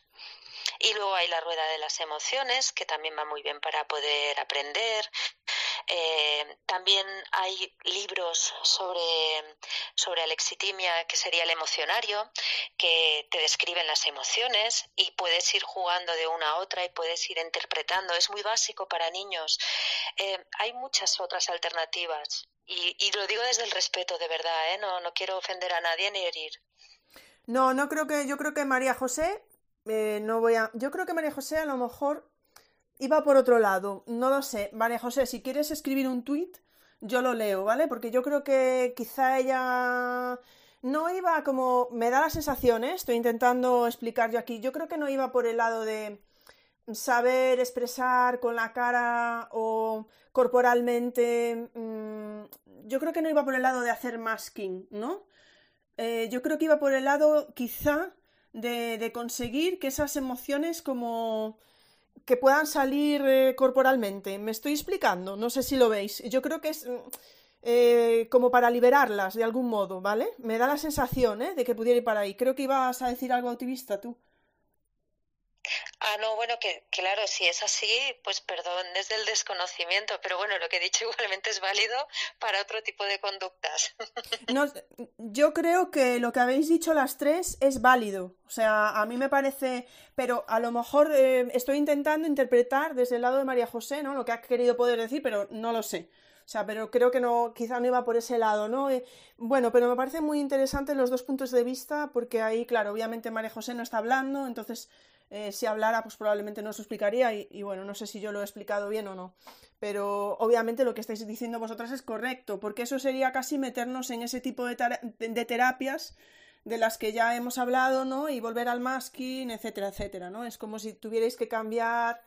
Y luego hay la rueda de las emociones, que también va muy bien para poder aprender. Eh, también hay libros sobre, sobre alexitimia, que sería el emocionario, que te describen las emociones y puedes ir jugando de una a otra y puedes ir interpretando. Es muy básico para niños. Eh, hay muchas otras alternativas. Y, y, lo digo desde el respeto, de verdad, ¿eh? no, no quiero ofender a nadie ni herir. No, no creo que, yo creo que María José eh, no voy a. Yo creo que María José a lo mejor iba por otro lado. No lo sé. María José, si quieres escribir un tuit, yo lo leo, ¿vale? Porque yo creo que quizá ella no iba como. Me da la sensación, ¿eh? Estoy intentando explicar yo aquí. Yo creo que no iba por el lado de saber expresar con la cara o corporalmente. Mm, yo creo que no iba por el lado de hacer masking, ¿no? Eh, yo creo que iba por el lado quizá de, conseguir que esas emociones como que puedan salir eh, corporalmente. ¿Me estoy explicando? No sé si lo veis. Yo creo que es mm, eh, como para liberarlas de algún modo, ¿vale? Me da la sensación ¿eh? de que pudiera ir para ahí. Creo que ibas a decir algo activista tú. Ah, no, bueno, que claro, si es así, pues perdón, es del desconocimiento, pero bueno, lo que he dicho igualmente es válido para otro tipo de conductas. No, yo creo que lo que habéis dicho las tres es válido. O sea, a mí me parece, pero a lo mejor eh, estoy intentando interpretar desde el lado de María José, ¿no? Lo que ha querido poder decir, pero no lo sé. O sea, pero creo que no, quizá no iba por ese lado, ¿no? Eh, bueno, pero me parece muy interesante los dos puntos de vista, porque ahí, claro, obviamente María José no está hablando, entonces eh, si hablara, pues probablemente no os explicaría y, bueno, no sé si yo lo he explicado bien o no. Pero obviamente lo que estáis diciendo vosotras es correcto, porque eso sería casi meternos en ese tipo de, terapias de las que ya hemos hablado, ¿no? Y volver al masking, etcétera, etcétera, ¿no? Es como si tuvierais que cambiar,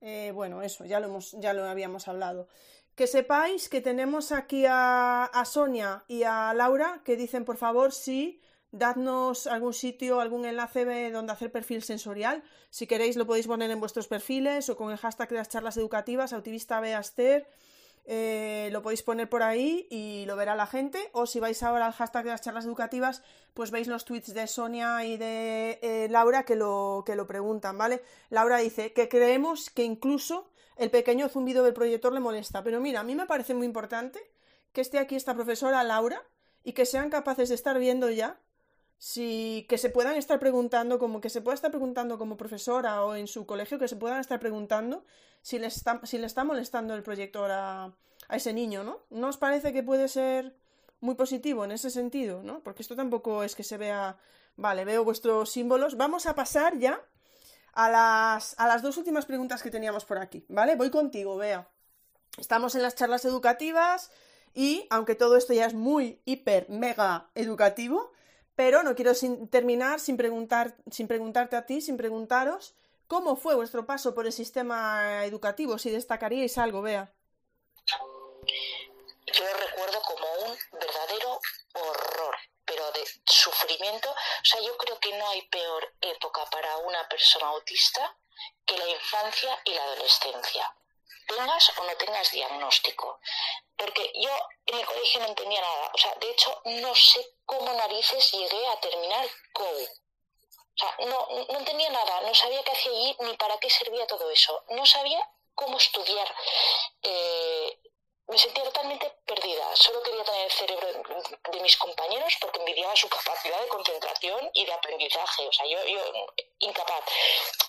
eh, bueno, eso, ya lo, hemos, ya lo habíamos hablado. Que sepáis que tenemos aquí a Sonia y a Laura que dicen, por favor, sí, dadnos algún sitio, algún enlace donde hacer perfil sensorial. Si queréis lo podéis poner en vuestros perfiles o con el hashtag de las charlas educativas, autivista Beaster. Eh, lo podéis poner por ahí y lo verá la gente. O si vais ahora al hashtag de las charlas educativas, pues veis los tweets de Sonia y de eh, Laura que lo, que lo preguntan, ¿vale? Laura dice que creemos que incluso el pequeño zumbido del proyector le molesta. Pero mira, a mí me parece muy importante que esté aquí esta profesora Laura y que sean capaces de estar viendo ya si que se puedan estar preguntando, como que se pueda estar preguntando como profesora o en su colegio, que se puedan estar preguntando si le está, si le está molestando el proyector a, a ese niño, ¿no? ¿No os parece que puede ser muy positivo en ese sentido, ¿no? Porque esto tampoco es que se vea, vale, veo vuestros símbolos. Vamos a pasar ya a las, a las dos últimas preguntas que teníamos por aquí, ¿vale? Voy contigo, vea. Estamos en las charlas educativas y, aunque todo esto ya es muy, hiper, mega educativo, pero no quiero terminar sin, preguntar, sin preguntarte a ti, sin preguntaros cómo fue vuestro paso por el sistema educativo, si destacaríais algo, Bea. Yo recuerdo como un verdadero horror, pero de sufrimiento. O sea, yo creo que no hay peor época para una persona autista que la infancia y la adolescencia tengas o no tengas diagnóstico. Porque yo en el colegio no entendía nada. O sea, de hecho, no sé cómo narices llegué a terminar COU. O sea, no, no entendía nada, no sabía qué hacía allí ni para qué servía todo eso. No sabía cómo estudiar. Eh, me sentía totalmente perdida. Solo quería tener el cerebro de mis compañeros porque envidiaba su capacidad de concentración y de aprendizaje. O sea, yo, yo incapaz.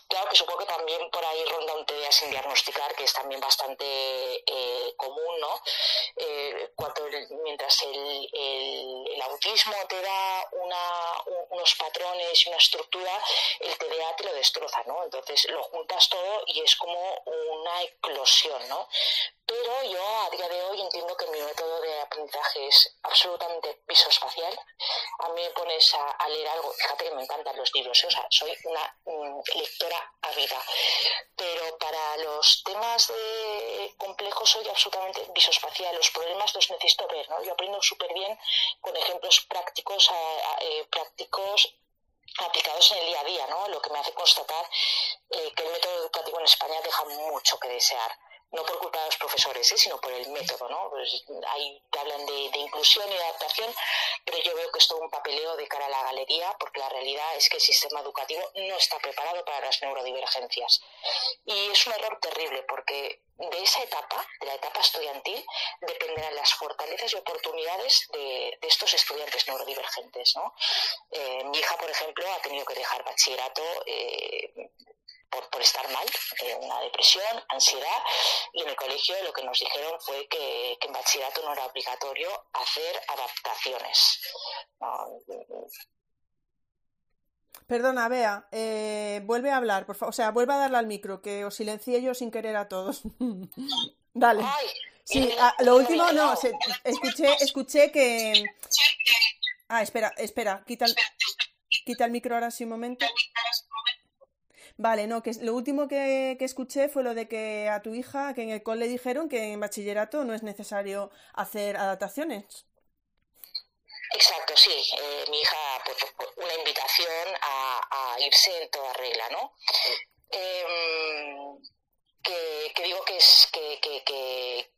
Claro que supongo que también por ahí ronda un TDA sin diagnosticar, que es también bastante eh, común, ¿no? Eh, cuando mientras el, el, autismo te da una, unos patrones y una estructura, el TDA te lo destroza, ¿no? Entonces lo juntas todo y es como una eclosión, ¿no? Pero yo a día de hoy entiendo que mi método de aprendizaje es absolutamente visoespacial. A mí me pones a, leer algo, fíjate que me encantan los libros, ¿eh? o sea, soy una mm, lectora ávida, pero para los temas complejos soy absolutamente visoespacial. Los problemas los necesito ver, ¿no? Yo aprendo súper bien con ejemplos prácticos, eh, prácticos aplicados en el día a día, ¿no? Lo que me hace constatar eh, que el método educativo en España deja mucho que desear no por culpa de los profesores, ¿eh? sino por el método, ¿no? Pues hablan de, inclusión y adaptación, pero yo veo que es todo un papeleo de cara a la galería, porque la realidad es que el sistema educativo no está preparado para las neurodivergencias. Y es un error terrible, porque de esa etapa, de la etapa estudiantil, dependerán las fortalezas y oportunidades de, estos estudiantes neurodivergentes, ¿no? Eh, mi hija, por ejemplo, ha tenido que dejar bachillerato eh, por, estar mal, eh, una depresión, ansiedad, y en el colegio lo que nos dijeron fue que, en bachillerato no era obligatorio hacer adaptaciones. Perdona, Bea, eh, vuelve a hablar, por favor. O sea, vuelve a darle al micro, que os silencié yo sin querer a todos. Dale. sí, ah, lo último no, escuché, escuché que... Ah, espera, espera, quita el, quita el micro ahora sí un momento. Vale, no, que lo último que, escuché fue lo de que a tu hija, que en el cole le dijeron que en bachillerato no es necesario hacer adaptaciones. Exacto, sí. Eh, mi hija, pues, pues, una invitación a, irse en toda regla, ¿no? Em, que, digo que es que, que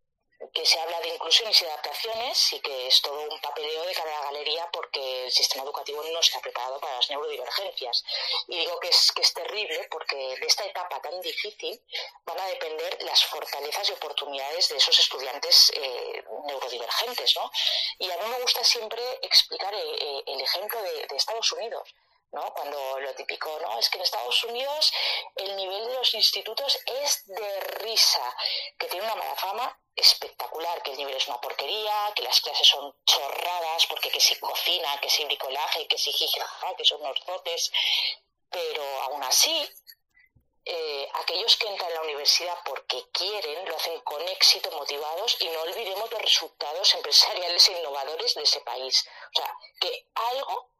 se habla de inclusión y adaptaciones y que es todo un papeleo de cara a la galería porque el sistema educativo no está preparado para las neurodivergencias. Y digo que es, que es terrible porque de esta etapa tan difícil van a depender las fortalezas y oportunidades de esos estudiantes eh, neurodivergentes. ¿no? Y a mí me gusta siempre explicar eh, eh, el, ejemplo de Estados Unidos. ¿No? Cuando lo típico, ¿no? Es que en Estados Unidos el nivel de los institutos es de risa, que tiene una mala fama espectacular, que el nivel es una porquería, que las clases son chorradas, porque que si cocina, que si bricolaje, que si jijaja, que son unos zotes, pero aún así, eh, aquellos que entran a la universidad porque quieren, lo hacen con éxito, motivados, y no olvidemos los resultados empresariales e innovadores de ese país. O sea, que algo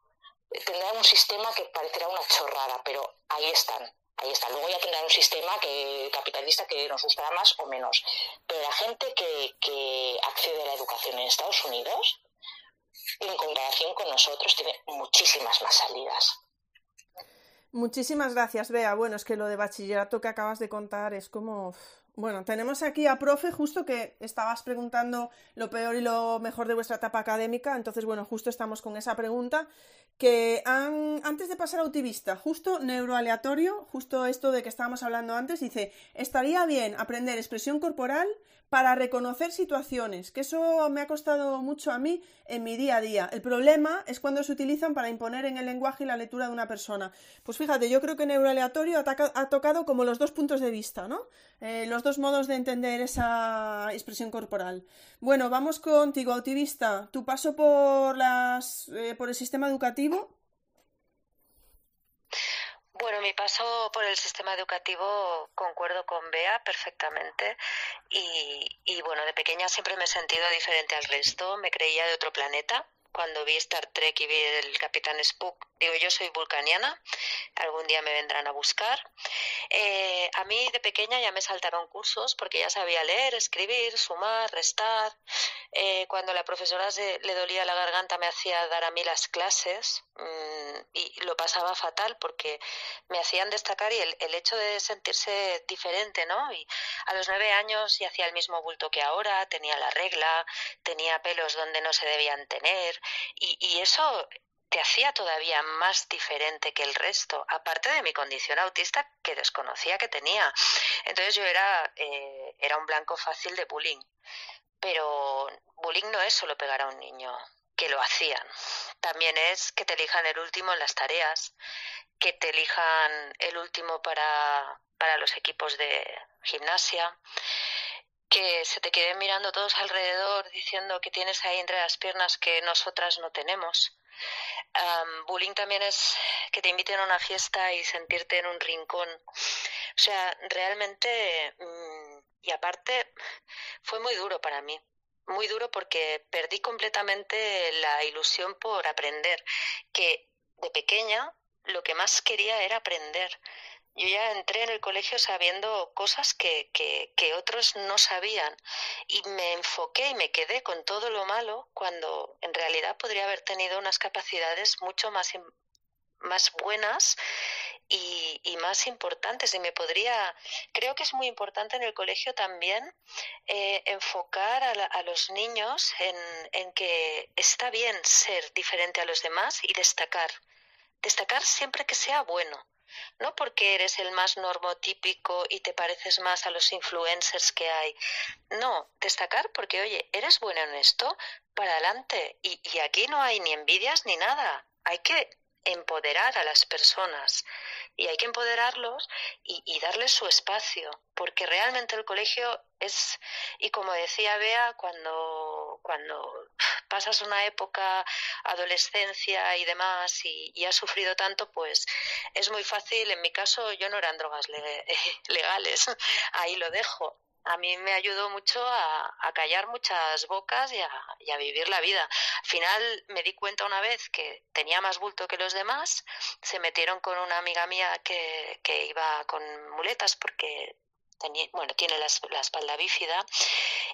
tendrá un sistema que parecerá una chorrada, pero ahí están ahí está. Luego ya tendrá un sistema que, capitalista que nos gustará más o menos. Pero la gente que, que accede a la educación en Estados Unidos, en comparación con nosotros, tiene muchísimas más salidas. Muchísimas gracias, Bea. Bueno, es que lo de bachillerato que acabas de contar es como... Bueno, tenemos aquí a profe, justo que estabas preguntando lo peor y lo mejor de vuestra etapa académica, entonces, bueno, justo estamos con esa pregunta que antes de pasar a Utivista, justo neuroaleatorio, justo esto de que estábamos hablando antes, dice, estaría bien aprender expresión corporal para reconocer situaciones, que eso me ha costado mucho a mí en mi día a día. El problema es cuando se utilizan para imponer en el lenguaje y la lectura de una persona. Pues fíjate, yo creo que neuroaleatorio ha, tocado como los dos puntos de vista, ¿no? Eh, los dos modos de entender esa expresión corporal. Bueno, vamos contigo, Autivista. Tu paso por, las, eh, por el sistema educativo bueno, mi paso por el sistema educativo concuerdo con Bea perfectamente y, y, bueno, de pequeña siempre me he sentido diferente al resto, me creía de otro planeta. Cuando vi Star Trek y vi el Capitán Spook, digo, yo soy vulcaniana, algún día me vendrán a buscar. Eh, a mí de pequeña ya me saltaron cursos porque ya sabía leer, escribir, sumar, restar. Eh, cuando la profesora le dolía la garganta me hacía dar a mí las clases mm, y lo pasaba fatal porque me hacían destacar y el, el, hecho de sentirse diferente, ¿no? Y a los nueve años ya hacía el mismo bulto que ahora, tenía la regla, tenía pelos donde no se debían tener y, y eso te hacía todavía más diferente que el resto, aparte de mi condición autista que desconocía que tenía. Entonces yo era, eh, era un blanco fácil de bullying. Pero bullying no es solo pegar a un niño. que lo hacían. También es que te elijan el último en las tareas, que te elijan el último para, para los equipos de gimnasia, que se te queden mirando todos alrededor diciendo que tienes ahí entre las piernas que nosotras no tenemos. bullying también es que te inviten a una fiesta y sentirte en un rincón. O sea, realmente, mm, y aparte, fue muy duro para mí muy duro porque perdí completamente la ilusión por aprender, que de pequeña lo que más quería era aprender. Yo ya entré en el colegio sabiendo cosas que, que, que, otros no sabían y me enfoqué y me quedé con todo lo malo cuando en realidad podría haber tenido unas capacidades mucho más, más buenas y, más importantes. Y me podría, creo que es muy importante en el colegio también eh, enfocar a, los niños en, en que está bien ser diferente a los demás y destacar. Destacar siempre que sea bueno no porque eres el más normotípico y te pareces más a los influencers que hay. No, destacar porque, oye, eres bueno en esto, para adelante. Y, y aquí no hay ni envidias ni nada. Hay que empoderar a las personas. Y hay que empoderarlos y, darles su espacio, porque realmente el colegio es, y como decía Bea, cuando, cuando pasas una época, adolescencia y demás, y, has sufrido tanto, pues es muy fácil, en mi caso yo no eran drogas legales, ahí lo dejo, a mí me ayudó mucho a, callar muchas bocas y a, vivir la vida. Al final me di cuenta una vez que tenía más bulto que los demás, se metieron con una amiga mía que, que iba con muletas porque tenía, bueno, tiene la, la, espalda bífida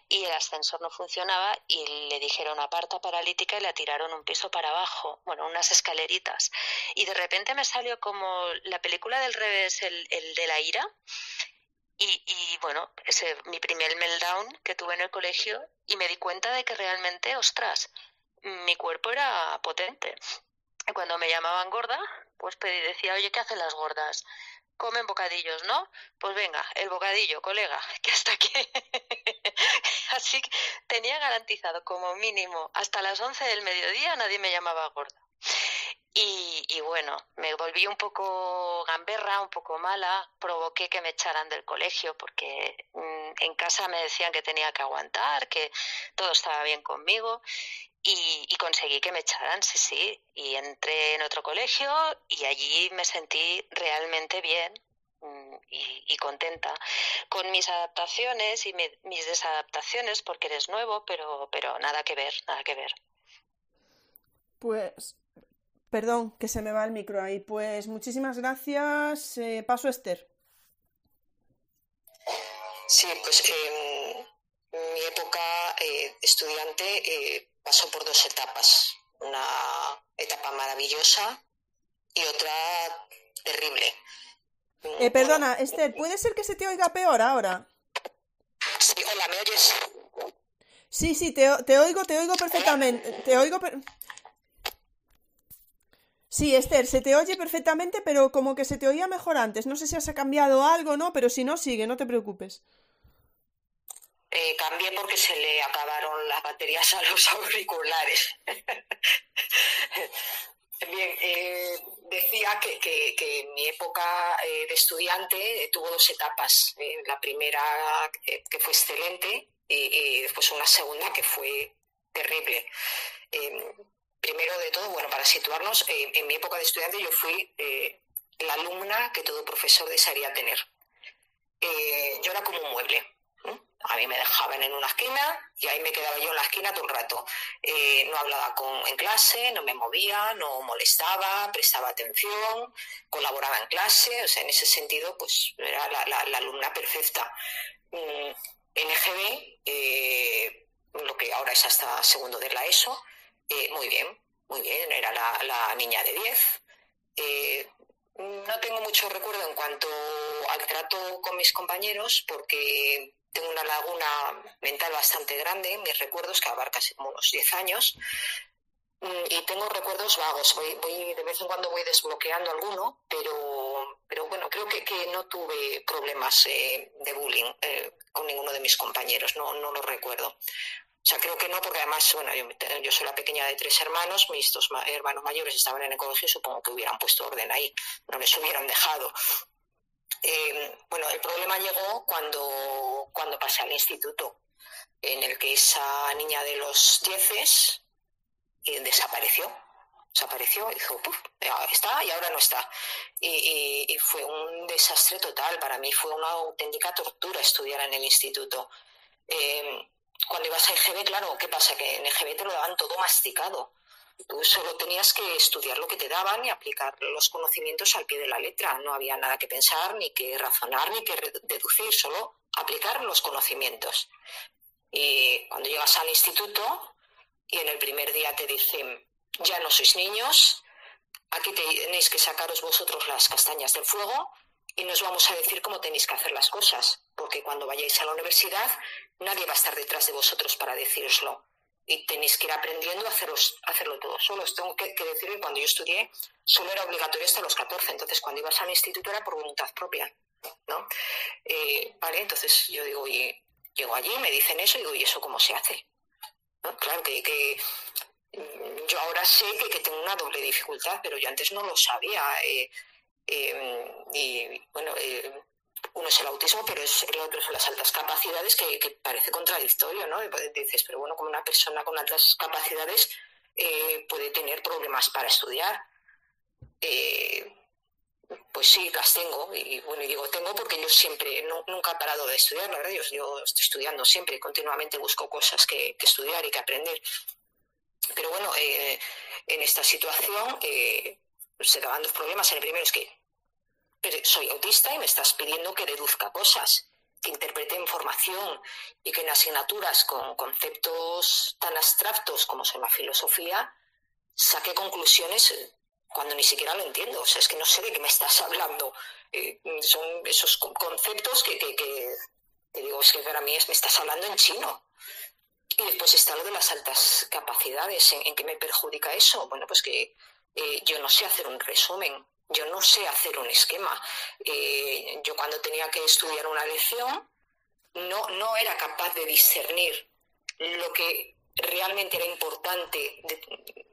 y el ascensor no funcionaba y le dijeron aparta paralítica y la tiraron un piso para abajo, bueno, unas escaleritas. Y de repente me salió como la película del revés, el, el de la ira, y, y bueno, ese mi primer meltdown que tuve en el colegio y me di cuenta de que realmente, ostras, mi cuerpo era potente. Y cuando me llamaban gorda, pues pedí, decía, oye, ¿qué hacen las gordas? Comen bocadillos, ¿no? Pues venga, el bocadillo, colega, que hasta aquí. Así que tenía garantizado como mínimo hasta las 11 del mediodía nadie me llamaba gorda. Y, bueno, me volví un poco gamberra, un poco mala, provoqué que me echaran del colegio porque mm, en casa me decían que tenía que aguantar, que todo estaba bien conmigo y, conseguí que me echaran, sí, sí, y entré en otro colegio y allí me sentí realmente bien, mm, y, contenta con mis adaptaciones y mis desadaptaciones porque eres nuevo, pero, pero nada que ver, nada que ver. Pues Perdón, que se me va el micro ahí. Pues muchísimas gracias. Eh, paso a Esther. Sí, pues eh, mi época eh, estudiante eh, pasó por dos etapas. Una etapa maravillosa y otra terrible. Eh, perdona, Esther, ¿puede ser que se te oiga peor ahora? Sí, hola, ¿me oyes? Sí, sí, te, te oigo, te oigo perfectamente. Te oigo. Per Sí, Esther, se te oye perfectamente, pero como que se te oía mejor antes. No sé si has cambiado algo, ¿no? Pero si no, sigue, no te preocupes. Eh, cambié porque se le acabaron las baterías a los auriculares. Bien, eh, decía que, mi época eh, de estudiante tuvo dos etapas. la primera que fue excelente y, después una segunda que fue terrible primero de todo, bueno, para situarnos, eh, en mi época de estudiante yo fui eh, la alumna que todo profesor desearía tener. Eh, yo era como un mueble. A mí me dejaban en una esquina y ahí me quedaba yo en la esquina todo el rato. no hablaba con, en clase, no me movía, no molestaba, prestaba atención, colaboraba en clase. O sea, en ese sentido, pues era la, alumna perfecta. Mm, en EGB, lo que ahora es hasta segundo de la ESO, eh, muy bien, muy bien, era la, niña de 10. Eh, no tengo mucho recuerdo en cuanto al trato con mis compañeros porque tengo una laguna mental bastante grande mis recuerdos que abarca unos 10 años mm, y tengo recuerdos vagos. Voy, de vez en cuando voy desbloqueando alguno, pero, pero bueno, creo que, no tuve problemas eh, de bullying con ninguno de mis compañeros, no, no lo recuerdo. O sea, creo que no, porque además, bueno, yo, soy la pequeña de tres hermanos, mis dos hermanos mayores estaban en el colegio y supongo que hubieran puesto orden ahí, no les hubieran dejado. Eh, bueno, el problema llegó cuando, cuando pasé al instituto, en el que esa niña de los dieces eh, desapareció. Desapareció dijo, está y ahora no está. Y, fue un desastre total. Para mí fue una auténtica tortura estudiar en el instituto. Eh, cuando ibas a EGB, claro, ¿qué pasa? Que en EGB te lo daban todo masticado. Tú solo tenías que estudiar lo que te daban y aplicar los conocimientos al pie de la letra. No había nada que pensar, ni que razonar, ni que deducir, solo aplicar los conocimientos. Y cuando llegas al instituto y en el primer día te dicen, ya no sois niños, aquí tenéis que sacaros vosotros las castañas del fuego y nos vamos a decir cómo tenéis que hacer las cosas, porque cuando vayáis a la universidad nadie va a estar detrás de vosotros para deciroslo y tenéis que ir aprendiendo a hacerlo todo solo. Os tengo que, decir que cuando yo estudié solo era obligatorio hasta los 14, entonces cuando ibas al instituto era por voluntad propia. ¿no? Eh, vale, entonces yo digo, y llego allí, me dicen eso y digo, ¿y eso cómo se hace? Claro que, mm, yo ahora sé que, tengo una doble dificultad, pero yo antes no lo sabía. Eh, eh, y bueno, uno es el autismo, pero es, el otro son las altas capacidades, que, parece contradictorio, ¿no? dices, pero bueno, como una persona con altas capacidades eh, puede tener problemas para estudiar. Eh, pues sí, las tengo. Y bueno, digo, tengo porque yo siempre, nunca he parado de estudiar, la verdad, yo, estoy estudiando siempre, continuamente busco cosas que, estudiar y que aprender. Pero bueno, eh, en esta situación se daban dos problemas. El primero es que soy autista y me estás pidiendo que deduzca cosas, que interprete información y que en asignaturas con conceptos tan abstractos como son la filosofía saque conclusiones cuando ni siquiera lo entiendo. O sea, es que no sé de qué me estás hablando. Eh, son esos conceptos que, que, digo, es que para mí es, me estás hablando en chino. Y después está lo de las altas capacidades. ¿En, qué me perjudica eso? Bueno, pues que eh, yo no sé hacer un resumen yo no sé hacer un esquema. Eh, yo cuando tenía que estudiar una lección no, no era capaz de discernir lo que realmente era importante,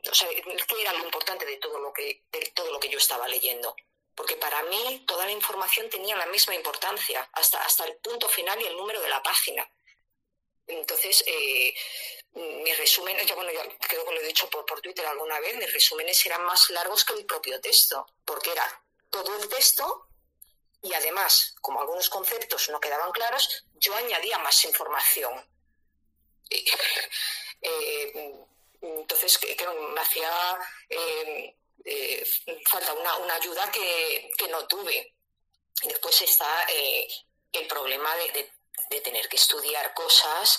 o sea, qué era lo importante de todo lo que, de todo lo que yo estaba leyendo. Porque para mí toda la información tenía la misma importancia, hasta, hasta el punto final y el número de la página. Entonces, eh, mis resúmenes, bueno, creo que lo he dicho por, Twitter alguna vez, mis resúmenes eran más largos que el propio texto, porque era todo el texto y además, como algunos conceptos no quedaban claros, yo añadía más información. Eh, entonces, creo que me hacía eh, falta una, ayuda que, no tuve. Y después está el problema de tener que estudiar cosas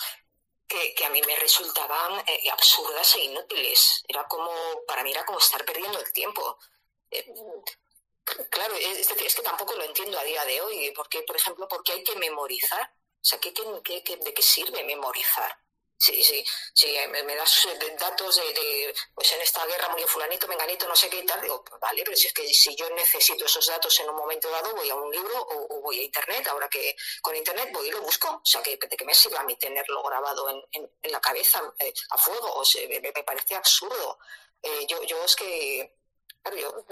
que, a mí me resultaban eh, absurdas e inútiles. Era como, para mí era como estar perdiendo el tiempo. Eh, claro, es que tampoco lo entiendo a día de hoy. porque por ejemplo, porque hay que memorizar? O sea, ¿qué, qué, de qué sirve memorizar? Sí, sí, sí, me, das eh, datos de, pues en esta guerra murió fulanito, menganito, no sé qué y tal. Pues vale, pero si es que si yo necesito esos datos en un momento dado, voy a un libro o, voy a internet. Ahora que con internet voy y lo busco. O sea, que, ¿de qué me sirve a mí tenerlo grabado en, la cabeza eh, a fuego? O sea, me, parece absurdo. Eh, yo, yo es que yo,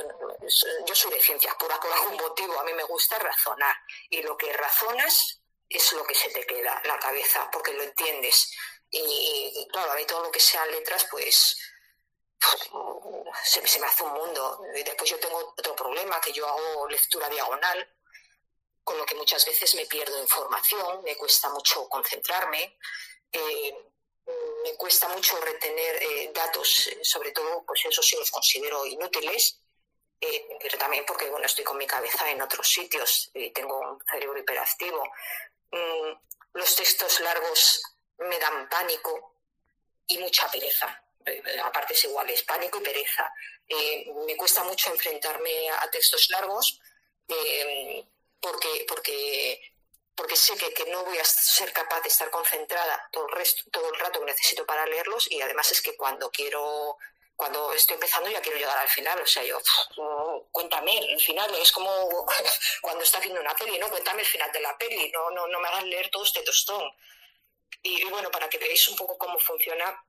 yo, soy de ciencias puras por algún motivo. A mí me gusta razonar. Y lo que razonas es lo que se te queda en la cabeza, porque lo entiendes. Y, claro, a mí todo lo que sean letras, pues se, me hace un mundo. Después yo tengo otro problema, que yo hago lectura diagonal, con lo que muchas veces me pierdo información, me cuesta mucho concentrarme, eh, me cuesta mucho retener eh, datos, sobre todo, pues eso sí los considero inútiles, eh, pero también porque, bueno, estoy con mi cabeza en otros sitios y tengo un cerebro hiperactivo. Mm, los textos largos me dan pánico y mucha pereza. Eh, aparte es iguales, pánico y pereza. Eh, me cuesta mucho enfrentarme a textos largos eh, porque, porque, porque sé que, que, no voy a ser capaz de estar concentrada todo el, resto, todo el rato que necesito para leerlos y además es que cuando quiero cuando estoy empezando ya quiero llegar al final, o sea, yo, cuéntame el final, es como cuando está haciendo una peli, ¿no? Cuéntame el final de la peli, no, no, no me hagas leer todo este tostón. Y, bueno, para que veáis un poco cómo funciona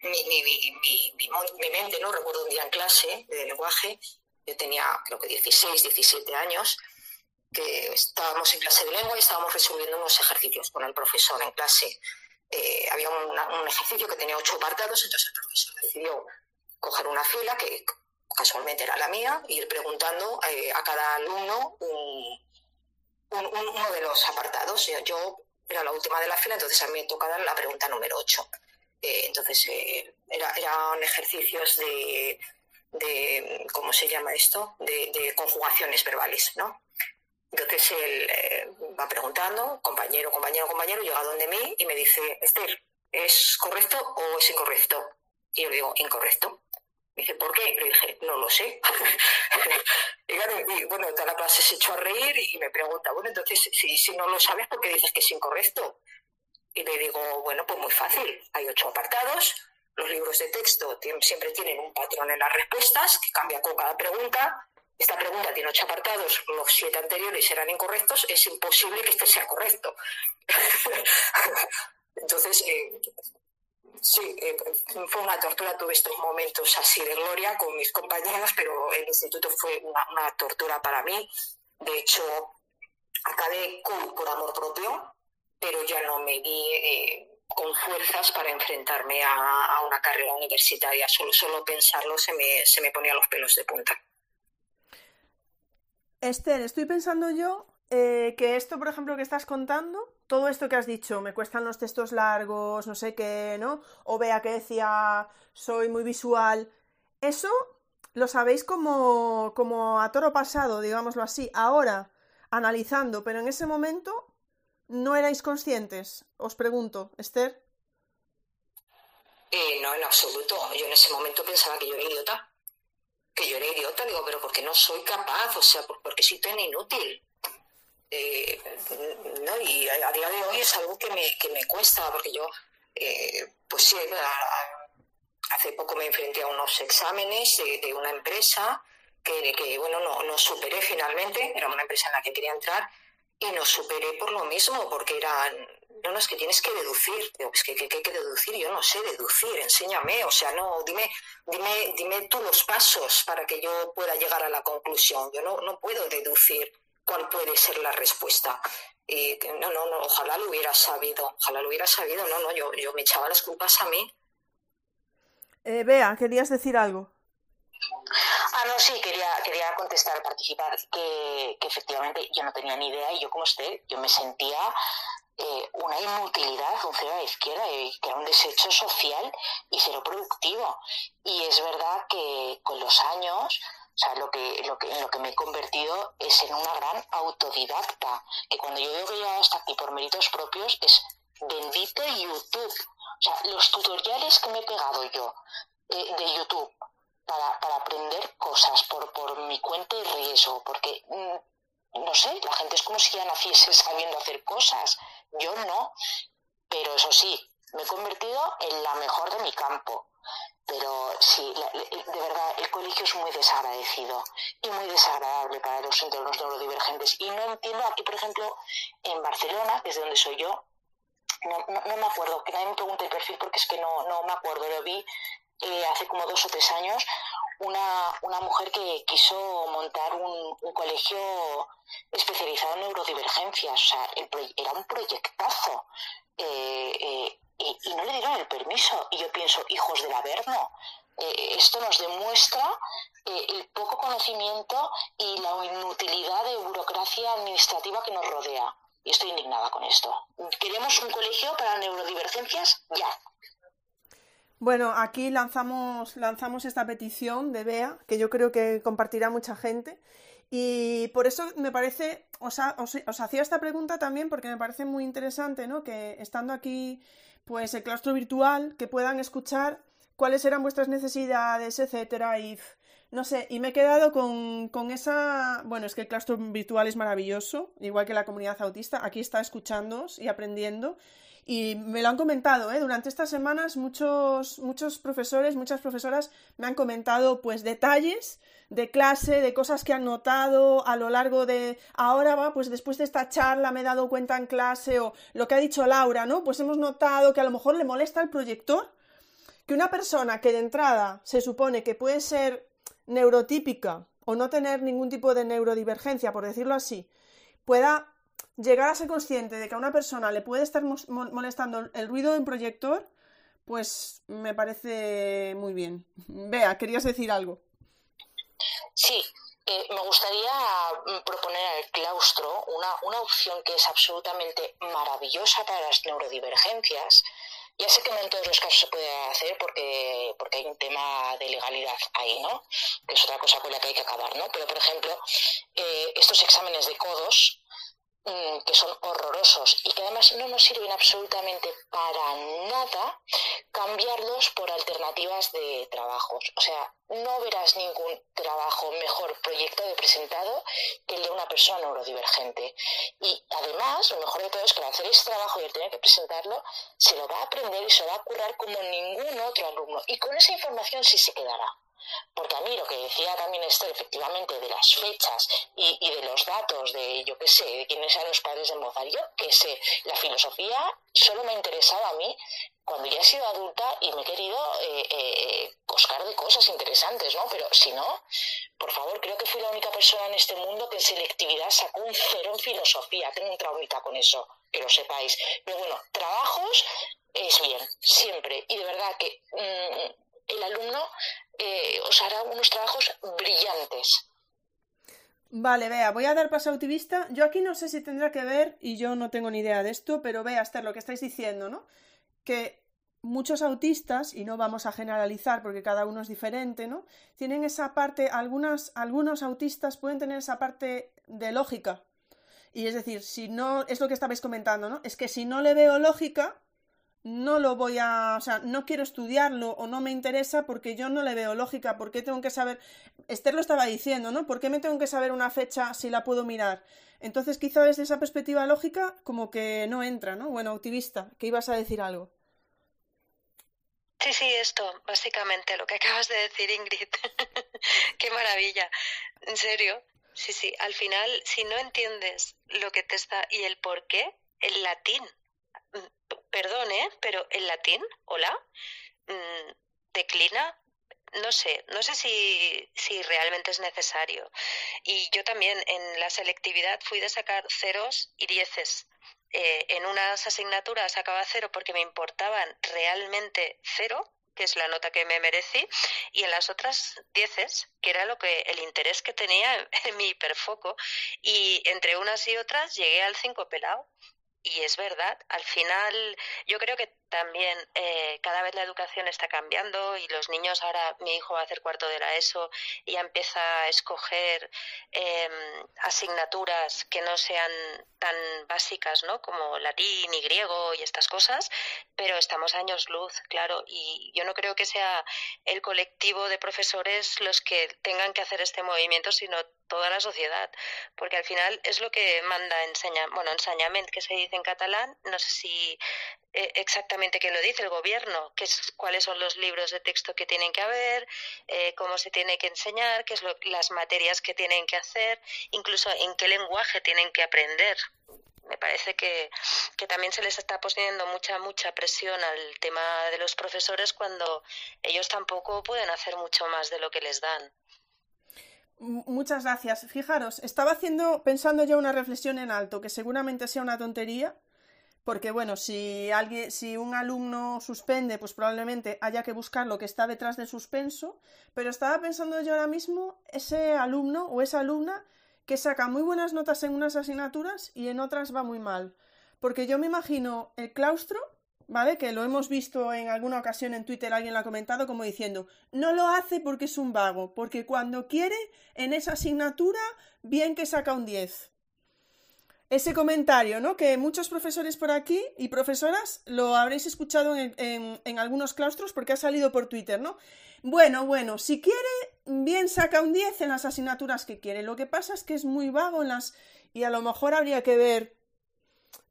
mi, mi, mi, mi, mente, ¿no? Recuerdo un día en clase de lenguaje, yo tenía creo que 16, 17 años, que estábamos en clase de lengua y estábamos resolviendo unos ejercicios con el profesor en clase. Eh, había un ejercicio que tenía ocho apartados, entonces el profesor decidió coger una fila, que casualmente era la mía, e ir preguntando eh, a cada alumno uno de los apartados. Yo era la última de la fila, entonces a mí me tocaba la pregunta número 8. Eh, entonces, eh, era, eran ejercicios de, de, ¿cómo se llama esto? De, conjugaciones verbales, ¿no? Entonces él eh, va preguntando, compañero, compañero, compañero, llega donde mí y me dice, Esther, ¿es correcto o es incorrecto? Y yo digo, incorrecto. Dice, ¿por qué? Le dije, no lo sé. y, bueno, toda la clase se echó a reír y me pregunta, bueno, entonces, si, si no lo sabes, ¿por qué dices que es incorrecto? Y le digo, bueno, pues muy fácil. Hay ocho apartados. Los libros de texto siempre tienen un patrón en las respuestas que cambia con cada pregunta. Esta pregunta tiene ocho apartados, los siete anteriores eran incorrectos, es imposible que este sea correcto. Entonces, eh, Sí, eh, fue una tortura, tuve estos momentos así de gloria con mis compañeros, pero el instituto fue una, tortura para mí. De hecho, acabé con, por amor propio, pero ya no me vi eh, con fuerzas para enfrentarme a, una carrera universitaria. Solo, solo pensarlo se me, se me ponía los pelos de punta. Esther, estoy pensando yo eh, que esto, por ejemplo, que estás contando, todo esto que has dicho, me cuestan los textos largos, no sé qué, ¿no? O vea que decía, soy muy visual. Eso lo sabéis como, como a toro pasado, digámoslo así, ahora, analizando, pero en ese momento no erais conscientes. Os pregunto, Esther. Eh, no, en absoluto. Yo en ese momento pensaba que yo era idiota. Que yo era idiota, digo, pero porque no soy capaz, o sea, porque soy tan inútil. Eh, ¿no? Y a, día de hoy es algo que me, que me cuesta, porque yo, eh, pues sí, hace poco me enfrenté a unos exámenes de, una empresa que, que, bueno, no, no superé finalmente, era una empresa en la que quería entrar, y no superé por lo mismo, porque eran, no, no, es que tienes que deducir, es que, que, hay que deducir, yo no sé deducir, enséñame, o sea, no, dime, dime, dime tú los pasos para que yo pueda llegar a la conclusión, yo no, no puedo deducir cuál puede ser la respuesta. Y no, no, no, ojalá lo hubiera sabido, ojalá lo hubiera sabido, no, no, yo, yo me echaba las culpas a mí. Eh, Bea, ¿querías decir algo? Ah, no, sí, quería, quería contestar, participar, que, que efectivamente yo no tenía ni idea y yo como usted, yo me sentía eh, una inutilidad, un cero a la izquierda, que era un desecho social y cero productivo. Y es verdad que con los años o sea, lo que, lo que, en lo que me he convertido es en una gran autodidacta. Que cuando yo digo que he hasta aquí por méritos propios es bendito YouTube. O sea, los tutoriales que me he pegado yo eh, de YouTube para, para, aprender cosas por, por mi cuenta y riesgo, porque mm, no sé, la gente es como si ya naciese sabiendo hacer cosas. Yo no. Pero eso sí, me he convertido en la mejor de mi campo. Pero sí, de verdad, el colegio es muy desagradecido y muy desagradable para los entornos neurodivergentes. Y no entiendo, aquí por ejemplo, en Barcelona, que es de donde soy yo, no, no, me acuerdo, que nadie me pregunte el perfil porque es que no, no me acuerdo, lo vi eh, hace como dos o tres años, una, una mujer que quiso montar un, colegio especializado en neurodivergencias, o sea, era un proyectazo. Eh, eh, y, no le dieron el permiso. Y yo pienso, hijos del Averno, eh, esto nos demuestra eh, el poco conocimiento y la inutilidad de burocracia administrativa que nos rodea. Y estoy indignada con esto. Queremos un colegio para neurodivergencias ya. Bueno, aquí lanzamos, lanzamos esta petición de Bea, que yo creo que compartirá mucha gente. Y por eso me parece, os, os, hacía esta pregunta también porque me parece muy interesante, ¿no? Que estando aquí pues el claustro virtual, que puedan escuchar cuáles eran vuestras necesidades, etcétera, y no sé, y me he quedado con, con, esa... Bueno, es que el claustro virtual es maravilloso, igual que la comunidad autista. Aquí está escuchándoos y aprendiendo. Y me lo han comentado, ¿eh? Durante estas semanas muchos, muchos profesores, muchas profesoras me han comentado pues detalles de clase, de cosas que han notado a lo largo de ahora va, pues después de esta charla me he dado cuenta en clase o lo que ha dicho Laura, ¿no? Pues hemos notado que a lo mejor le molesta el proyector, que una persona que de entrada se supone que puede ser neurotípica o no tener ningún tipo de neurodivergencia, por decirlo así, pueda llegar a ser consciente de que a una persona le puede estar molestando el ruido de un proyector, pues me parece muy bien. Vea, querías decir algo. Sí, eh, me gustaría mm, proponer al claustro una, una opción que es absolutamente maravillosa para las neurodivergencias, ya sé que no en todos los casos se puede hacer porque, porque hay un tema de legalidad ahí, ¿no? Que es otra cosa con la que hay que acabar, ¿no? Pero, por ejemplo, eh, estos exámenes de codos Mm, que son horrorosos y que además no nos sirven absolutamente para nada cambiarlos por alternativas de trabajos. O sea, no verás ningún trabajo mejor proyectado y presentado que el de una persona neurodivergente. Y además, lo mejor de todo es que al hacer ese trabajo y al tener que presentarlo, se lo va a aprender y se lo va a currar como ningún otro alumno. Y con esa información sí se quedará. Porque a mí lo que decía también Esther, efectivamente, de las fechas y, de los datos de, yo qué sé, de quiénes eran los padres de Mozart, yo qué sé, la filosofía solo me ha interesado a mí cuando ya he sido adulta y me he querido eh, eh, coscar de cosas interesantes, ¿no? Pero si no, por favor, creo que fui la única persona en este mundo que en selectividad sacó un cero en filosofía. Tengo un traumita con eso, que lo sepáis. Pero bueno, trabajos es bien, siempre. Y de verdad que mm, el alumno eh, os hará unos trabajos brillantes. Vale, vea, voy a dar paso a Utivista. Yo aquí no sé si tendrá que ver, y yo no tengo ni idea de esto, pero vea, Esther, lo que estáis diciendo, ¿no? Que muchos autistas, y no vamos a generalizar porque cada uno es diferente, ¿no? Tienen esa parte, algunas, algunos autistas pueden tener esa parte de lógica. Y es decir, si no, es lo que estabais comentando, ¿no? Es que si no le veo lógica, no lo voy a, o sea, no quiero estudiarlo o no me interesa porque yo no le veo lógica, ¿por qué tengo que saber? Esther lo estaba diciendo, ¿no? ¿Por qué me tengo que saber una fecha si la puedo mirar? Entonces, quizá desde esa perspectiva lógica, como que no entra, ¿no? Bueno, activista, que ibas a decir algo. Sí, sí, esto, básicamente lo que acabas de decir, Ingrid. qué maravilla. En serio. Sí, sí, al final, si no entiendes lo que te está y el por qué, el latín perdone, pero el latín, hola, mm, declina. No sé, no sé si, si realmente es necesario. Y yo también en la selectividad fui de sacar ceros y dieces. Eh, en unas asignaturas sacaba cero porque me importaban realmente cero, que es la nota que me merecí, y en las otras dieces, que era lo que el interés que tenía en mi hiperfoco, y entre unas y otras llegué al cinco pelado. Y es verdad, al final yo creo que también eh, cada vez la educación está cambiando y los niños ahora, mi hijo va a hacer cuarto de la ESO y ya empieza a escoger em, asignaturas que no sean tan básicas, ¿no? Como latín y griego y estas cosas, pero estamos años luz, claro, y yo no creo que sea el colectivo de profesores los que tengan que hacer este movimiento, sino toda la sociedad, porque al final es lo que manda enseña, bueno, enseñamiento que se dice en catalán, no sé si eh, exactamente qué lo dice el gobierno, qué es, cuáles son los libros de texto que tienen que haber, eh, cómo se tiene que enseñar, qué es las materias que tienen que hacer, incluso en qué lenguaje tienen que aprender. Me parece que, que también se les está poniendo mucha, mucha presión al tema de los profesores cuando ellos tampoco pueden hacer mucho más de lo que les dan. Muchas gracias. Fijaros, estaba haciendo, pensando ya una reflexión en alto, que seguramente sea una tontería, porque bueno, si alguien, si un alumno suspende, pues probablemente haya que buscar lo que está detrás del suspenso, pero estaba pensando yo ahora mismo ese alumno o esa alumna que saca muy buenas notas en unas asignaturas y en otras va muy mal. Porque yo me imagino el claustro, ¿vale? Que lo hemos visto en alguna ocasión en Twitter, alguien lo ha comentado como diciendo, no lo hace porque es un vago, porque cuando quiere en esa asignatura, bien que saca un 10 ese comentario, ¿no? Que muchos profesores por aquí y profesoras lo habréis escuchado en, algunos claustros porque ha salido por Twitter, ¿no? Bueno, bueno, si quiere bien saca un 10 en las asignaturas que quiere. Lo que pasa es que es muy vago en las... y a lo mejor habría que ver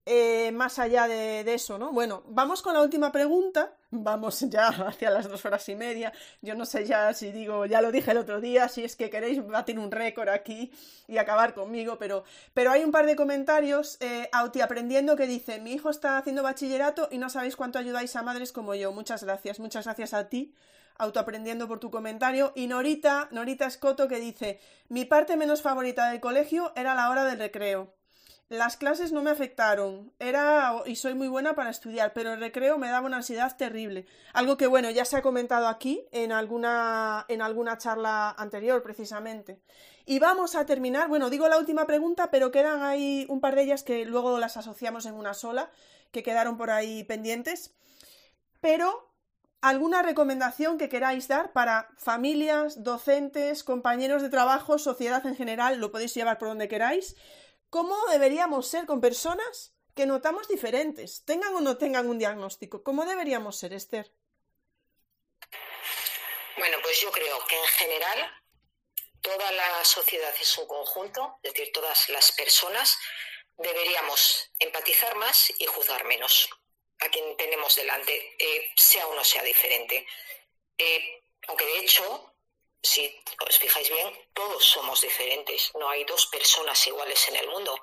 eh, más allá de, eso, ¿no? Bueno, vamos con la última pregunta. Vamos ya hacia las dos horas y media. Yo no sé ya si digo, ya lo dije el otro día, si es que queréis batir un récord aquí y acabar conmigo, pero, pero hay un par de comentarios. Eh, Auti aprendiendo que dice: Mi hijo está haciendo bachillerato y no sabéis cuánto ayudáis a madres como yo. Muchas gracias, muchas gracias a ti autoaprendiendo por tu comentario. Y Norita, Norita Escoto que dice, mi parte menos favorita del colegio era la hora del recreo. Las clases no me afectaron, era y soy muy buena para estudiar, pero el recreo me daba una ansiedad terrible. Algo que bueno, ya se ha comentado aquí en alguna en alguna charla anterior precisamente. Y vamos a terminar, bueno, digo la última pregunta, pero quedan ahí un par de ellas que luego las asociamos en una sola, que quedaron por ahí pendientes. Pero ¿Alguna recomendación que queráis dar para familias, docentes, compañeros de trabajo, sociedad en general? Lo podéis llevar por donde queráis. ¿Cómo deberíamos ser con personas que notamos diferentes, tengan o no tengan un diagnóstico? ¿Cómo deberíamos ser, Esther? Bueno, pues yo creo que en general toda la sociedad es un conjunto, es decir, todas las personas deberíamos empatizar más y juzgar menos a quien tenemos delante, eh, sea o no sea diferente. Eh, aunque de hecho, si os fijáis bien, todos somos diferentes, no hay dos personas iguales en el mundo.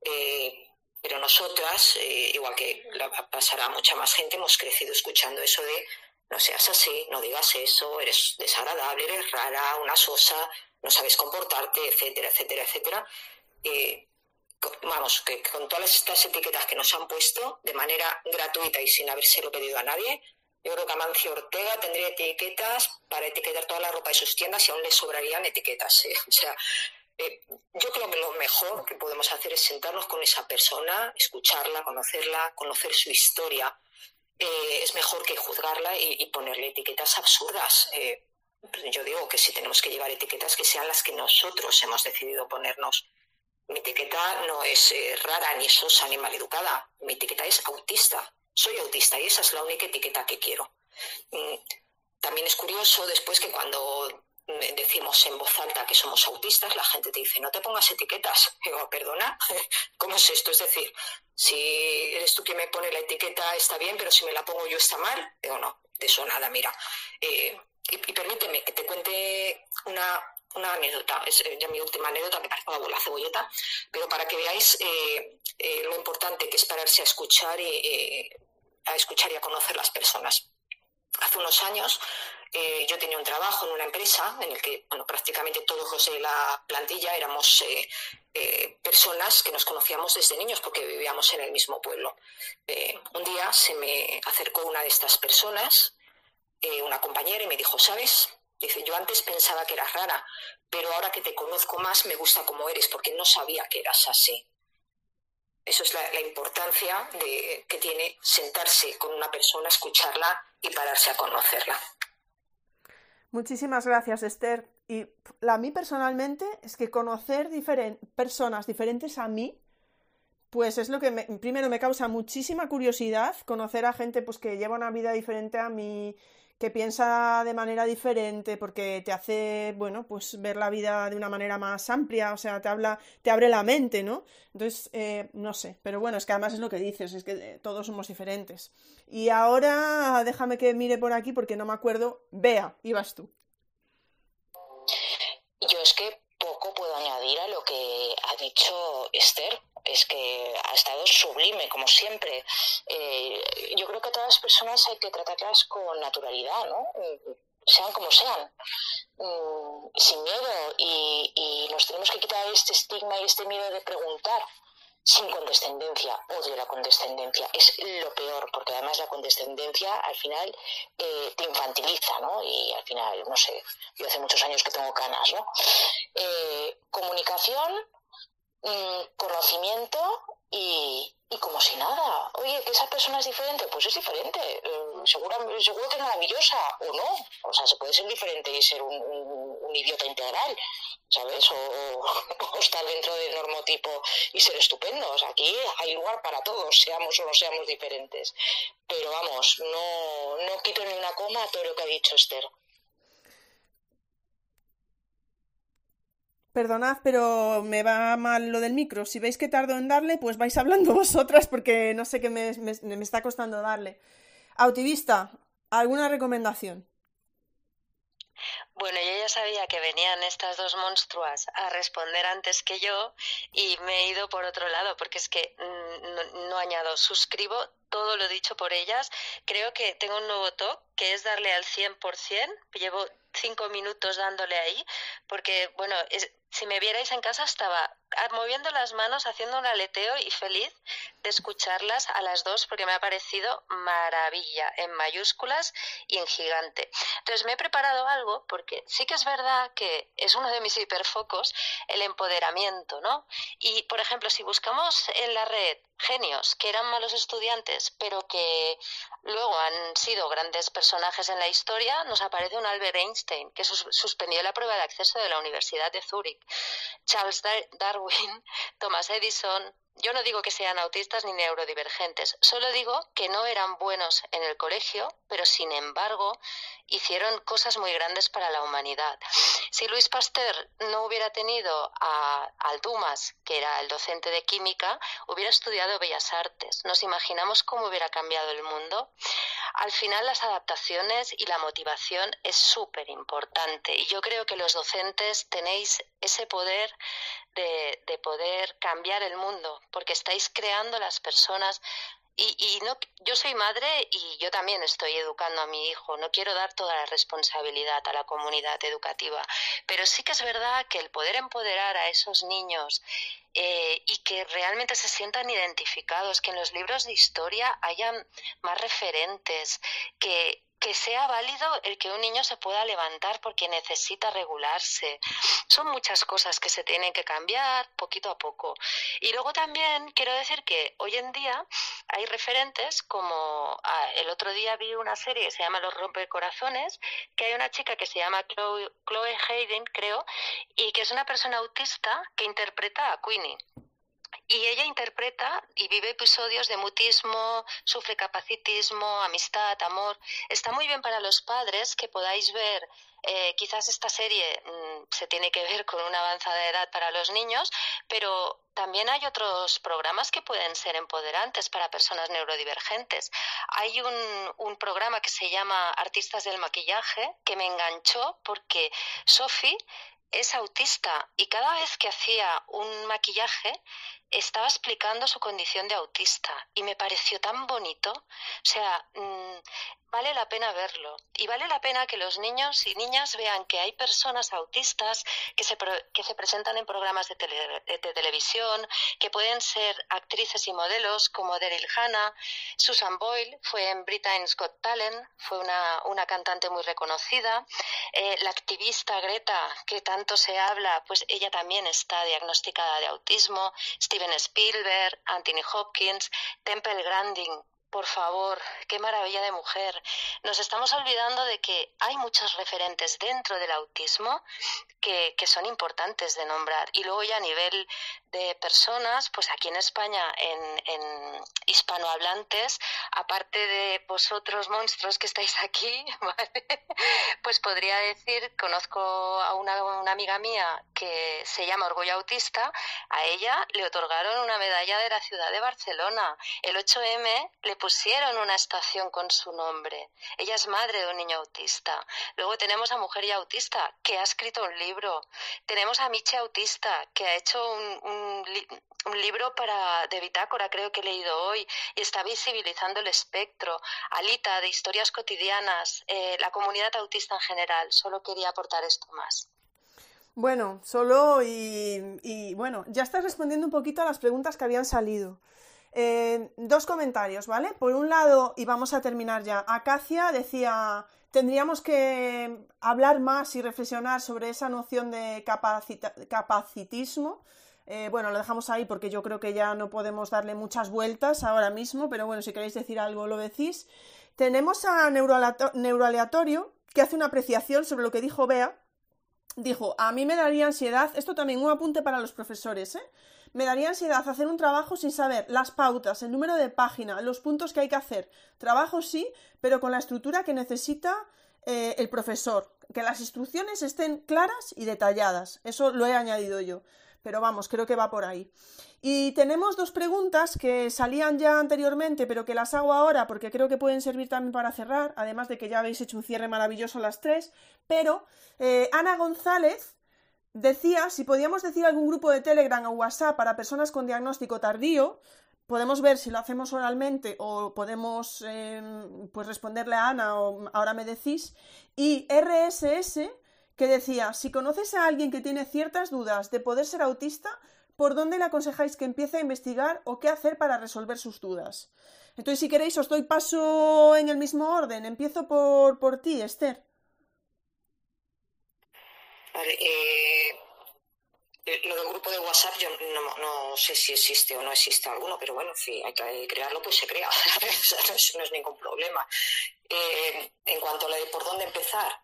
Eh, pero nosotras, igual que pasará a mucha más gente, hemos crecido escuchando eso de no seas así, no digas eso, eres desagradable, eres rara, una sosa, no sabes comportarte, etcétera, etcétera, etcétera vamos, que con todas estas etiquetas que nos han puesto de manera gratuita y sin habérselo pedido a nadie, yo creo que Amancio Ortega tendría etiquetas para etiquetar toda la ropa de sus tiendas y aún le sobrarían etiquetas. ¿eh? O sea, eh, yo creo que lo mejor que podemos hacer es sentarnos con esa persona, escucharla, conocerla, conocer su historia. Eh, es mejor que juzgarla y, ponerle etiquetas absurdas. yo digo que si tenemos que llevar etiquetas que sean las que nosotros hemos decidido ponernos. Mi etiqueta no es rara, ni sosa, ni maleducada. Mi etiqueta es autista. Soy autista y esa es la única etiqueta que quiero. Mm, también es curioso después que cuando mm, decimos en voz alta que somos autistas, la gente te dice, no te pongas etiquetas. Digo, perdona, ¿cómo es esto? Es decir, si eres tú quien me pone la etiqueta está bien, pero si me la pongo yo está mal. Digo, no, de eso nada, mira. Eh, y, permíteme que te cuente una, una anécdota, es eh, ya mi última anécdota, me parece una bola cebolleta, pero para que veáis eh, eh, lo importante que es pararse a escuchar y a escuchar y a conocer las personas. Hace unos años yo tenía un trabajo en una empresa en el que bueno, prácticamente todos los de la plantilla éramos personas que nos conocíamos desde niños porque vivíamos en el mismo pueblo. un día se me acercó una de estas personas, una compañera, y me dijo, ¿sabes? Dice, yo antes pensaba que eras rara, pero ahora que te conozco más me gusta como eres porque no sabía que eras así. Eso es la, importancia de, que tiene sentarse con una persona, escucharla y pararse a conocerla. Muchísimas gracias, Esther. Y a mí personalmente es que conocer personas diferentes a mí, pues es lo que primero me causa muchísima curiosidad, conocer a gente pues que lleva una vida diferente a mí, que piensa de manera diferente porque te hace, bueno, pues ver la vida de una manera más amplia, o sea, te habla, te abre la mente, ¿no? Entonces, eh, no sé, pero bueno, es que además es lo que dices, es que eh, todos somos diferentes. Y ahora déjame que mire por aquí porque no me acuerdo. Vea, ibas tú. Yo es que poco puedo añadir a lo que ha dicho Esther es que ha estado sublime, como siempre. Eh, yo creo que a todas las personas hay que tratarlas con naturalidad, ¿no? sean como sean, mm, sin miedo y, y, nos tenemos que quitar este estigma y este miedo de preguntar sin condescendencia. Odio la condescendencia, es lo peor, porque además la condescendencia al final eh, te infantiliza, ¿no? Y al final, no sé, yo hace muchos años que tengo canas, ¿no? Eh, comunicación Mm, conocimiento y, y, como si nada. Oye, que esa persona es diferente, pues es diferente. Eh, seguro, que es maravillosa o no. O sea, se puede ser diferente y ser un, idiota integral, ¿sabes? O, o, estar dentro del normotipo y ser estupendos. Aquí hay lugar para todos, seamos o no seamos diferentes. Pero vamos, no, no quito ni una coma a todo lo que ha dicho Esther. Perdonad, pero me va mal lo del micro. Si veis que tardo en darle, pues vais hablando vosotras porque no sé qué me, está costando darle. Autivista, ¿alguna recomendación? Bueno, yo ya sabía que venían estas dos monstruas a responder antes que yo y me he ido por otro lado, porque es que mm, no, añado, suscribo todo lo dicho por ellas. Creo que tengo un nuevo talk que es darle al 100%. Llevo cinco minutos dándole ahí, porque, bueno, si me vierais en casa estaba moviendo las manos, haciendo un aleteo y feliz de escucharlas a las dos porque me ha parecido maravilla en mayúsculas y en gigante. Entonces me he preparado algo porque sí que es verdad que es uno de mis hiperfocos el empoderamiento, ¿no? Y por ejemplo, si buscamos en la red genios que eran malos estudiantes pero que luego han sido grandes personajes en la historia, nos aparece un Albert Einstein que suspendió la prueba de acceso de la Universidad de Zúrich, Charles Darwin, Thomas Edison, yo no digo que sean autistas ni neurodivergentes, solo digo que no eran buenos en el colegio, pero sin embargo hicieron cosas muy grandes para la humanidad. Si Luis Pasteur no hubiera tenido a, al Dumas, que era el docente de química, hubiera estudiado Bellas Artes. ¿Nos imaginamos cómo hubiera cambiado el mundo? Al final las adaptaciones y la motivación es súper importante y yo creo que los docentes tenéis ese poder de, de poder cambiar el mundo porque estáis creando las personas y, y, no, yo soy madre y yo también estoy educando a mi hijo. No quiero dar toda la responsabilidad a la comunidad educativa, pero sí que es verdad que el poder empoderar a esos niños eh, y que realmente se sientan identificados, que en los libros de historia hayan más referentes, que, que sea válido el que un niño se pueda levantar porque necesita regularse. Son muchas cosas que se tienen que cambiar poquito a poco. Y luego también quiero decir que hoy en día hay referentes como ah, el otro día vi una serie que se llama Los rompecorazones, que hay una chica que se llama Chloe, Chloe Hayden, creo, y que es una persona autista que interpreta a Queenie y ella interpreta y vive episodios de mutismo, sufre capacitismo, amistad, amor. Está muy bien para los padres que podáis ver. Eh, quizás esta serie mm, se tiene que ver con una avanzada edad para los niños, pero también hay otros programas que pueden ser empoderantes para personas neurodivergentes. Hay un, un programa que se llama Artistas del Maquillaje que me enganchó porque Sophie es autista y cada vez que hacía un maquillaje estaba explicando su condición de autista y me pareció tan bonito. O sea, mm, vale la pena verlo. Y vale la pena que los niños y niñas vean que hay personas autistas que se, que se presentan en programas de, televisión, que pueden ser actrices y modelos como Daryl Hannah, Susan Boyle fue en Britain's Got Talent, fue una, una cantante muy reconocida, eh, la activista Greta, que tanto se habla, pues ella también está diagnosticada de autismo, Steven Spielberg, Anthony Hopkins, Temple Grandin, por favor, qué maravilla de mujer. Nos estamos olvidando de que hay muchos referentes dentro del autismo que, son importantes de nombrar. Y luego ya a nivel de personas, pues aquí en España, en, hispanohablantes, aparte de vosotros monstruos que estáis aquí, pues podría decir, conozco a una, una amiga mía que se llama Orgullo Autista, a ella le otorgaron una medalla de la ciudad de Barcelona. El 8M le pusieron una estación con su nombre. Ella es madre de un niño autista. Luego tenemos a Mujer y Autista, que ha escrito un libro. Tenemos a Miche Autista, que ha hecho un, libro para, de bitácora, creo que he leído hoy, y está visibilizando el espectro. Alita, de historias cotidianas, eh, la comunidad autista en general. Solo quería aportar esto más. Bueno, solo y, y, bueno, ya estás respondiendo un poquito a las preguntas que habían salido. Eh, dos comentarios, ¿vale? Por un lado, y vamos a terminar ya, Acacia decía, tendríamos que hablar más y reflexionar sobre esa noción de capacitismo. Eh, bueno, lo dejamos ahí porque yo creo que ya no podemos darle muchas vueltas ahora mismo, pero bueno, si queréis decir algo lo decís. Tenemos a Neuroaleatorio que hace una apreciación sobre lo que dijo Bea. Dijo, a mí me daría ansiedad, esto también un apunte para los profesores, ¿eh? Me daría ansiedad hacer un trabajo sin saber las pautas, el número de página, los puntos que hay que hacer. Trabajo sí, pero con la estructura que necesita eh, el profesor. que las instrucciones estén claras y detalladas. Eso lo he añadido yo. Pero vamos, creo que va por ahí. Y tenemos dos preguntas que salían ya anteriormente, pero que las hago ahora porque creo que pueden servir también para cerrar, además de que ya habéis hecho un cierre maravilloso las tres. Pero eh, Ana González decía si podíamos decir algún grupo de Telegram o WhatsApp para personas con diagnóstico tardío. Podemos ver si lo hacemos oralmente o podemos em, pues responderle a Ana o ahora me decís. Y RSS que decía, si conoces a alguien que tiene ciertas dudas de poder ser autista, ¿por dónde le aconsejáis que empiece a investigar o qué hacer para resolver sus dudas? Entonces, si queréis, os doy paso en el mismo orden. Empiezo por, por ti, Esther. Vale, eh, lo del grupo de WhatsApp, yo no, sé si existe o no existe alguno, pero bueno, si hay que crearlo, pues se crea. no, es, ningún problema. Eh, en cuanto a lo de por dónde empezar,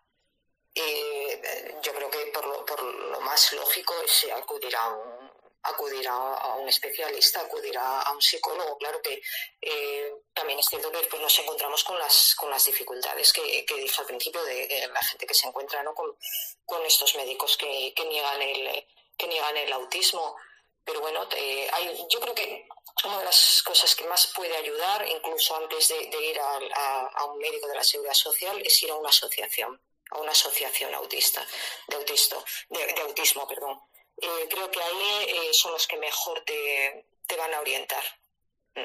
eh, yo creo que por lo, por lo más lógico es acudir a un acudir a, un especialista, acudir a, un psicólogo. Claro que eh, también es cierto que pues, nos encontramos con las, con las dificultades que, dije al principio de, la gente que se encuentra ¿no? con, con estos médicos que, que, niegan el, que niegan el autismo. Pero bueno, hay, yo creo que una de las cosas que más puede ayudar, incluso antes de, ir a, a, un médico de la seguridad social, es ir a una asociación a una asociación autista, de, autisto, de, autismo. Perdón. Eh, creo que ahí eh, son los que mejor te, van a orientar. Mm.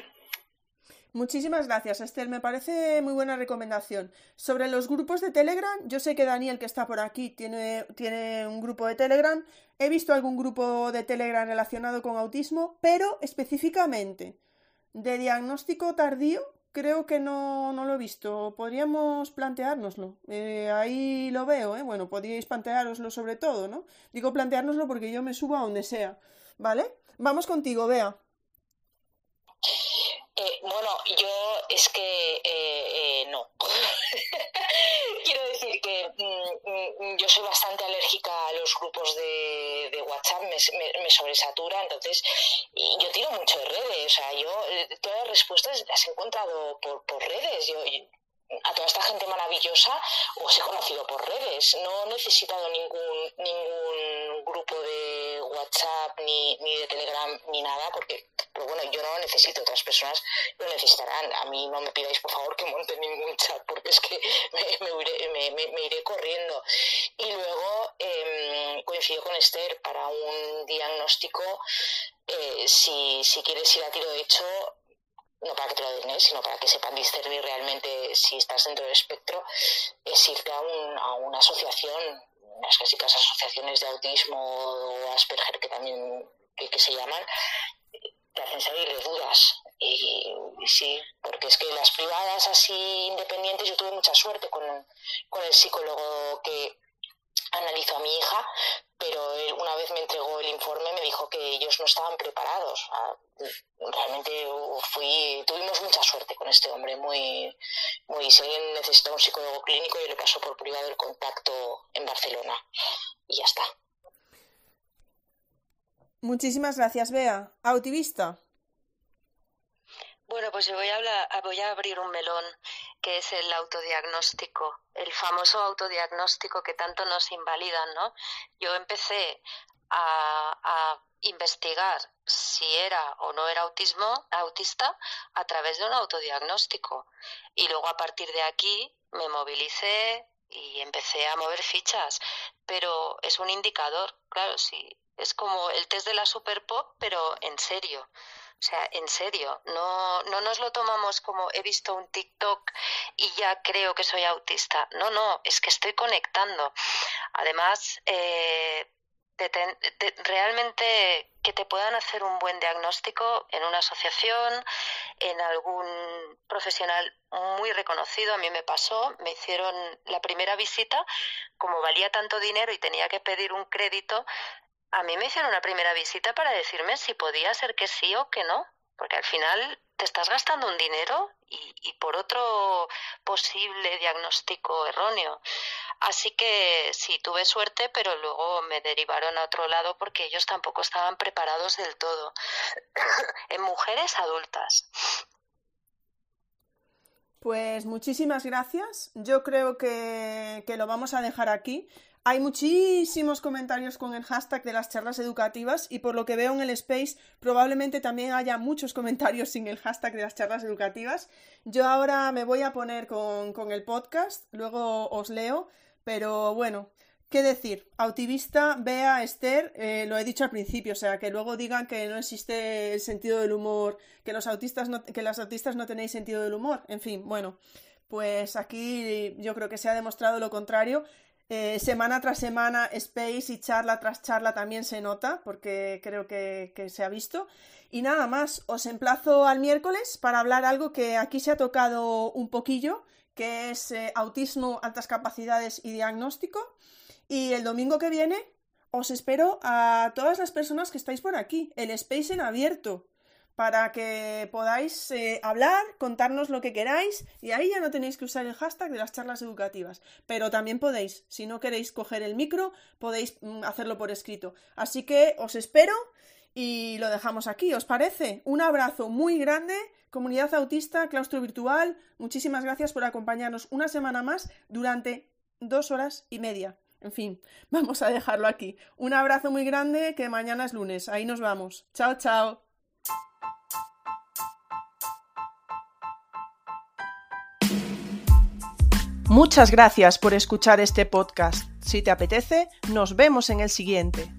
Muchísimas gracias, Esther. Me parece muy buena recomendación. Sobre los grupos de Telegram, yo sé que Daniel, que está por aquí, tiene, tiene un grupo de Telegram. He visto algún grupo de Telegram relacionado con autismo, pero específicamente de diagnóstico tardío creo que no, no, lo he visto. Podríamos planteárnoslo. Eh, ahí lo veo, ¿eh? Bueno, podríais planteároslo sobre todo, ¿no? Digo planteárnoslo porque yo me subo a donde sea. ¿Vale? Vamos contigo, Bea. Eh, bueno, yo es que eh, eh no. Quiero decir que mm, mm, yo soy bastante alérgica a los grupos de, WhatsApp, me, sobresatura, entonces yo tiro mucho de redes. O sea, yo eh, todas las respuestas las he encontrado por, por redes. Yo, a toda esta gente maravillosa os he conocido por redes. No he necesitado ningún, ningún grupo de WhatsApp ni, ni de Telegram ni nada, porque pero bueno, yo no lo necesito, otras personas lo necesitarán. A mí no me pidáis por favor que monte ningún chat, porque es que me, iré, corriendo. Y luego eh, coincido con Esther para un diagnóstico. Eh, si, si quieres ir a tiro de hecho, no para que te lo den, ¿eh? sino para que sepan discernir realmente si estás dentro del espectro, es irte a, un, a una asociación, las clásicas asociaciones de autismo o Asperger que también que se llaman, te hacen salir de dudas. Y, sí, porque es que las privadas así independientes, yo tuve mucha suerte con, con el psicólogo que analizó a mi hija, pero él una vez me entregó el informe me dijo que ellos no estaban preparados. Realmente fui, tuvimos mucha suerte con este hombre, muy, muy, si alguien necesita un psicólogo clínico, yo le paso por privado el contacto en Barcelona y ya está. Muchísimas gracias, Bea. Autivista. Bueno, pues yo voy a, hablar, voy a abrir un melón, que es el autodiagnóstico, el famoso autodiagnóstico que tanto nos invalidan, ¿no? Yo empecé a, a investigar si era o no era autismo, autista a través de un autodiagnóstico. Y luego a partir de aquí me movilicé y empecé a mover fichas. Pero es un indicador, claro, sí, es como el test de la Super Pop, pero en serio. O sea, en serio, no, no nos lo tomamos como he visto un TikTok y ya creo que soy autista. No, no, es que estoy conectando. Además, eh, realmente que te puedan hacer un buen diagnóstico en una asociación, en algún profesional muy reconocido. A mí me pasó, me hicieron la primera visita, como valía tanto dinero y tenía que pedir un crédito, a mí me hicieron una primera visita para decirme si podía ser que sí o que no, porque al final te estás gastando un dinero y, por otro posible diagnóstico erróneo. Así que sí, tuve suerte, pero luego me derivaron a otro lado porque ellos tampoco estaban preparados del todo. en mujeres adultas. Pues muchísimas gracias. Yo creo que, que, lo vamos a dejar aquí. Hay muchísimos comentarios con el hashtag de las charlas educativas y por lo que veo en el space probablemente también haya muchos comentarios sin el hashtag de las charlas educativas. Yo ahora me voy a poner con, con el podcast, luego os leo, pero bueno, ¿Qué decir? Autivista, Bea, Esther, eh, lo he dicho al principio, o sea, que luego digan que no existe el sentido del humor, que los autistas no, que las autistas no tenéis sentido del humor, en fin, bueno, pues aquí yo creo que se ha demostrado lo contrario. Eh, semana tras semana, space y charla tras charla también se nota, porque creo que, se ha visto. Y nada más, os emplazo al miércoles para hablar algo que aquí se ha tocado un poquillo, que es eh, autismo, altas capacidades y diagnóstico. Y el domingo que viene os espero a todas las personas que estáis por aquí, el space en abierto, para que podáis eh, hablar, contarnos lo que queráis y ahí ya no tenéis que usar el hashtag de las charlas educativas, pero también podéis, si no queréis coger el micro, podéis mm, hacerlo por escrito. Así que os espero y lo dejamos aquí, ¿os parece? Un abrazo muy grande, comunidad autista, claustro virtual, muchísimas gracias por acompañarnos una semana más durante dos horas y media. En fin, vamos a dejarlo aquí. Un abrazo muy grande, que mañana es lunes. Ahí nos vamos. Chao, chao. Muchas gracias por escuchar este podcast. Si te apetece, nos vemos en el siguiente.